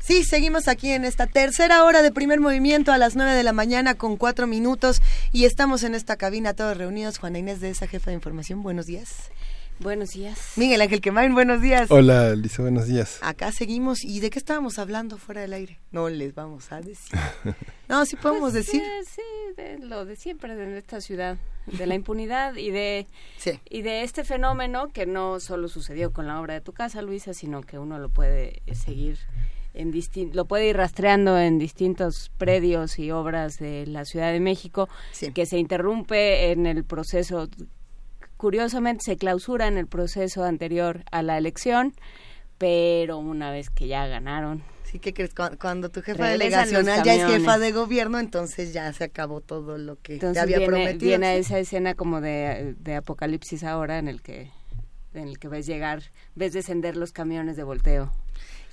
Sí, seguimos aquí en esta tercera hora de primer movimiento a las nueve de la mañana con cuatro minutos y estamos en esta cabina todos reunidos. Juana Inés de esa jefa de información, buenos días. Buenos días. Miguel Ángel Quemain, buenos días. Hola, Lisa, buenos días. Acá seguimos. ¿Y de qué estábamos hablando fuera del aire? No les vamos a decir. No, sí podemos Pues, decir. eh, sí, de lo de siempre de esta ciudad, de la impunidad y de y de este fenómeno que no solo sucedió con la obra de tu casa, Luisa, sino que uno lo puede seguir en distin- lo puede ir rastreando en distintos predios y obras de la Ciudad de México que se interrumpe en el proceso curiosamente se clausura en el proceso anterior a la elección, pero una vez que ya ganaron. Sí, ¿qué crees? Cu- Cuando tu jefa Regresan delegacional ya es jefa de gobierno, entonces ya se acabó todo lo que te Entonces había viene, prometido. viene sí. esa escena como de, de apocalipsis ahora en el que en el que ves llegar, ves descender los camiones de volteo.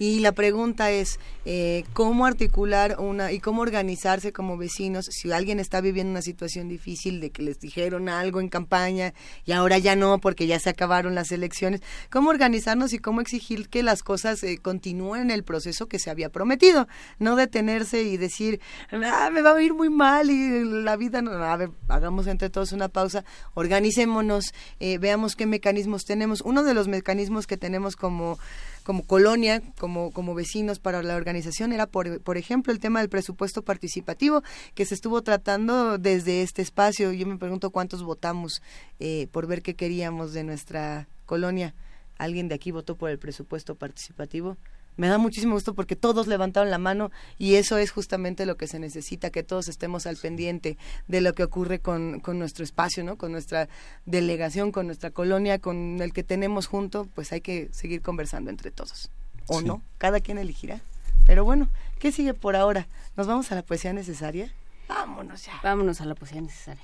Y la pregunta es, eh, ¿cómo articular una y cómo organizarse como vecinos si alguien está viviendo una situación difícil de que les dijeron algo en campaña y ahora ya no porque ya se acabaron las elecciones? ¿Cómo organizarnos y cómo exigir que las cosas eh, continúen el proceso que se había prometido? No detenerse y decir, ah, me va a ir muy mal y la vida no... A ver, hagamos entre todos una pausa, organicémonos, eh, veamos qué mecanismos tenemos. Uno de los mecanismos que tenemos como como colonia, como, como vecinos para la organización, era, por, por ejemplo, el tema del presupuesto participativo que se estuvo tratando desde este espacio. Yo me pregunto cuántos votamos eh, por ver qué queríamos de nuestra colonia. ¿Alguien de aquí votó por el presupuesto participativo? Me da muchísimo gusto porque todos levantaron la mano y eso es justamente lo que se necesita, que todos estemos al pendiente de lo que ocurre con, con nuestro espacio, ¿no? con nuestra delegación, con nuestra colonia, con el que tenemos junto, pues hay que seguir conversando entre todos. ¿O Sí. no? Cada quien elegirá. Pero bueno, ¿qué sigue por ahora? ¿Nos vamos a la poesía necesaria? Vámonos ya. Vámonos a la poesía necesaria.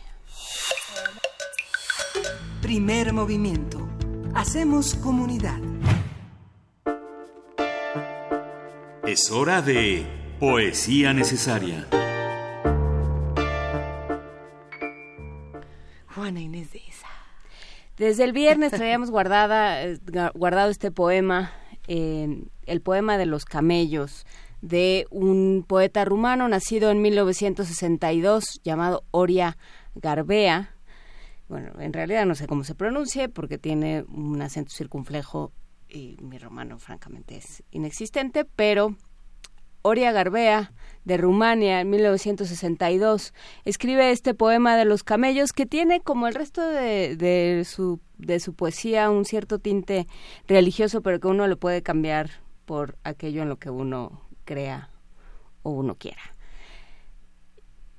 Primer movimiento. Hacemos comunidad. Es hora de Poesía Necesaria. Juana Inés de esa. Desde el viernes traíamos guardada, eh, guardado este poema, el poema de los camellos, de un poeta rumano nacido en 1962 llamado Oria Garbea. Bueno, en realidad no sé cómo se pronuncie porque tiene un acento circunflejo y mi romano francamente es inexistente, pero Oria Garbea, de Rumania, en 1962, escribe este poema de los camellos que tiene, como el resto de, de, su, de su poesía, un cierto tinte religioso, pero que uno lo puede cambiar por aquello en lo que uno crea o uno quiera.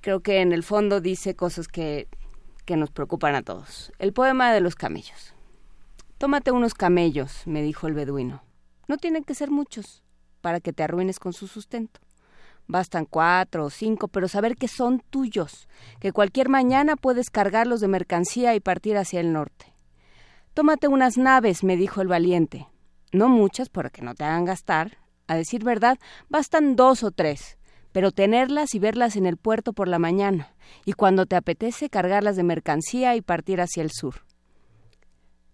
Creo que en el fondo dice cosas que, que nos preocupan a todos. El poema de los camellos. Tómate unos camellos, me dijo el beduino. No tienen que ser muchos para que te arruines con su sustento. Bastan cuatro o cinco, pero saber que son tuyos, que cualquier mañana puedes cargarlos de mercancía y partir hacia el norte. Tómate unas naves, me dijo el valiente. No muchas, para que no te hagan gastar. A decir verdad, bastan dos o tres, pero tenerlas y verlas en el puerto por la mañana, y cuando te apetece cargarlas de mercancía y partir hacia el sur.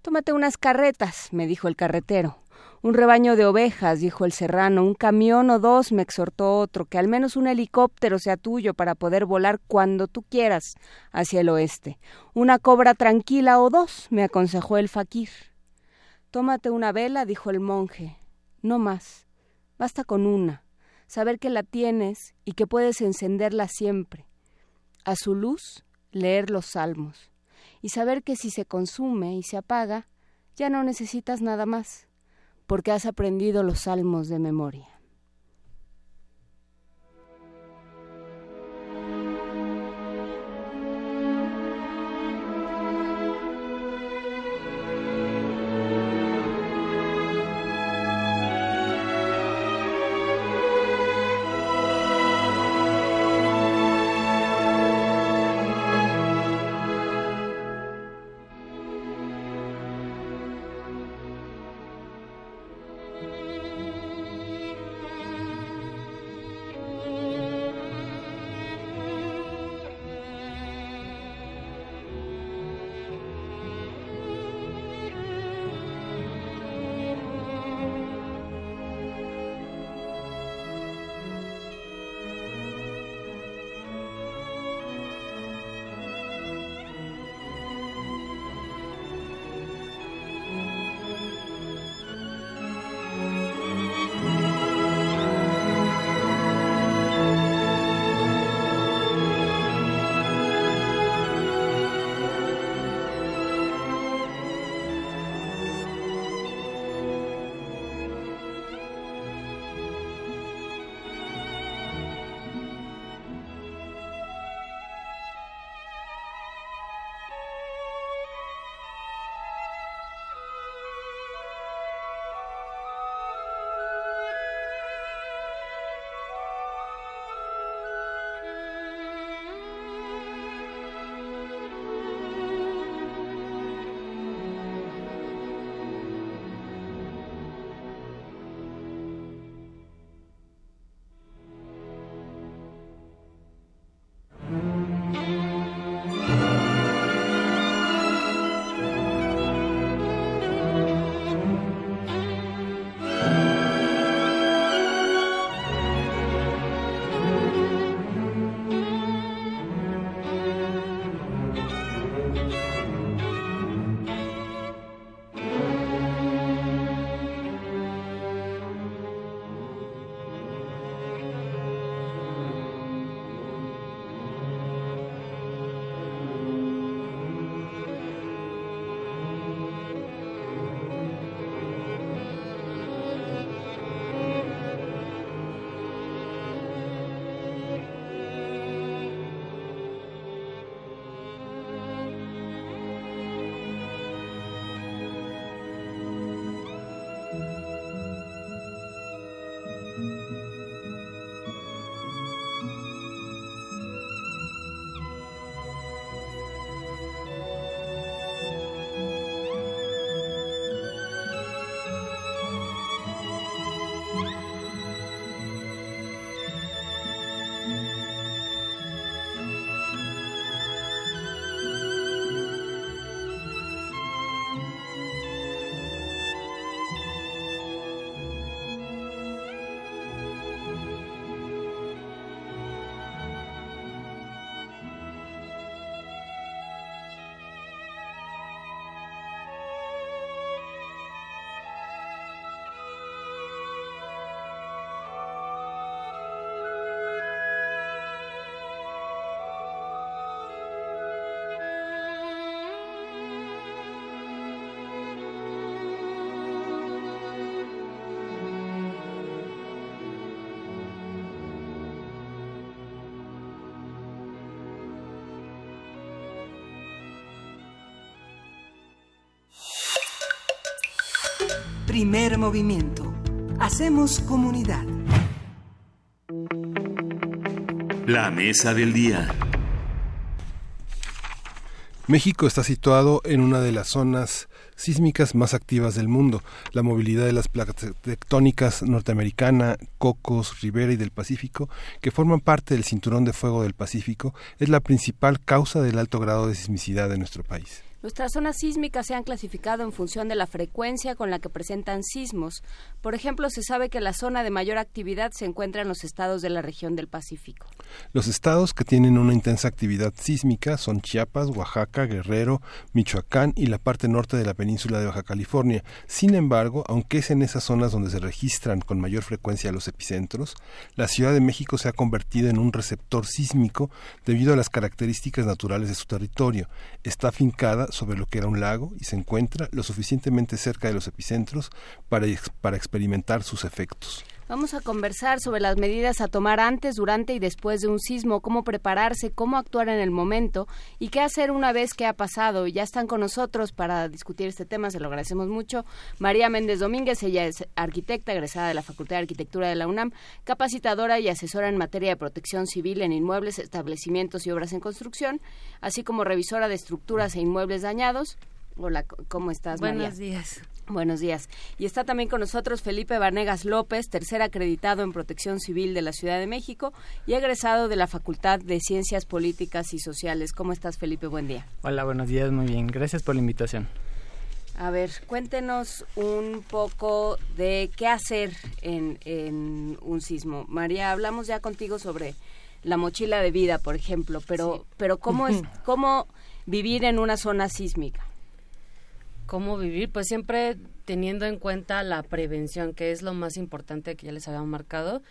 Tómate unas carretas, me dijo el carretero. Un rebaño de ovejas, dijo el serrano, un camión o dos, me exhortó otro, que al menos un helicóptero sea tuyo para poder volar cuando tú quieras hacia el oeste. Una cobra tranquila o dos, me aconsejó el faquir. Tómate una vela, dijo el monje. No más. Basta con una. Saber que la tienes y que puedes encenderla siempre. A su luz, leer los salmos. Y saber que si se consume y se apaga, ya no necesitas nada más porque has aprendido los salmos de memoria. Primer movimiento. Hacemos comunidad. La mesa del día. México está situado en una de las zonas sísmicas más activas del mundo. La movilidad de las placas tectónicas norteamericana, Cocos, Rivera y del Pacífico, que forman parte del cinturón de fuego del Pacífico, es la principal causa del alto grado de sismicidad de nuestro país. Nuestras zonas sísmicas se han clasificado en función de la frecuencia con la que presentan sismos. Por ejemplo, se sabe que la zona de mayor actividad se encuentra en los estados de la región del Pacífico. Los estados que tienen una intensa actividad sísmica son Chiapas, Oaxaca, Guerrero, Michoacán y la parte norte de la península de Baja California. Sin embargo, aunque es en esas zonas donde se registran con mayor frecuencia los epicentros, la Ciudad de México se ha convertido en un receptor sísmico debido a las características naturales de su territorio. Está afincada sobre lo que era un lago y se encuentra lo suficientemente cerca de los epicentros para, para experimentar sus efectos. Vamos a conversar sobre las medidas a tomar antes, durante y después de un sismo, cómo prepararse, cómo actuar en el momento y qué hacer una vez que ha pasado. Ya están con nosotros para discutir este tema, se lo agradecemos mucho. María Méndez Domínguez, ella es arquitecta egresada de la Facultad de Arquitectura de la UNAM, capacitadora y asesora en materia de protección civil en inmuebles, establecimientos y obras en construcción, así como revisora de estructuras e inmuebles dañados. Hola, ¿cómo estás, María? Buenos días. Buenos días. Y está también con nosotros Felipe Vanegas López, tercer acreditado en Protección Civil de la Ciudad de México y egresado de la Facultad de Ciencias Políticas y Sociales. ¿Cómo estás, Felipe? Buen día. Hola, buenos días, muy bien. Gracias por la invitación. A ver, cuéntenos un poco de qué hacer en, en un sismo. María, hablamos ya contigo sobre la mochila de vida, por ejemplo, pero, pero ¿cómo, es, ¿cómo vivir en una zona sísmica? Cómo vivir, pues siempre teniendo en cuenta la prevención, que es lo más importante que ya les habíamos marcado.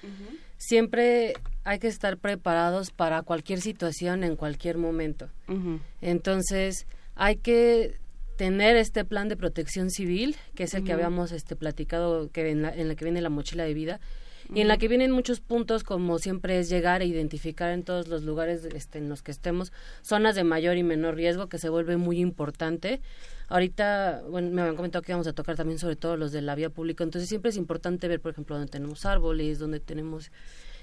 Siempre hay que estar preparados para cualquier situación en cualquier momento. Entonces, hay que tener este plan de protección civil, que es el que habíamos este, platicado, que en la, en la que viene la mochila de vida, y en la que vienen muchos puntos como siempre es llegar e identificar en todos los lugares este, en los que estemos zonas de mayor y menor riesgo que se vuelve muy importante Ahorita, bueno, me habían comentado que vamos a tocar también sobre todo los de la vía pública, entonces siempre es importante ver, por ejemplo, donde tenemos árboles, donde tenemos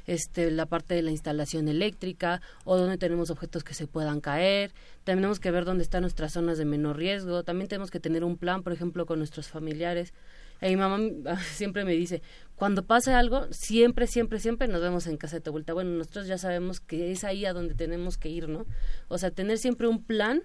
este, la parte de la instalación eléctrica o donde tenemos objetos que se puedan caer. Tenemos que ver dónde están nuestras zonas de menor riesgo. También tenemos que tener un plan, por ejemplo, con nuestros familiares. Y mi mamá siempre me dice, cuando pase algo, siempre, siempre, siempre nos vemos en casa de tu vuelta. Bueno, nosotros ya sabemos que es ahí a donde tenemos que ir, ¿no? O sea, tener siempre un plan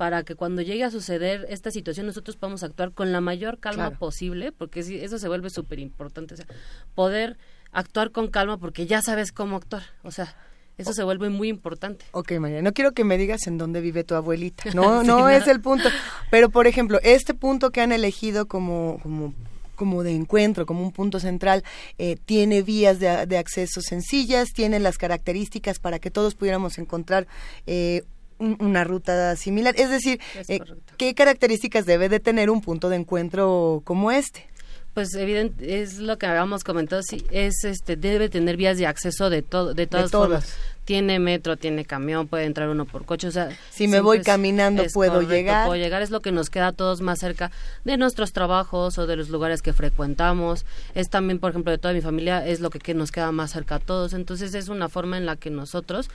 para que cuando llegue a suceder esta situación nosotros podamos actuar con la mayor calma posible, porque eso se vuelve súper importante, o sea, poder actuar con calma porque ya sabes cómo actuar, o sea, eso se vuelve muy importante. Ok, María, no quiero que me digas en dónde vive tu abuelita, no, no es el punto, pero por ejemplo, este punto que han elegido como, como como de encuentro, como un punto central, eh, tiene vías de, de, acceso sencillas, tiene las características para que todos pudiéramos encontrar eh, una ruta similar. Es decir, eh, ¿qué características debe de tener un punto de encuentro como este? Pues evidente es lo que habíamos comentado, sí, es este debe tener vías de acceso de todo de todas, formas. Tiene metro, tiene camión, puede entrar uno por coche, o sea, si me voy caminando puedo llegar. Puedo llegar es lo que nos queda a todos más cerca de nuestros trabajos o de los lugares que frecuentamos. Es también, por ejemplo, de toda mi familia es lo que, que nos queda más cerca a todos. Entonces es una forma en la que nosotros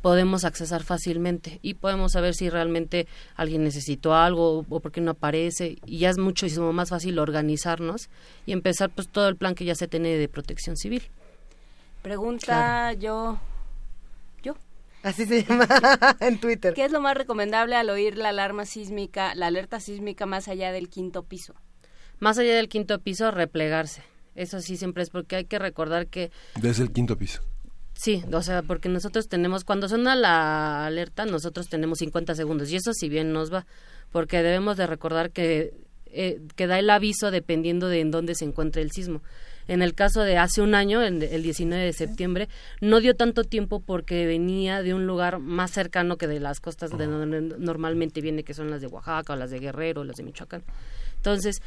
podemos accesar fácilmente y podemos saber si realmente alguien necesitó algo o, por qué no aparece y ya es muchísimo más fácil organizarnos y empezar pues todo el plan que ya se tiene de protección civil. Pregunta yo Así se llama en Twitter. ¿Qué es lo más recomendable al oír la alarma sísmica, la alerta sísmica más allá del quinto piso? Más allá del quinto piso, replegarse. Eso sí siempre es porque hay que recordar que... Desde el quinto piso. Sí, o sea, porque nosotros tenemos, cuando suena la alerta, nosotros tenemos 50 segundos y eso si bien nos va, porque debemos de recordar que, eh, que da el aviso dependiendo de en dónde se encuentre el sismo. En el caso de hace un año, el, el 19 de septiembre, no dio tanto tiempo porque venía de un lugar más cercano que de las costas de donde normalmente viene, que son las de Oaxaca o las de Guerrero o las de Michoacán. Entonces,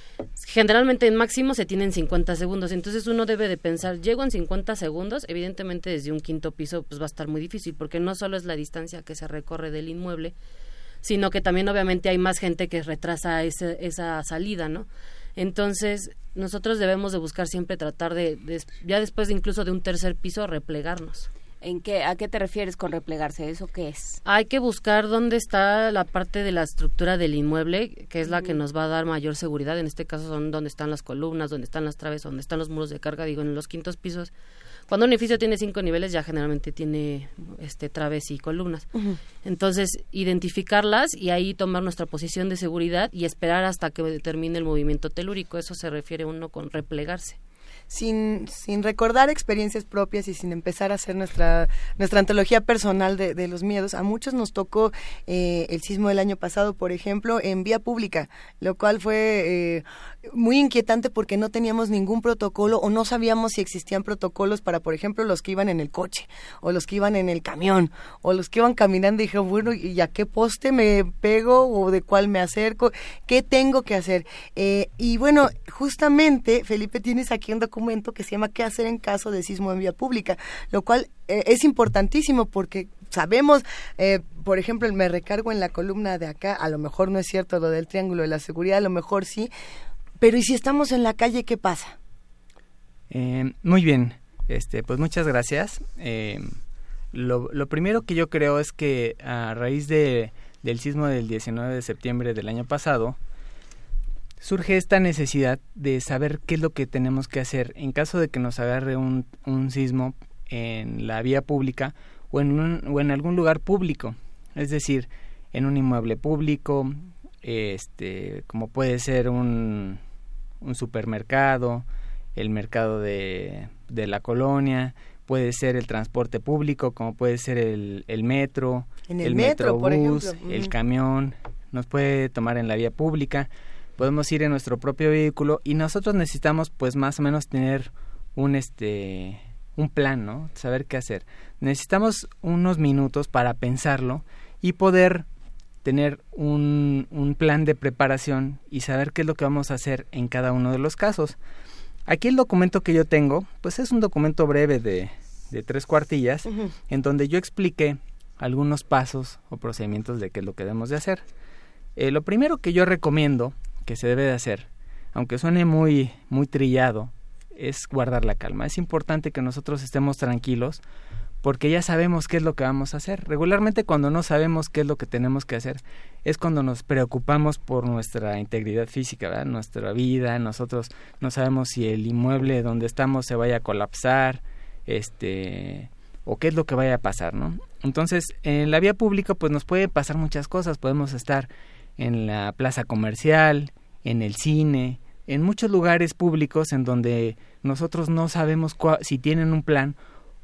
generalmente en máximo se tienen 50 segundos. Entonces uno debe de pensar, llego en 50 segundos, evidentemente desde un quinto piso pues va a estar muy difícil porque no solo es la distancia que se recorre del inmueble, sino que también obviamente hay más gente que retrasa esa salida, ¿no? Entonces, nosotros debemos de buscar siempre tratar de, ya después de incluso de un tercer piso, replegarnos. ¿En qué, ¿A qué te refieres con replegarse? ¿Eso qué es? Hay que buscar dónde está la parte de la estructura del inmueble, que es la que nos va a dar mayor seguridad. En este caso son donde están las columnas, donde están las traves, donde están los muros de carga. Digo, en los quintos pisos cuando un edificio tiene cinco niveles ya generalmente tiene este traves y columnas. Entonces, identificarlas y ahí tomar nuestra posición de seguridad y esperar hasta que termine el movimiento telúrico. Eso se refiere uno con replegarse sin, sin recordar experiencias propias y sin empezar a hacer nuestra, nuestra antología personal de, de los miedos. A muchos nos tocó eh, el sismo del año pasado, por ejemplo, en vía pública, lo cual fue eh, muy inquietante porque no teníamos ningún protocolo o no sabíamos si existían protocolos para, por ejemplo, los que iban en el coche o los que iban en el camión o los que iban caminando dije, bueno, ¿y a qué poste me pego o de cuál me acerco? ¿Qué tengo que hacer? Eh, y bueno, justamente, Felipe, tienes aquí un documento documento que se llama ¿Qué hacer en caso de sismo en vía pública? Lo cual eh, es importantísimo porque sabemos, eh, por ejemplo, me recargo en la columna de acá, a lo mejor no es cierto lo del triángulo de la seguridad, a lo mejor sí, pero ¿y si estamos en la calle, qué pasa? Eh, muy bien, este, pues muchas gracias. lo, lo, primero que yo creo es que a raíz de, del sismo del 19 de septiembre del año pasado, surge esta necesidad de saber qué es lo que tenemos que hacer en caso de que nos agarre un, un sismo en la vía pública o en, un, o en algún lugar público, es decir, en un inmueble público, este, como puede ser un, un supermercado, el mercado de, de, la colonia, puede ser el transporte público, como puede ser el, el metro, el, metro, metrobús, el camión, nos puede tomar en la vía pública podemos ir en nuestro propio vehículo y nosotros necesitamos pues más o menos tener un este un plan, ¿no? Saber qué hacer. Necesitamos unos minutos para pensarlo y poder tener un, un plan de preparación y saber qué es lo que vamos a hacer en cada uno de los casos. Aquí el documento que yo tengo, pues es un documento breve de, de tres cuartillas, en donde yo expliqué algunos pasos o procedimientos de qué es lo que debemos de hacer. Eh, lo primero que yo recomiendo que se debe de hacer, aunque suene muy, muy trillado, es guardar la calma. Es importante que nosotros estemos tranquilos porque ya sabemos qué es lo que vamos a hacer. Regularmente cuando no sabemos qué es lo que tenemos que hacer es cuando nos preocupamos por nuestra integridad física, nuestra vida, nosotros no sabemos si el inmueble donde estamos se vaya a colapsar, este o qué es lo que vaya a pasar, ¿no? Entonces, en la vía pública pues nos puede pasar muchas cosas, podemos estar en la plaza comercial, en el cine, en muchos lugares públicos en donde nosotros no sabemos si tienen un plan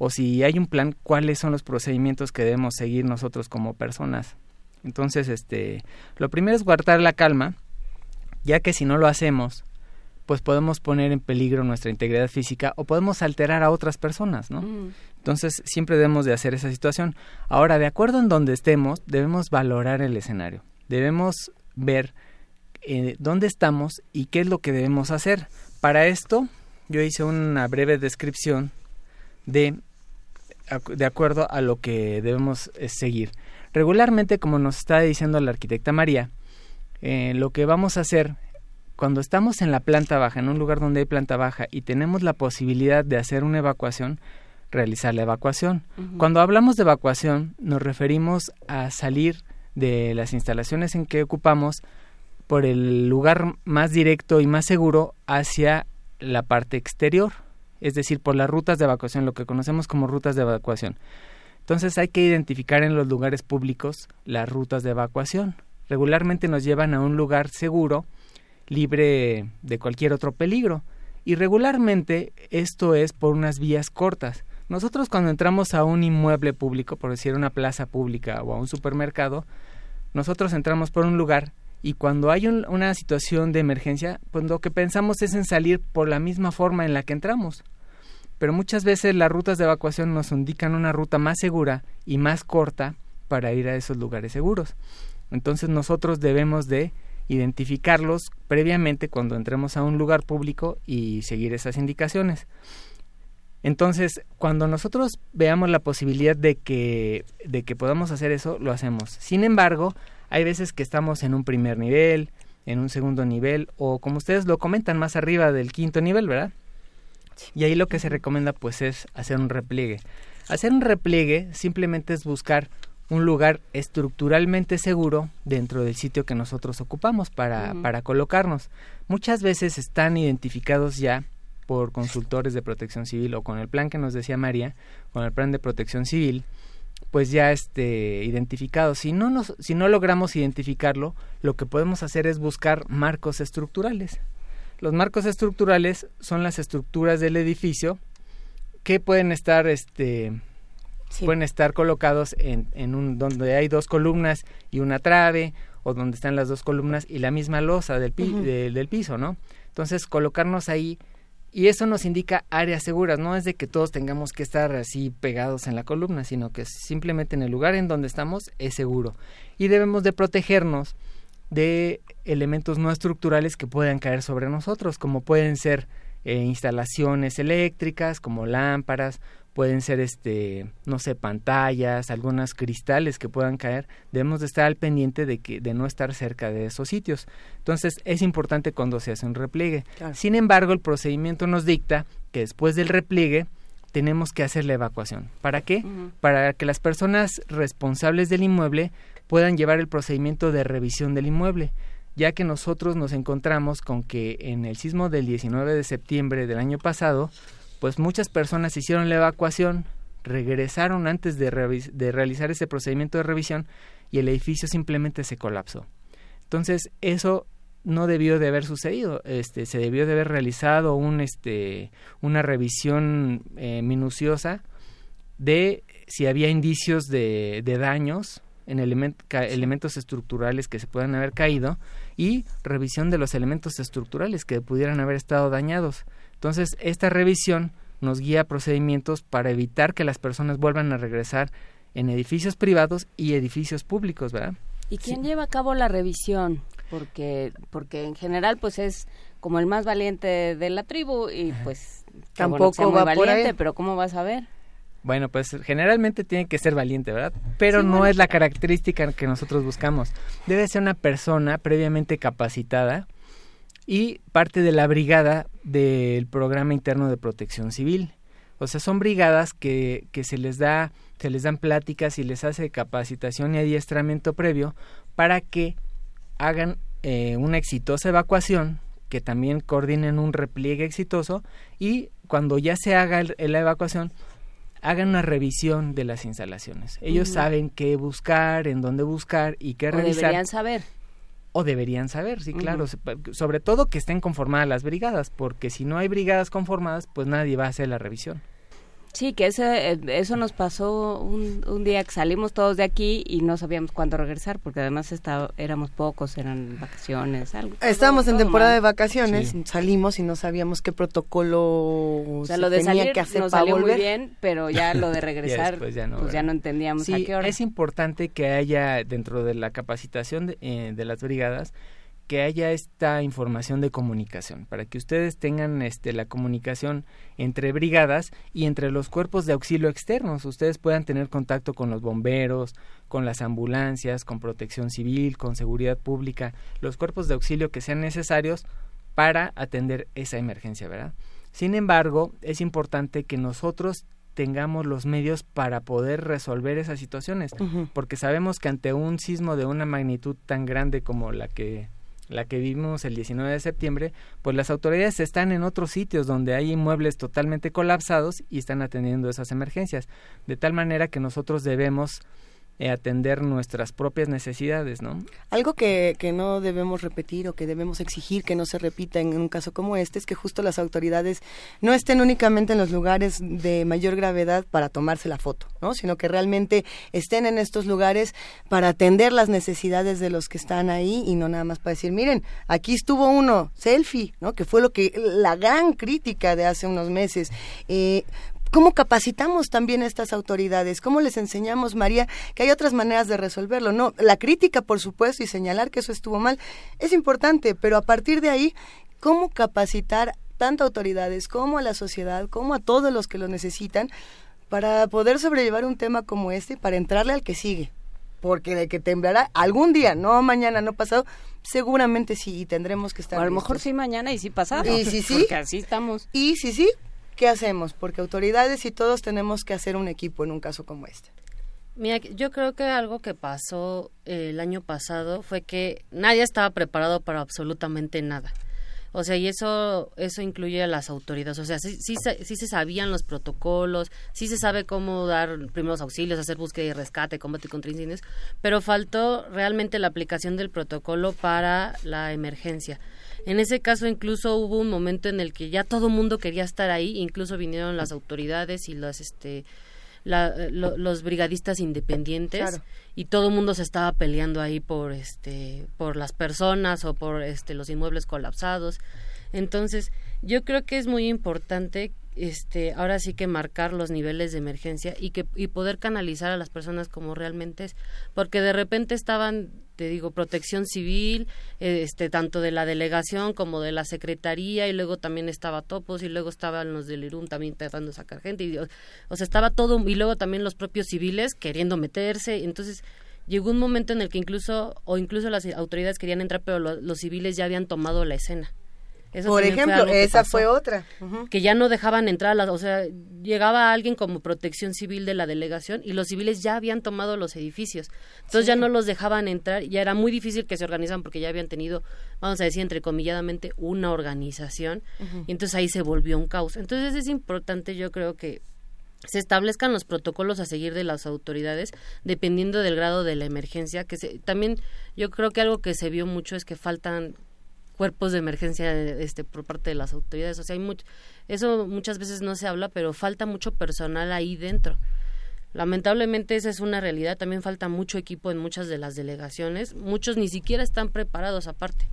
o si hay un plan, cuáles son los procedimientos que debemos seguir nosotros como personas. Entonces, este, lo primero es guardar la calma, ya que si no lo hacemos, pues podemos poner en peligro nuestra integridad física o podemos alterar a otras personas, ¿no? Entonces, siempre debemos de hacer esa situación. Ahora, de acuerdo en donde estemos, debemos valorar el escenario debemos ver eh, dónde estamos y qué es lo que debemos hacer. Para esto, yo hice una breve descripción de, de acuerdo a lo que debemos eh, seguir. Regularmente, como nos está diciendo la arquitecta María, eh, lo que vamos a hacer cuando estamos en la planta baja, en un lugar donde hay planta baja y tenemos la posibilidad de hacer una evacuación, realizar la evacuación. Cuando hablamos de evacuación, nos referimos a salir de las instalaciones en que ocupamos por el lugar más directo y más seguro hacia la parte exterior, es decir, por las rutas de evacuación, lo que conocemos como rutas de evacuación. Entonces hay que identificar en los lugares públicos las rutas de evacuación. Regularmente nos llevan a un lugar seguro, libre de cualquier otro peligro. Y regularmente esto es por unas vías cortas. Nosotros cuando entramos a un inmueble público, por decir una plaza pública o a un supermercado, nosotros entramos por un lugar y cuando hay una situación de emergencia, pues lo que pensamos es en salir por la misma forma en la que entramos. Pero muchas veces las rutas de evacuación nos indican una ruta más segura y más corta para ir a esos lugares seguros. Entonces nosotros debemos de identificarlos previamente cuando entremos a un lugar público y seguir esas indicaciones. Entonces, cuando nosotros veamos la posibilidad de que, de que podamos hacer eso, lo hacemos. Sin embargo, hay veces que estamos en un primer nivel, en un segundo nivel o como ustedes lo comentan más arriba del quinto nivel, ¿verdad? Y ahí lo que se recomienda pues es hacer un repliegue. Hacer un repliegue simplemente es buscar un lugar estructuralmente seguro dentro del sitio que nosotros ocupamos para, para colocarnos. Muchas veces están identificados ya por consultores de protección civil o con el plan que nos decía María, con el plan de protección civil, pues ya este identificado. Si no nos, si no logramos identificarlo, lo que podemos hacer es buscar marcos estructurales. Los marcos estructurales son las estructuras del edificio que pueden estar este pueden estar colocados en, en un donde hay dos columnas y una trave o donde están las dos columnas y la misma losa del, del piso, ¿no? Entonces, colocarnos ahí y eso nos indica áreas seguras, no es de que todos tengamos que estar así pegados en la columna, sino que simplemente en el lugar en donde estamos es seguro. Y debemos de protegernos de elementos no estructurales que puedan caer sobre nosotros, como pueden ser eh, instalaciones eléctricas, como lámparas, pueden ser este no sé pantallas algunos cristales que puedan caer debemos de estar al pendiente de que de no estar cerca de esos sitios. Entonces es importante cuando se hace un repliegue. Sin embargo el procedimiento nos dicta que después del repliegue tenemos que hacer la evacuación. Para qué para que las personas responsables del inmueble puedan llevar el procedimiento de revisión del inmueble ya que nosotros nos encontramos con que en el sismo del 19 de septiembre del año pasado pues muchas personas hicieron la evacuación, regresaron antes de, realizar ese procedimiento de revisión y el edificio simplemente se colapsó. Entonces, eso no debió de haber sucedido. Este, se debió de haber realizado un, este, una revisión eh, minuciosa de si había indicios de, de daños en elementos estructurales que se puedan haber caído y revisión de los elementos estructurales que pudieran haber estado dañados. Entonces, esta revisión nos guía procedimientos para evitar que las personas vuelvan a regresar en edificios privados y edificios públicos, ¿verdad? ¿Y quién lleva a cabo la revisión? Porque, porque en general, pues es como el más valiente de la tribu y pues tampoco va valiente, pero ¿cómo vas a ver? Bueno, pues generalmente tiene que ser valiente, ¿verdad? Pero no es la característica que nosotros buscamos. Debe ser una persona previamente capacitada y parte de la brigada del programa interno de protección civil. O sea, son brigadas que, que se les da, se les dan pláticas y les hace capacitación y adiestramiento previo para que hagan eh, una exitosa evacuación, que también coordinen un repliegue exitoso y cuando ya se haga la evacuación, hagan una revisión de las instalaciones. Ellos saben qué buscar, en dónde buscar y qué revisar. Deberían saber o deberían saber, sí, claro, sobre todo que estén conformadas las brigadas, porque si no hay brigadas conformadas, pues nadie va a hacer la revisión. Sí, que ese, eh, eso nos pasó un, un, día que salimos todos de aquí y no sabíamos cuándo regresar, porque además está, éramos pocos, eran vacaciones, algo. Estábamos en temporada de vacaciones, salimos y no sabíamos qué protocolo o sea, lo de tenía salir que hacer nos salió muy bien, pero ya lo de regresar, pues ya no entendíamos a qué hora. Es importante que haya dentro de la capacitación de, eh, de las brigadas que haya esta información de comunicación, para que ustedes tengan este, la comunicación entre brigadas y entre los cuerpos de auxilio externos. Ustedes puedan tener contacto con los bomberos, con las ambulancias, con protección civil, con seguridad pública, los cuerpos de auxilio que sean necesarios para atender esa emergencia, ¿verdad? Sin embargo, es importante que nosotros tengamos los medios para poder resolver esas situaciones, porque sabemos que ante un sismo de una magnitud tan grande como la que la que vimos el 19 de septiembre, pues las autoridades están en otros sitios donde hay inmuebles totalmente colapsados y están atendiendo esas emergencias, de tal manera que nosotros debemos eh, atender nuestras propias necesidades, ¿no? Algo que, que no debemos repetir o que debemos exigir que no se repita en un caso como este es que justo las autoridades no estén únicamente en los lugares de mayor gravedad para tomarse la foto, ¿no? Sino que realmente estén en estos lugares para atender las necesidades de los que están ahí y no nada más para decir, miren, aquí estuvo uno, selfie, ¿no? Que fue lo que la gran crítica de hace unos meses. Eh, ¿Cómo capacitamos también a estas autoridades? ¿Cómo les enseñamos, María, que hay otras maneras de resolverlo? No, la crítica, por supuesto, y señalar que eso estuvo mal es importante, pero a partir de ahí, ¿cómo capacitar tanto a autoridades como a la sociedad, como a todos los que lo necesitan, para poder sobrellevar un tema como este y para entrarle al que sigue? porque de que temblará algún día, no mañana, no pasado, seguramente sí y tendremos que estar. a lo mejor sí mañana y sí pasado. Y sí sí. Porque así estamos. Y sí sí, ¿qué hacemos? Porque autoridades y todos tenemos que hacer un equipo en un caso como este. Mira, yo creo que algo que pasó eh, el año pasado fue que nadie estaba preparado para absolutamente nada. O sea, y eso eso incluye a las autoridades. O sea, sí, sí, sí, se sabían los protocolos, sí se sabe cómo dar primeros auxilios, hacer búsqueda y rescate, combate contra incendios, pero faltó realmente la aplicación del protocolo para la emergencia. En ese caso incluso hubo un momento en el que ya todo el mundo quería estar ahí, incluso vinieron las autoridades y las este los brigadistas independientes y todo el mundo se estaba peleando ahí por este por las personas o por este los inmuebles colapsados. Entonces yo creo que es muy importante este ahora sí que marcar los niveles de emergencia y que y poder canalizar a las personas como realmente es porque de repente estaban te digo protección civil este tanto de la delegación como de la secretaría y luego también estaba Topos y luego estaban los del IRUM también tratando de sacar gente y, o sea estaba todo y luego también los propios civiles queriendo meterse entonces llegó un momento en el que incluso o incluso las autoridades querían entrar pero los civiles ya habían tomado la escena por ejemplo, esa fue otra. Que ya no dejaban entrar, o sea, llegaba alguien como protección civil de la delegación y los civiles ya habían tomado los edificios. Entonces ya no los dejaban entrar, ya era muy difícil que se organizaran porque ya habían tenido, vamos a decir, entrecomilladamente, una organización. Y entonces ahí se volvió un caos. Entonces es importante, yo creo que se establezcan los protocolos a seguir de las autoridades dependiendo del grado de la emergencia que se, también yo creo que algo que se vio mucho es que faltan cuerpos de emergencia este por parte de las autoridades. O sea hay mucho, eso muchas veces no se habla pero falta mucho personal ahí dentro. Lamentablemente esa es una realidad. También falta mucho equipo en muchas de las delegaciones. Muchos ni siquiera están preparados aparte.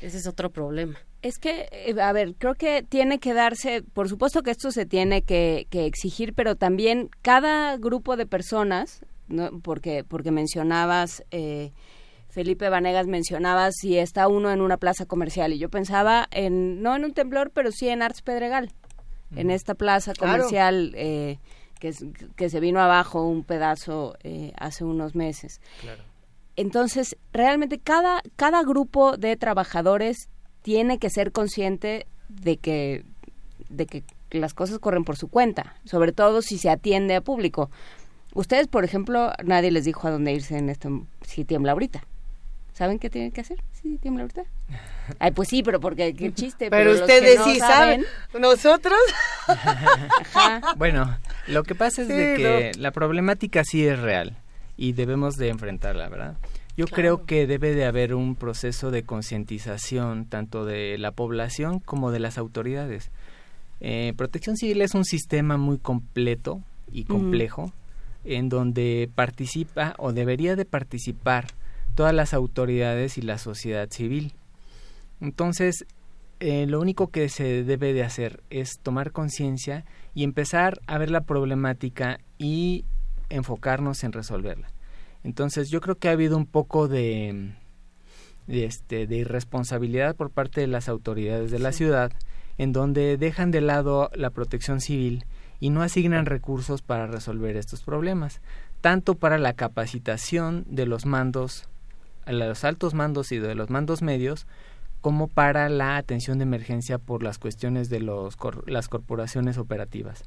Ese es otro problema. Es que, eh, a ver, creo que tiene que darse, por supuesto que esto se tiene que, que exigir, pero también cada grupo de personas, ¿no? porque, porque mencionabas eh, Felipe Vanegas mencionaba si está uno en una plaza comercial y yo pensaba en no en un temblor pero sí en Arts Pedregal en esta plaza comercial eh, que, que se vino abajo un pedazo eh, hace unos meses. Entonces realmente cada cada grupo de trabajadores tiene que ser consciente de que de que las cosas corren por su cuenta sobre todo si se atiende a público. Ustedes por ejemplo nadie les dijo a dónde irse en esto si tiembla ahorita ¿Saben qué tienen que hacer? Sí, tiembla ahorita. Ay, pues sí, pero porque qué chiste. Pero, ustedes sí saben. ¿Nosotros? Bueno, lo que pasa es de que la problemática sí es real y debemos de enfrentarla, ¿verdad? Yo creo que debe de haber un proceso de concientización tanto de la población como de las autoridades. Eh, protección civil es un sistema muy completo y complejo en donde participa o debería de participar todas las autoridades y la sociedad civil. Entonces, eh, lo único que se debe de hacer es tomar conciencia y empezar a ver la problemática y enfocarnos en resolverla. Entonces, yo creo que ha habido un poco de, este, de irresponsabilidad por parte de las autoridades de la ciudad, en donde dejan de lado la protección civil y no asignan recursos para resolver estos problemas, tanto para la capacitación de los mandos los altos mandos y de los mandos medios como para la atención de emergencia por las cuestiones de los, las corporaciones operativas.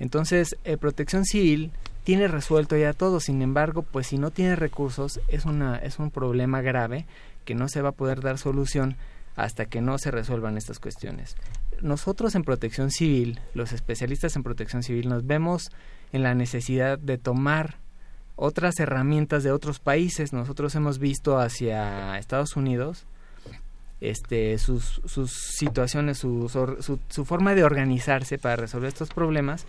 Entonces, eh, Protección Civil tiene resuelto ya todo, sin embargo, pues si no tiene recursos es, una, es un problema grave que no se va a poder dar solución hasta que no se resuelvan estas cuestiones. Nosotros en Protección Civil, los especialistas en Protección Civil, nos vemos en la necesidad de tomar otras herramientas de otros países. Nosotros hemos visto hacia Estados Unidos este, sus, sus situaciones, su, su, forma de organizarse para resolver estos problemas.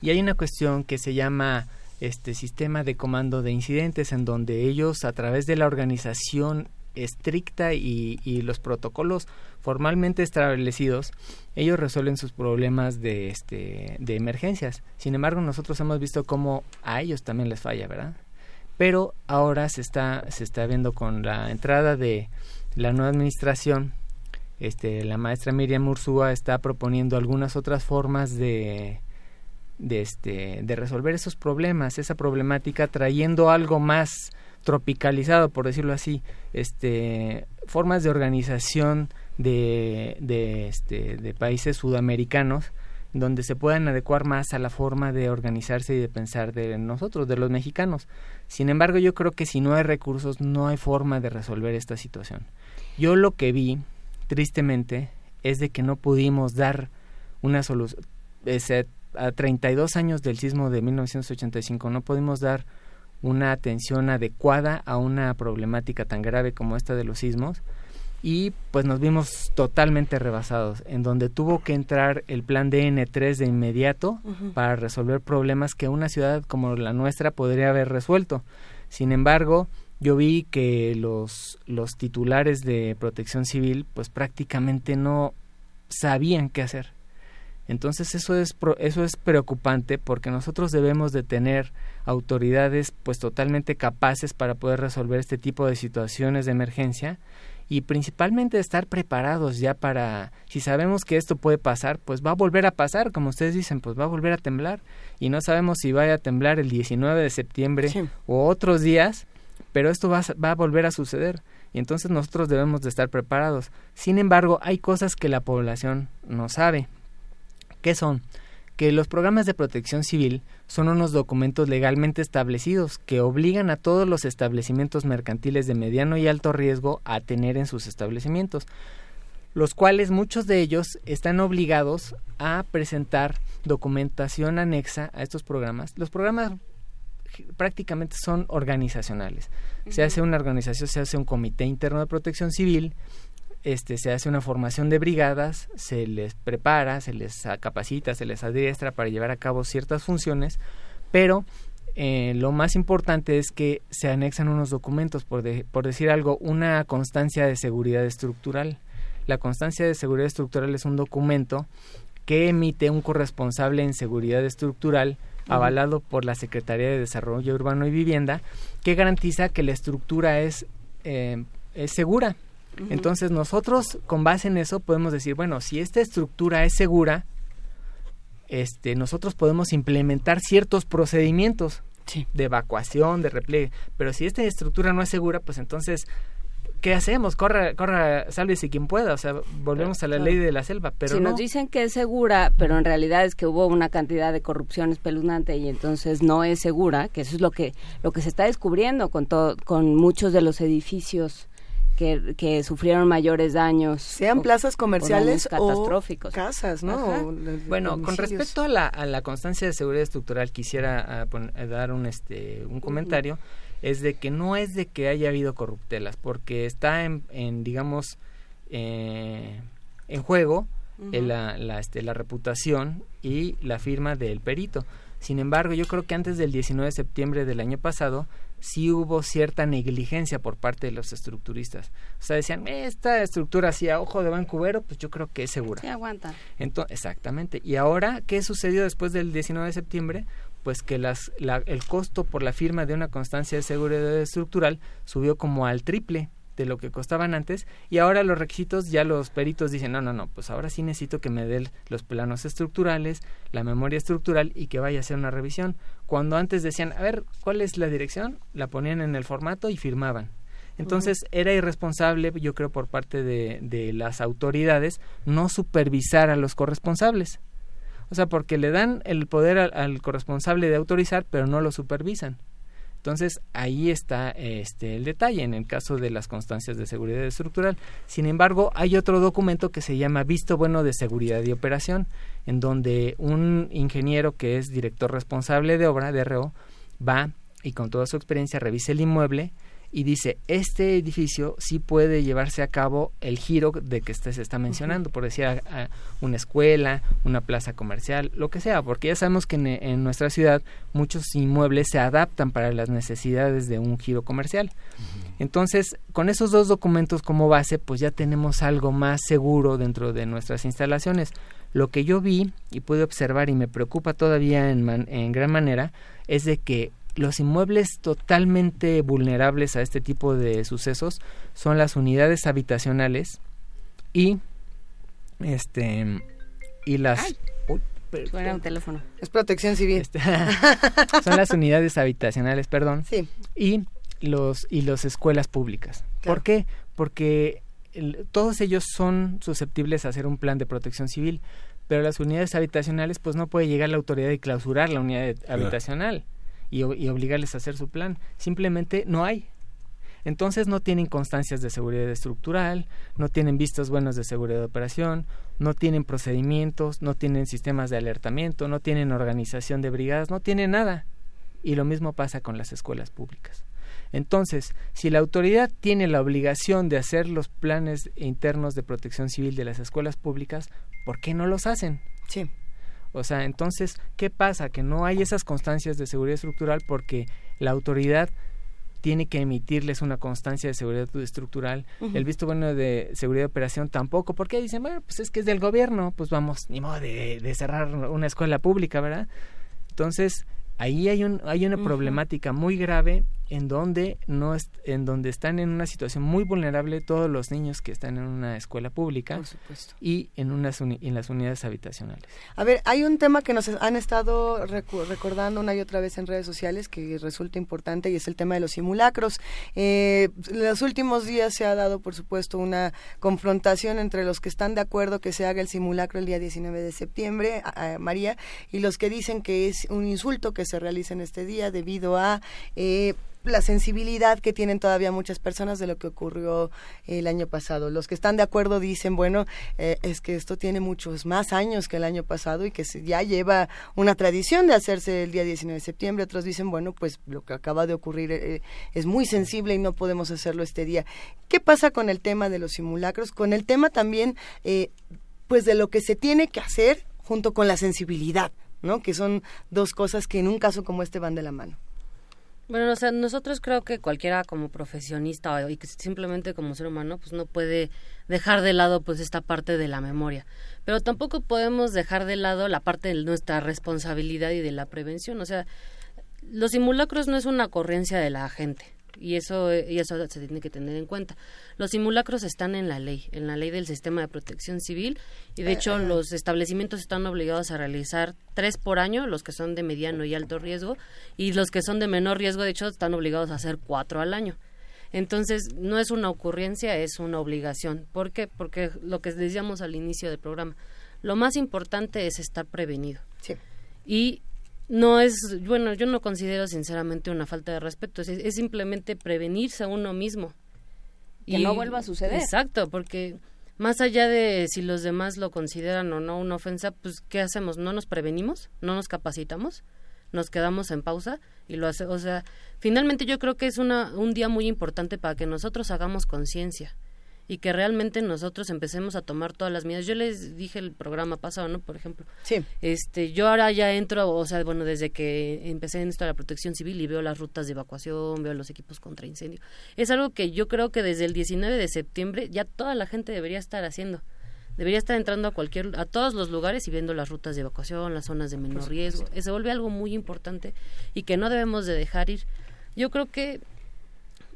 Y hay una cuestión que se llama este sistema de comando de incidentes, en donde ellos, a través de la organización estricta y, y los protocolos formalmente establecidos, ellos resuelven sus problemas de, este, de emergencias. Sin embargo, nosotros hemos visto cómo a ellos también les falla, ¿verdad? Pero ahora se está, se está viendo con la entrada de la nueva administración, este, la maestra Miriam Ursúa está proponiendo algunas otras formas de, de este de resolver esos problemas esa problemática trayendo algo más tropicalizado por decirlo así este formas de organización de de, este, de países sudamericanos donde se puedan adecuar más a la forma de organizarse y de pensar de nosotros, de los mexicanos. Sin embargo, yo creo que si no hay recursos, no hay forma de resolver esta situación. Yo lo que vi, tristemente, es de que no pudimos dar una solución. A 32 años del sismo de 1985 no pudimos dar una atención adecuada a una problemática tan grave como esta de los sismos y pues nos vimos totalmente rebasados, en donde tuvo que entrar el plan DN3 de inmediato para resolver problemas que una ciudad como la nuestra podría haber resuelto. Sin embargo, yo vi que los, los titulares de protección civil pues prácticamente no sabían qué hacer. Entonces eso es, eso es preocupante porque nosotros debemos de tener autoridades pues totalmente capaces para poder resolver este tipo de situaciones de emergencia y principalmente estar preparados ya para, si sabemos que esto puede pasar, pues va a volver a pasar, como ustedes dicen, pues va a volver a temblar y no sabemos si vaya a temblar el 19 de septiembre o otros días, pero esto va, va a volver a suceder y entonces nosotros debemos de estar preparados. Sin embargo, hay cosas que la población no sabe. ¿Qué son? Que los programas de protección civil son unos documentos legalmente establecidos que obligan a todos los establecimientos mercantiles de mediano y alto riesgo a tener en sus establecimientos, los cuales muchos de ellos están obligados a presentar documentación anexa a estos programas. Los programas prácticamente son organizacionales. Se hace una organización, se hace un comité interno de protección civil, este, se hace una formación de brigadas, se les prepara, se les capacita, se les adiestra para llevar a cabo ciertas funciones, pero eh, lo más importante es que se anexan unos documentos, por, por decir algo, una constancia de seguridad estructural. La constancia de seguridad estructural es un documento que emite un corresponsable en seguridad estructural avalado por la Secretaría de Desarrollo Urbano y Vivienda, que garantiza que la estructura es, eh, es segura, entonces nosotros con base en eso podemos decir, bueno, si esta estructura es segura, este, nosotros podemos implementar ciertos procedimientos de evacuación, de repliegue, pero si esta estructura no es segura, pues entonces ¿qué hacemos? Corra, corra, sálvese quien pueda, o sea, volvemos a la ley de la selva, pero si nos dicen que es segura, pero en realidad es que hubo una cantidad de corrupción espeluznante y entonces no es segura, que eso es lo que lo que se está descubriendo con todo, con muchos de los edificios que, sufrieron mayores daños. Sean plazas comerciales catastróficos. O casas, ¿no? bueno, con respecto a la, a la constancia de seguridad estructural, quisiera ah, dar un, este, un comentario. Es de que no es de que haya habido corruptelas, porque está en, en digamos, eh, en juego la, la, este, la reputación y la firma del perito. Sin embargo, yo creo que antes del 19 de septiembre del año pasado sí hubo cierta negligencia por parte de los estructuristas. O sea, decían, esta estructura así a ojo de Vancouver, pues yo creo que es segura. Sí, aguanta. Entonces, exactamente. Y ahora, ¿qué sucedió después del 19 de septiembre? Pues que las, el costo por la firma de una constancia de seguridad estructural subió como al triple de lo que costaban antes y ahora los requisitos ya los peritos dicen no no no pues ahora sí necesito que me den los planos estructurales la memoria estructural y que vaya a hacer una revisión cuando antes decían a ver cuál es la dirección la ponían en el formato y firmaban. Entonces era irresponsable yo creo por parte de, de las autoridades no supervisar a los corresponsables. O sea porque le dan el poder al corresponsable de autorizar pero no lo supervisan entonces, ahí está este, el detalle en el caso de las constancias de seguridad estructural. Sin embargo, hay otro documento que se llama Visto Bueno de Seguridad y Operación, en donde un ingeniero que es director responsable de obra, de RO, va y con toda su experiencia revisa el inmueble y dice, este edificio sí puede llevarse a cabo el giro de que usted se está mencionando, por decir una escuela, una plaza comercial, lo que sea, porque ya sabemos que en, nuestra ciudad muchos inmuebles se adaptan para las necesidades de un giro comercial. Entonces, con esos dos documentos como base, pues ya tenemos algo más seguro dentro de nuestras instalaciones. Lo que yo vi y pude observar y me preocupa todavía en, en gran manera es de que los inmuebles totalmente vulnerables a este tipo de sucesos son las unidades habitacionales y este y las Suena un teléfono. Es protección civil. Este, son las unidades habitacionales, perdón. Sí. Y los y las escuelas públicas. ¿Por qué? Porque todos ellos son susceptibles a hacer un plan de protección civil, pero las unidades habitacionales pues no puede llegar la autoridad y clausurar la unidad habitacional y, obligarles a hacer su plan. Simplemente no hay. Entonces no tienen constancias de seguridad estructural, no tienen vistos buenos de seguridad de operación, no tienen procedimientos, no tienen sistemas de alertamiento, no tienen organización de brigadas, no tienen nada. Y lo mismo pasa con las escuelas públicas. Entonces, si la autoridad tiene la obligación de hacer los planes internos de protección civil de las escuelas públicas, ¿por qué no los hacen? Sí. O sea, entonces, ¿qué pasa? Que no hay esas constancias de seguridad estructural porque la autoridad tiene que emitirles una constancia de seguridad estructural. El visto bueno de seguridad de operación tampoco, porque dicen, bueno, pues es que es del gobierno, pues vamos, ni modo de, de cerrar una escuela pública, ¿verdad? Entonces, ahí hay, un, hay una problemática muy grave en donde no en donde están en una situación muy vulnerable todos los niños que están en una escuela pública y en unas en las unidades habitacionales. A ver, hay un tema que nos han estado recordando una y otra vez en redes sociales que resulta importante y es el tema de los simulacros. Eh, en los últimos días se ha dado, por supuesto, una confrontación entre los que están de acuerdo que se haga el simulacro el día 19 de septiembre, María, y los que dicen que es un insulto que se realice en este día debido a eh, la sensibilidad que tienen todavía muchas personas de lo que ocurrió el año pasado. Los que están de acuerdo dicen, bueno, eh, es que esto tiene muchos más años que el año pasado y que ya lleva una tradición de hacerse el día 19 de septiembre. Otros dicen, bueno, pues lo que acaba de ocurrir eh, es muy sensible y no podemos hacerlo este día. ¿Qué pasa con el tema de los simulacros? Con el tema también, eh, pues de lo que se tiene que hacer junto con la sensibilidad, ¿no? Que son dos cosas que en un caso como este van de la mano. Bueno, o sea, nosotros creo que cualquiera como profesionista y que simplemente como ser humano, pues no puede dejar de lado pues esta parte de la memoria. Pero tampoco podemos dejar de lado la parte de nuestra responsabilidad y de la prevención. O sea, los simulacros no es una ocurrencia de la gente y eso y eso se tiene que tener en cuenta. Los simulacros están en la ley, en la ley del sistema de protección civil y de hecho los establecimientos están obligados a realizar tres por año, los que son de mediano y alto riesgo y los que son de menor riesgo de hecho están obligados a hacer cuatro al año. Entonces, no es una ocurrencia, es una obligación. ¿Por qué? Porque lo que decíamos al inicio del programa, lo más importante es estar prevenido. Sí. Y no es, bueno, yo no considero sinceramente una falta de respeto, es, simplemente prevenirse a uno mismo. Que no vuelva a suceder. Exacto, porque más allá de si los demás lo consideran o no una ofensa, pues ¿qué hacemos? ¿No nos prevenimos? ¿No nos capacitamos? ¿Nos quedamos en pausa? Y lo hace, o sea, finalmente yo creo que es una, un día muy importante para que nosotros hagamos conciencia y que realmente nosotros empecemos a tomar todas las medidas. Yo les dije el programa pasado, ¿no? Por ejemplo. Sí. Este, yo ahora ya entro, o sea, bueno, desde que empecé en esto de la protección civil y veo las rutas de evacuación, veo los equipos contra incendio. Es algo que yo creo que desde el 19 de septiembre ya toda la gente debería estar haciendo. Debería estar entrando a cualquier a todos los lugares y viendo las rutas de evacuación, las zonas de menor riesgo. Se vuelve algo muy importante y que no debemos de dejar ir. Yo creo que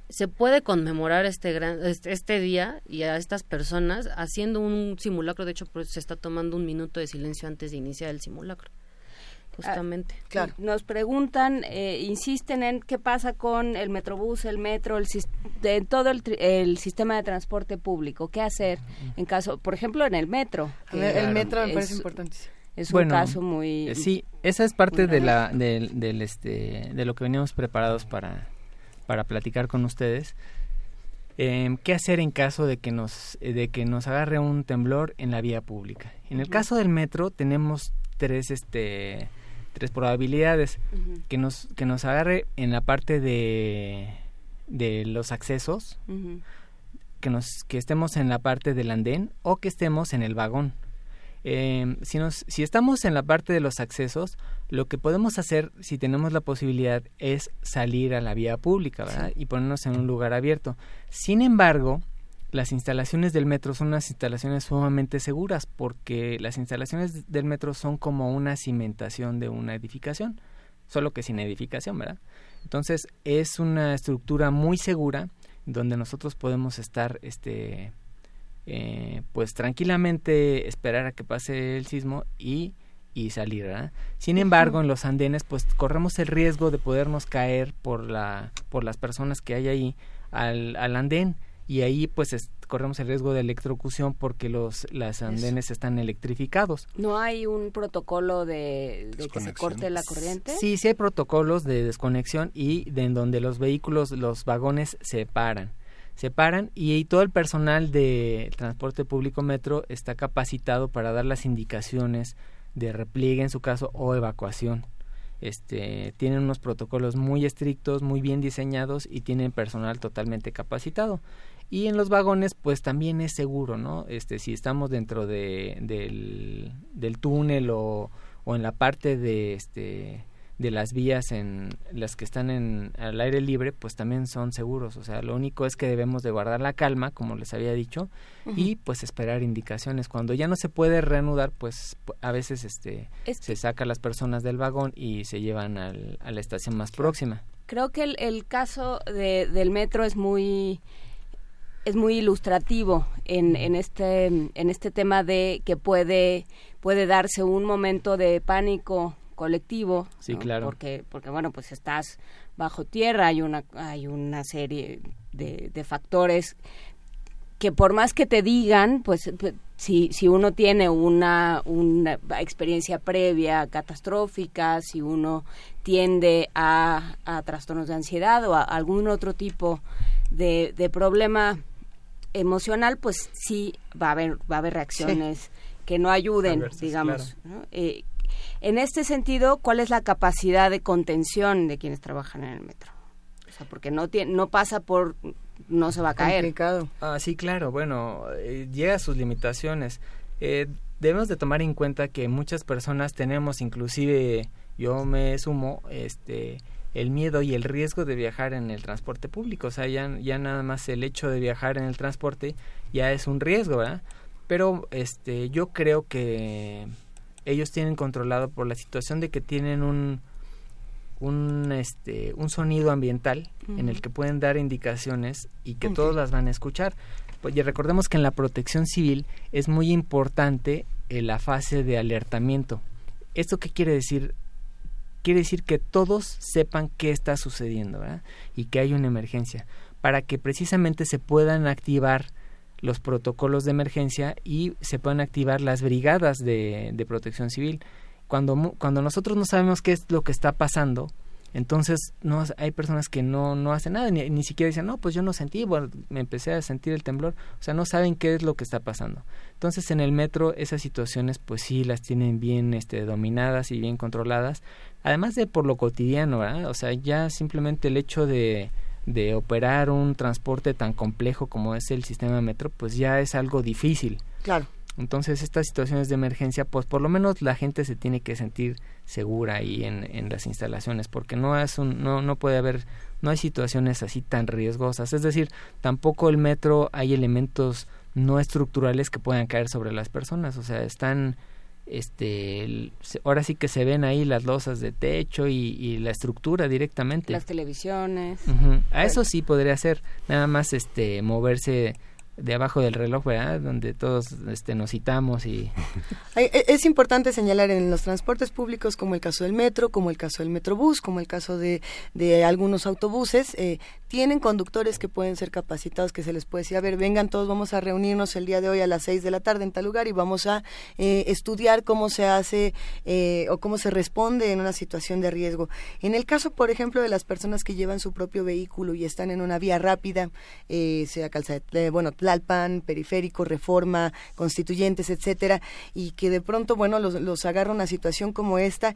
se puede conmemorar este gran este, este, día y a estas personas haciendo un simulacro. De hecho pues, se está tomando un minuto de silencio antes de iniciar el simulacro justamente. Ah, claro. Nos preguntan eh, insisten en qué pasa con el metrobús el metro el de todo el, sistema de transporte público. Qué hacer en caso por ejemplo en el metro el metro me parece importante es un caso muy eh, sí esa es parte de la del este de lo que veníamos preparados para para platicar con ustedes. Em, ¿Qué hacer en caso de que nos de que nos agarre un temblor en la vía pública? En el caso del metro tenemos tres este tres probabilidades que nos que nos agarre en la parte de de los accesos, que nos que estemos en la parte del andén o que estemos en el vagón. Eh, si, nos, si estamos en la parte de los accesos, lo que podemos hacer, si tenemos la posibilidad, es salir a la vía pública ¿verdad? y ponernos en un lugar abierto. Sin embargo, las instalaciones del metro son unas instalaciones sumamente seguras porque las instalaciones del metro son como una cimentación de una edificación, solo que sin edificación, ¿verdad? Entonces es una estructura muy segura donde nosotros podemos estar este, eh, pues tranquilamente esperar a que pase el sismo y, y salir, ¿verdad? Sin embargo, en los andenes, pues corremos el riesgo de podernos caer por la, por las personas que hay ahí al, al andén y ahí pues corremos el riesgo de electrocución porque los las andenes están electrificados. ¿No hay un protocolo de, que se corte la corriente? Sí, sí hay protocolos de desconexión y de en donde los vehículos, los vagones se paran. Se paran y, todo el personal de transporte público metro está capacitado para dar las indicaciones de repliegue en su caso o evacuación. Este, tienen unos protocolos muy estrictos, muy bien diseñados y tienen personal totalmente capacitado. Y en los vagones, pues también es seguro, ¿no? Este, si estamos dentro de, del, del túnel o, o en la parte de, este, de las vías en las que están en al aire libre pues también son seguros. O sea lo único es que debemos de guardar la calma como les había dicho y pues esperar indicaciones. Cuando ya no se puede reanudar pues a veces este se saca a las personas del vagón y se llevan al, a la estación más próxima. Creo que el, el caso de, del metro es muy es muy ilustrativo en, en este en este tema de que puede puede darse un momento de pánico colectivo sí claro. Porque porque bueno pues estás bajo tierra hay una hay una serie de, de factores que por más que te digan pues, pues si, si uno tiene una, una experiencia previa catastrófica, si uno tiende a, a trastornos de ansiedad o a algún otro tipo de, de problema emocional, pues sí va a haber, va a haber reacciones que no ayuden, digamos. Eh, en este sentido, ¿cuál es la capacidad de contención de quienes trabajan en el metro? O sea, porque no, tiene, no pasa por no se va a caer. Ah, sí, claro, bueno, eh, llega a sus limitaciones. Eh, debemos de tomar en cuenta que muchas personas tenemos, inclusive yo me sumo, este el miedo y el riesgo de viajar en el transporte público. O sea, ya, ya nada más el hecho de viajar en el transporte ya es un riesgo, ¿verdad? Pero este, yo creo que ellos tienen controlado por la situación de que tienen un, un, este, un sonido ambiental en el que pueden dar indicaciones y que todos las van a escuchar. Pues, y recordemos que en la protección civil es muy importante eh, la fase de alertamiento. ¿Esto qué quiere decir? Quiere decir que todos sepan qué está sucediendo y que hay una emergencia para que precisamente se puedan activar los protocolos de emergencia y se puedan activar las brigadas de, de protección civil cuando, cuando nosotros no sabemos qué es lo que está pasando, entonces no hay personas que no, no hacen nada, ni, ni siquiera dicen, no, pues yo no sentí, bueno, me empecé a sentir el temblor, o sea, no saben qué es lo que está pasando. Entonces en el metro esas situaciones pues sí las tienen bien este, dominadas y bien controladas, además de por lo cotidiano. O sea, ya simplemente el hecho de, de operar un transporte tan complejo como es el sistema metro, pues ya es algo difícil. Claro. Entonces, estas situaciones de emergencia, pues por lo menos la gente se tiene que sentir segura ahí en, en las instalaciones, porque no es un, no, no puede haber, no hay situaciones así tan riesgosas. Es decir, tampoco el metro hay elementos no estructurales que puedan caer sobre las personas, o sea, están este ahora sí que se ven ahí las losas de techo y, la estructura directamente. Las televisiones. A eso sí podría ser nada más este moverse de abajo del reloj, ¿verdad? Donde todos este, nos citamos y... E, es importante señalar en los transportes públicos, como el caso del metro, como el caso del metrobús, como el caso de, de algunos autobuses, eh, tienen conductores que pueden ser capacitados, que se les puede decir, a ver, vengan todos, vamos a reunirnos el día de hoy a las seis de la tarde en tal lugar y vamos a eh, estudiar cómo se hace eh, o cómo se responde en una situación de riesgo. En el caso, por ejemplo, de las personas que llevan su propio vehículo y están en una vía rápida, sea calzada, bueno, Tlalpan, Periférico, Reforma, Constituyentes, etcétera, y que de pronto, bueno, los, los agarra una situación como esta,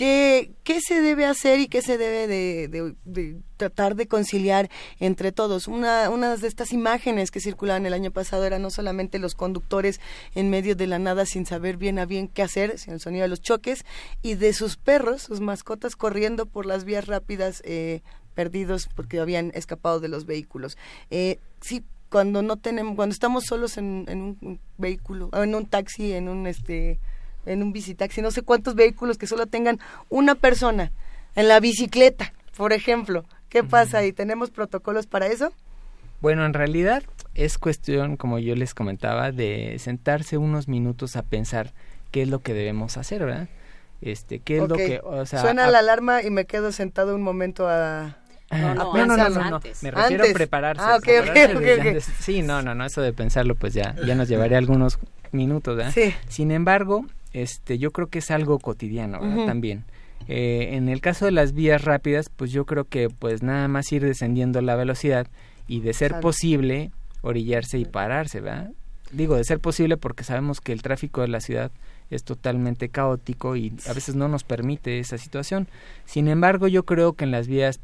¿qué, qué se debe hacer y qué se debe de, tratar de conciliar entre todos? Una, una de estas imágenes que circulaban el año pasado era no solamente los conductores en medio de la nada sin saber bien a bien qué hacer, sino el sonido de los choques, y de sus perros, sus mascotas, corriendo por las vías rápidas eh, perdidos porque habían escapado de los vehículos. Eh, sí, cuando no tenemos, cuando estamos solos en, un vehículo, en un taxi, en un este, en un bicitaxi, no sé cuántos vehículos que solo tengan una persona en la bicicleta, por ejemplo. ¿Qué pasa? ¿Y tenemos protocolos para eso? Bueno, en realidad es cuestión, como yo les comentaba, de sentarse unos minutos a pensar qué es lo que debemos hacer, ¿verdad? Este, qué es lo que, o sea, suena la alarma y me quedo sentado un momento a no, no, no, no, no, me refiero a prepararse. Ah, okay, okay, Sí, no, no, no, eso de pensarlo pues ya, ya nos llevaría algunos minutos, ¿verdad? Sí. Sin embargo, este, yo creo que es algo cotidiano, ¿verdad? También. Eh, en el caso de las vías rápidas, pues yo creo que pues nada más ir descendiendo la velocidad y de ser posible orillarse y pararse, ¿verdad? Digo, de ser posible porque sabemos que el tráfico de la ciudad es totalmente caótico y a veces no nos permite esa situación. Sin embargo, yo creo que en las vías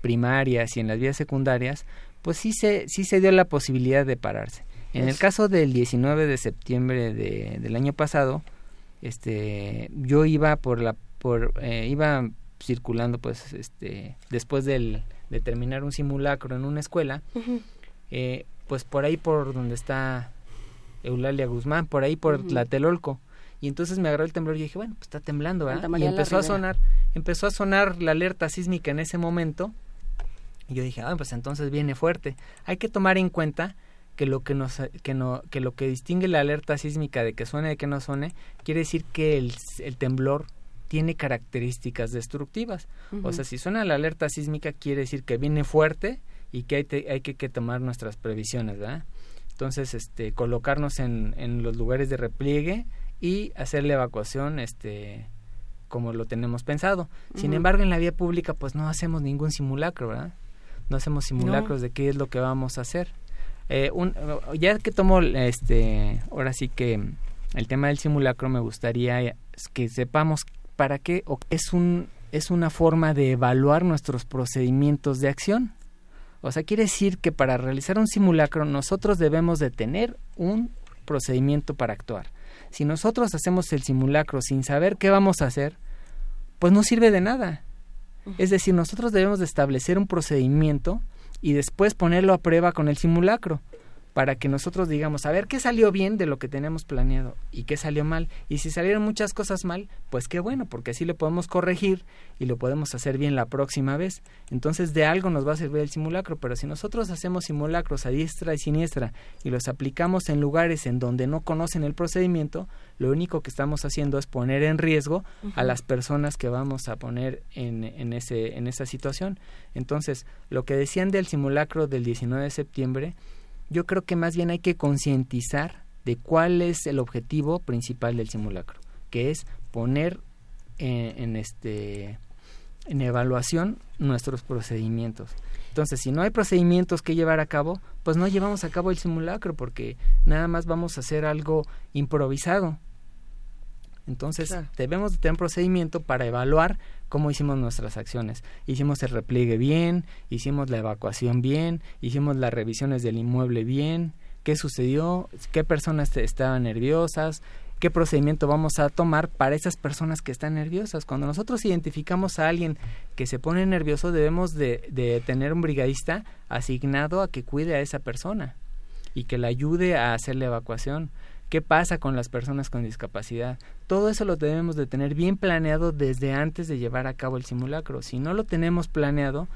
primarias y en las vías secundarias, pues sí se, sí se dio la posibilidad de pararse. En el caso del 19 de septiembre de, del año pasado, este, yo iba por la, por, eh, iba circulando, pues, este, después del, de terminar un simulacro en una escuela, eh, pues por ahí por donde está Eulalia Guzmán, por ahí por la Tlatelolco. Y entonces me agarró el temblor y dije, bueno, pues está temblando, ¿verdad? Y empezó a sonar, empezó a sonar la alerta sísmica en ese momento. Y yo dije, ah, pues entonces viene fuerte. Hay que tomar en cuenta que lo que nos que no que lo que distingue la alerta sísmica de que suene de que no suene quiere decir que el, el temblor tiene características destructivas. O sea, si suena la alerta sísmica quiere decir que viene fuerte y que hay, hay que, que, tomar nuestras previsiones, ¿verdad? Entonces, este, colocarnos en, en los lugares de repliegue, y hacer la evacuación este como lo tenemos pensado. Sin embargo, en la vía pública pues no hacemos ningún simulacro, ¿verdad? No hacemos simulacros de qué es lo que vamos a hacer. Eh, un, ya que tomo este ahora sí que el tema del simulacro me gustaría que sepamos para qué o es un es una forma de evaluar nuestros procedimientos de acción. O sea, quiere decir que para realizar un simulacro nosotros debemos de tener un procedimiento para actuar si nosotros hacemos el simulacro sin saber qué vamos a hacer, pues no sirve de nada. Es decir, nosotros debemos de establecer un procedimiento y después ponerlo a prueba con el simulacro para que nosotros digamos, a ver qué salió bien de lo que tenemos planeado y qué salió mal. Y si salieron muchas cosas mal, pues qué bueno, porque así lo podemos corregir y lo podemos hacer bien la próxima vez. Entonces de algo nos va a servir el simulacro, pero si nosotros hacemos simulacros a diestra y siniestra y los aplicamos en lugares en donde no conocen el procedimiento, lo único que estamos haciendo es poner en riesgo a las personas que vamos a poner en, en, ese, en esa situación. Entonces, lo que decían del simulacro del 19 de septiembre, yo creo que más bien hay que concientizar de cuál es el objetivo principal del simulacro, que es poner en, este en evaluación nuestros procedimientos. Entonces, si no hay procedimientos que llevar a cabo, pues no llevamos a cabo el simulacro porque nada más vamos a hacer algo improvisado. Entonces, debemos de tener un procedimiento para evaluar cómo hicimos nuestras acciones. Hicimos el repliegue bien, hicimos la evacuación bien, hicimos las revisiones del inmueble bien, qué sucedió, qué personas estaban nerviosas, qué procedimiento vamos a tomar para esas personas que están nerviosas. Cuando nosotros identificamos a alguien que se pone nervioso, debemos de, de tener un brigadista asignado a que cuide a esa persona y que le ayude a hacer la evacuación qué pasa con las personas con discapacidad. Todo eso lo debemos de tener bien planeado desde antes de llevar a cabo el simulacro. Si no lo tenemos planeado,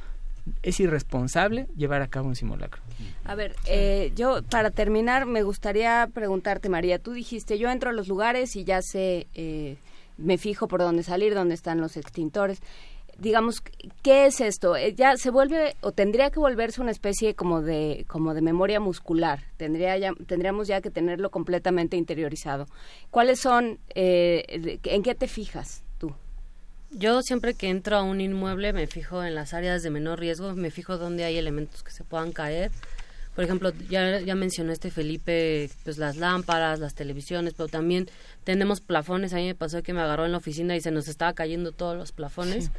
es irresponsable llevar a cabo un simulacro. A ver, eh, yo para terminar me gustaría preguntarte, María, tú dijiste, yo entro a los lugares y ya sé, eh, me fijo por dónde salir, dónde están los extintores digamos, ¿qué es esto? Eh, ya se vuelve o tendría que volverse una especie como de como de memoria muscular. Tendría ya, tendríamos ya que tenerlo completamente interiorizado. ¿Cuáles son? Eh, ¿En qué te fijas tú? Yo siempre que entro a un inmueble me fijo en las áreas de menor riesgo, me fijo dónde hay elementos que se puedan caer. Por ejemplo, ya, ya mencionó este Felipe, pues las lámparas, las televisiones, pero también tenemos plafones. A mí me pasó que me agarró en la oficina y se nos estaba cayendo todos los plafones.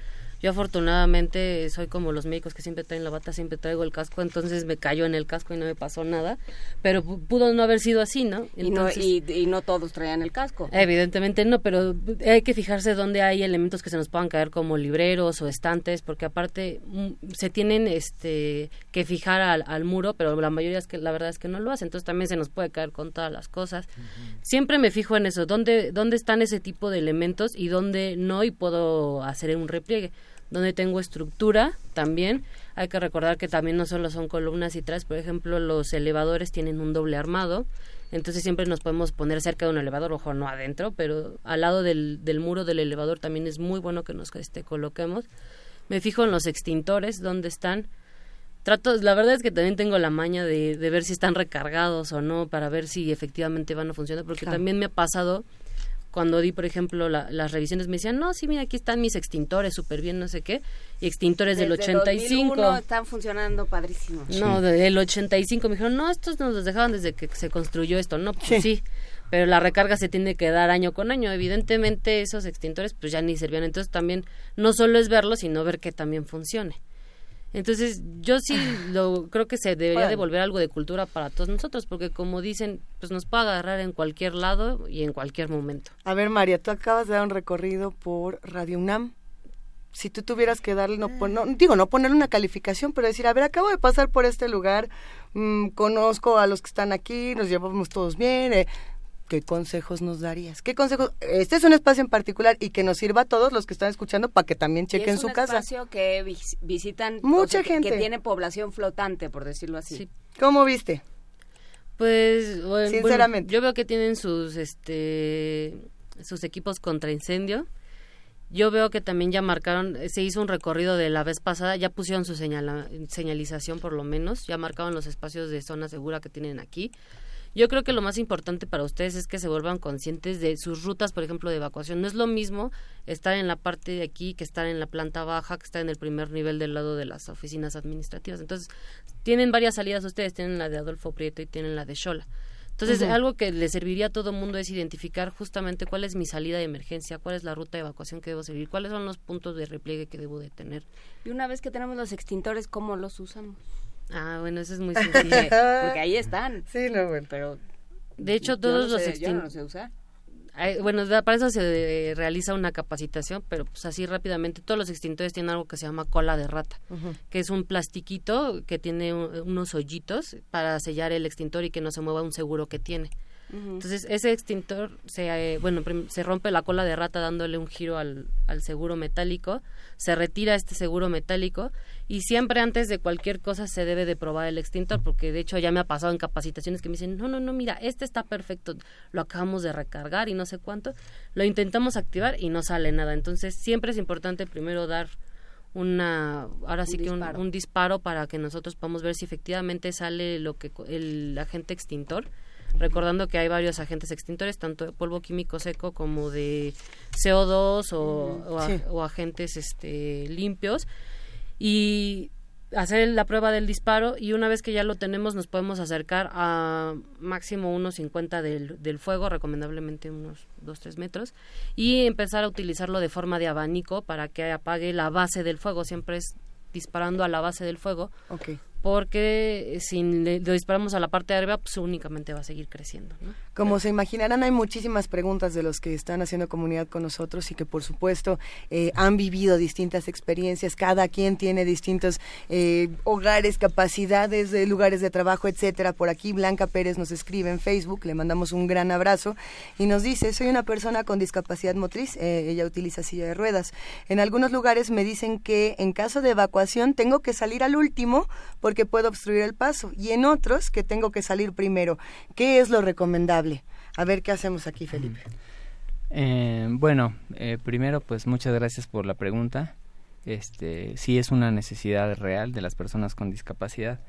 Yo afortunadamente soy como los médicos que siempre traen la bata, siempre traigo el casco, entonces me cayó en el casco y no me pasó nada, pero pudo no haber sido así, ¿no? y, no y, no todos traían el casco. Evidentemente no, pero hay que fijarse dónde hay elementos que se nos puedan caer como libreros o estantes, porque aparte mm, se tienen este que fijar al, muro, pero la mayoría es que la verdad es que no lo hace, entonces también se nos puede caer con todas las cosas. Siempre me fijo en eso, dónde dónde están ese tipo de elementos y dónde no y puedo hacer un repliegue donde tengo estructura también. Hay que recordar que también no solo son columnas y tras, por ejemplo, los elevadores tienen un doble armado. entonces siempre nos podemos poner cerca de un elevador, ojo, no adentro, pero al lado del, del muro del elevador también es muy bueno que nos este, coloquemos. Me fijo en los extintores, dónde están. Trato, la verdad es que también tengo la maña de, de ver si están recargados o no, para ver si efectivamente van a funcionar, porque también me ha pasado cuando di, por ejemplo, las revisiones, me decían, no, sí, mira, aquí están mis extintores, súper bien, no sé qué, y extintores del 85. 2001 están funcionando padrísimo. No, del 85 me dijeron, no, estos nos los dejaban desde que se construyó esto, no, pues sí. pero la recarga se tiene que dar año con año. Evidentemente esos extintores pues ya ni servían, entonces también no solo es verlo, sino ver que también funcione. Entonces, yo sí lo creo que se debería devolver algo de cultura para todos nosotros, porque como dicen, pues nos puede agarrar en cualquier lado y en cualquier momento. A ver, María, tú acabas de dar un recorrido por Radio UNAM. Si tú tuvieras que darle, no, digo, no ponerle una calificación, pero decir, a ver, acabo de pasar por este lugar, mm, conozco a los que están aquí, nos llevamos todos bien, eh, ¿qué consejos nos darías? ¿Qué consejos? Este es un espacio en particular y que nos sirva a todos los que están escuchando para que también chequen su casa. Es un espacio que visitan mucha gente que, tiene población flotante, por decirlo así. ¿Cómo viste? Pues sinceramente, yo veo que tienen sus este sus equipos contra incendio. Yo veo que también ya marcaron, se hizo un recorrido de la vez pasada, ya pusieron su señalización por lo menos, ya marcaron los espacios de zona segura que tienen aquí. Yo creo que lo más importante para ustedes es que se vuelvan conscientes de sus rutas, por ejemplo, de evacuación. No es lo mismo estar en la parte de aquí que estar en la planta baja, que estar en el primer nivel del lado de las oficinas administrativas. Entonces, tienen varias salidas ustedes, tienen la de Adolfo Prieto y tienen la de Shola. Entonces, algo que le serviría a todo mundo es identificar justamente cuál es mi salida de emergencia, cuál es la ruta de evacuación que debo seguir, cuáles son los puntos de repliegue que debo de tener. Y una vez que tenemos los extintores, ¿cómo los usamos? Ah, bueno, eso es muy sencillo. Porque ahí están. Sí, no, bueno. Pero de hecho, todos los extintores... bueno, para eso se realiza una capacitación, pero pues así rápidamente, todos los extintores tienen algo que se llama cola de rata, que es un plastiquito que tiene unos hoyitos para sellar el extintor y que no se mueva un seguro que tiene. Entonces, ese extintor, se, eh, bueno, se rompe la cola de rata dándole un giro al, al seguro metálico, se retira este seguro metálico y siempre antes de cualquier cosa se debe de probar el extintor, porque de hecho ya me ha pasado en capacitaciones que me dicen, no, no, no, mira, este está perfecto, lo acabamos de recargar y no sé cuánto, lo intentamos activar y no sale nada. Entonces, siempre es importante primero dar una ahora sí que un, disparo. para que nosotros podamos ver si efectivamente sale lo que el agente extintor recordando que hay varios agentes extintores, tanto de polvo químico seco como de CO2 o, o, agentes este, limpios. Y hacer la prueba del disparo y una vez que ya lo tenemos nos podemos acercar a máximo unos 50 del, del fuego, recomendablemente unos 2-3 metros, y empezar a utilizarlo de forma de abanico para que apague la base del fuego. Siempre es disparando a la base del fuego okay porque si le, disparamos a la parte de arriba, pues únicamente va a seguir creciendo. Como se imaginarán, hay muchísimas preguntas de los que están haciendo comunidad con nosotros y que, por supuesto, eh, han vivido distintas experiencias. Cada quien tiene distintos eh, hogares, capacidades, lugares de trabajo, etcétera. Por aquí, Blanca Pérez nos escribe en Facebook, le mandamos un gran abrazo y nos dice: Soy una persona con discapacidad motriz, eh, ella utiliza silla de ruedas. En algunos lugares me dicen que en caso de evacuación tengo que salir al último porque que puedo obstruir el paso y en otros que tengo que salir primero. ¿Qué es lo recomendable? A ver qué hacemos aquí, Felipe. Eh, bueno, eh, primero pues muchas gracias por la pregunta. Este, sí es una necesidad real de las personas con discapacidad.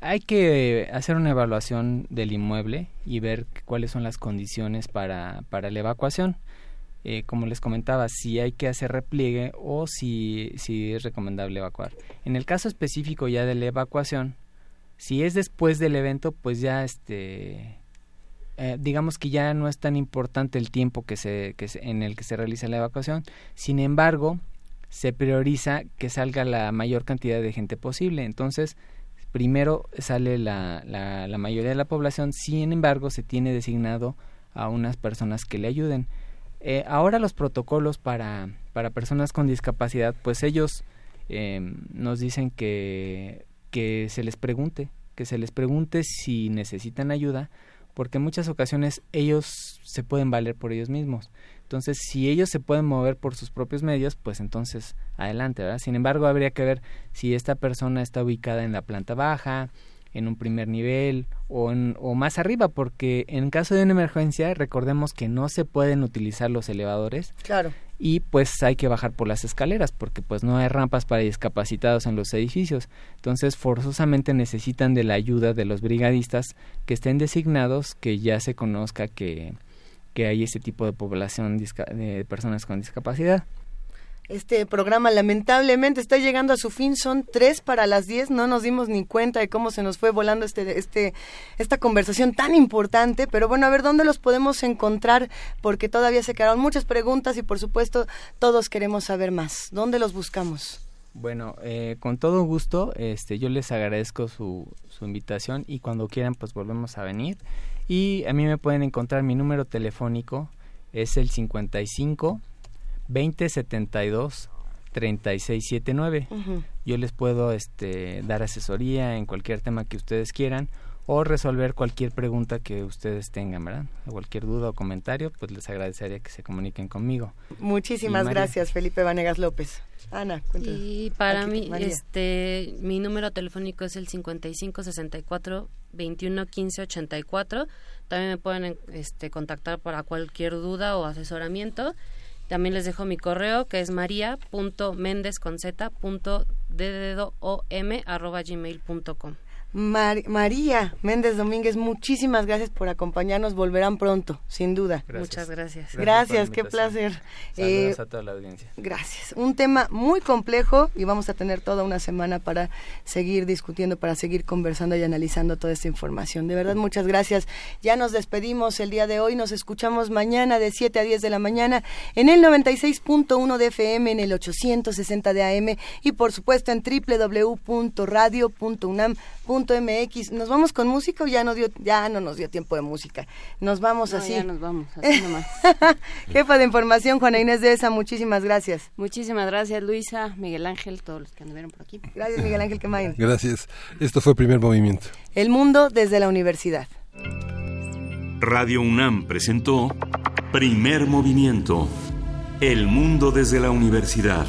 Hay que hacer una evaluación del inmueble y ver cuáles son las condiciones para, para la evacuación. Eh, como les comentaba, si hay que hacer repliegue o si, es recomendable evacuar. En el caso específico ya de la evacuación, si es después del evento, pues ya este, eh, digamos que ya no es tan importante el tiempo que se, que en el que se realiza la evacuación. Sin embargo, se prioriza que salga la mayor cantidad de gente posible. Entonces, primero sale la, la, la mayoría de la población, sin embargo, se tiene designado a unas personas que le ayuden. Eh, ahora los protocolos para, para personas con discapacidad, pues ellos eh, nos dicen que, que se les pregunte, que se les pregunte si necesitan ayuda, porque en muchas ocasiones ellos se pueden valer por ellos mismos. Entonces, si ellos se pueden mover por sus propios medios, pues entonces adelante, ¿verdad? Sin embargo, habría que ver si esta persona está ubicada en la planta baja, en un primer nivel o, o más arriba, porque en caso de una emergencia recordemos que no se pueden utilizar los elevadores. Claro. Y pues hay que bajar por las escaleras porque pues no hay rampas para discapacitados en los edificios. Entonces forzosamente necesitan de la ayuda de los brigadistas que estén designados, que ya se conozca que, que hay ese tipo de población de personas con discapacidad. Este programa lamentablemente está llegando a su fin, son tres para las diez, no nos dimos ni cuenta de cómo se nos fue volando este, este, esta conversación tan importante, pero bueno, a ver dónde los podemos encontrar, porque todavía se quedaron muchas preguntas y por supuesto todos queremos saber más. ¿Dónde los buscamos? Bueno, eh, con todo gusto, este, yo les agradezco su, su invitación y cuando quieran pues volvemos a venir. Y a mí me pueden encontrar mi número telefónico, es el 55 2072 3679. Yo les puedo este, dar asesoría en cualquier tema que ustedes quieran o resolver cualquier pregunta que ustedes tengan, ¿verdad? cualquier duda o comentario, pues les agradecería que se comuniquen conmigo. Muchísimas gracias, Felipe Vanegas López. Ana, cuéntame. Y para mí, este, mi número telefónico es el 5564 21 15 84. También me pueden este, contactar para cualquier duda o asesoramiento. También les dejo mi correo que es María Méndez Domínguez, muchísimas gracias por acompañarnos. Volverán pronto, sin duda. Muchas gracias. Gracias, qué placer. Saludos eh, a toda la audiencia. Gracias. Un tema muy complejo y vamos a tener toda una semana para seguir discutiendo, para seguir conversando y analizando toda esta información. De verdad, muchas gracias. Ya nos despedimos el día de hoy. Nos escuchamos mañana de 7 a 10 de la mañana en el 96.1 de FM, en el 860 de AM y por supuesto en www.radio.unam.com MX. ¿Nos vamos con música o ya no dio, ya no nos dio tiempo de música? Nos vamos así. Ya nos vamos, así nomás. Jefa de información, Juana Inés de esa, muchísimas gracias. Muchísimas gracias, Luisa, Miguel Ángel, todos los que anduvieron por aquí. Gracias, Miguel Ángel Quemain. Gracias. Esto fue Primer Movimiento. El mundo desde la universidad. Radio UNAM presentó Primer Movimiento. El mundo desde la universidad.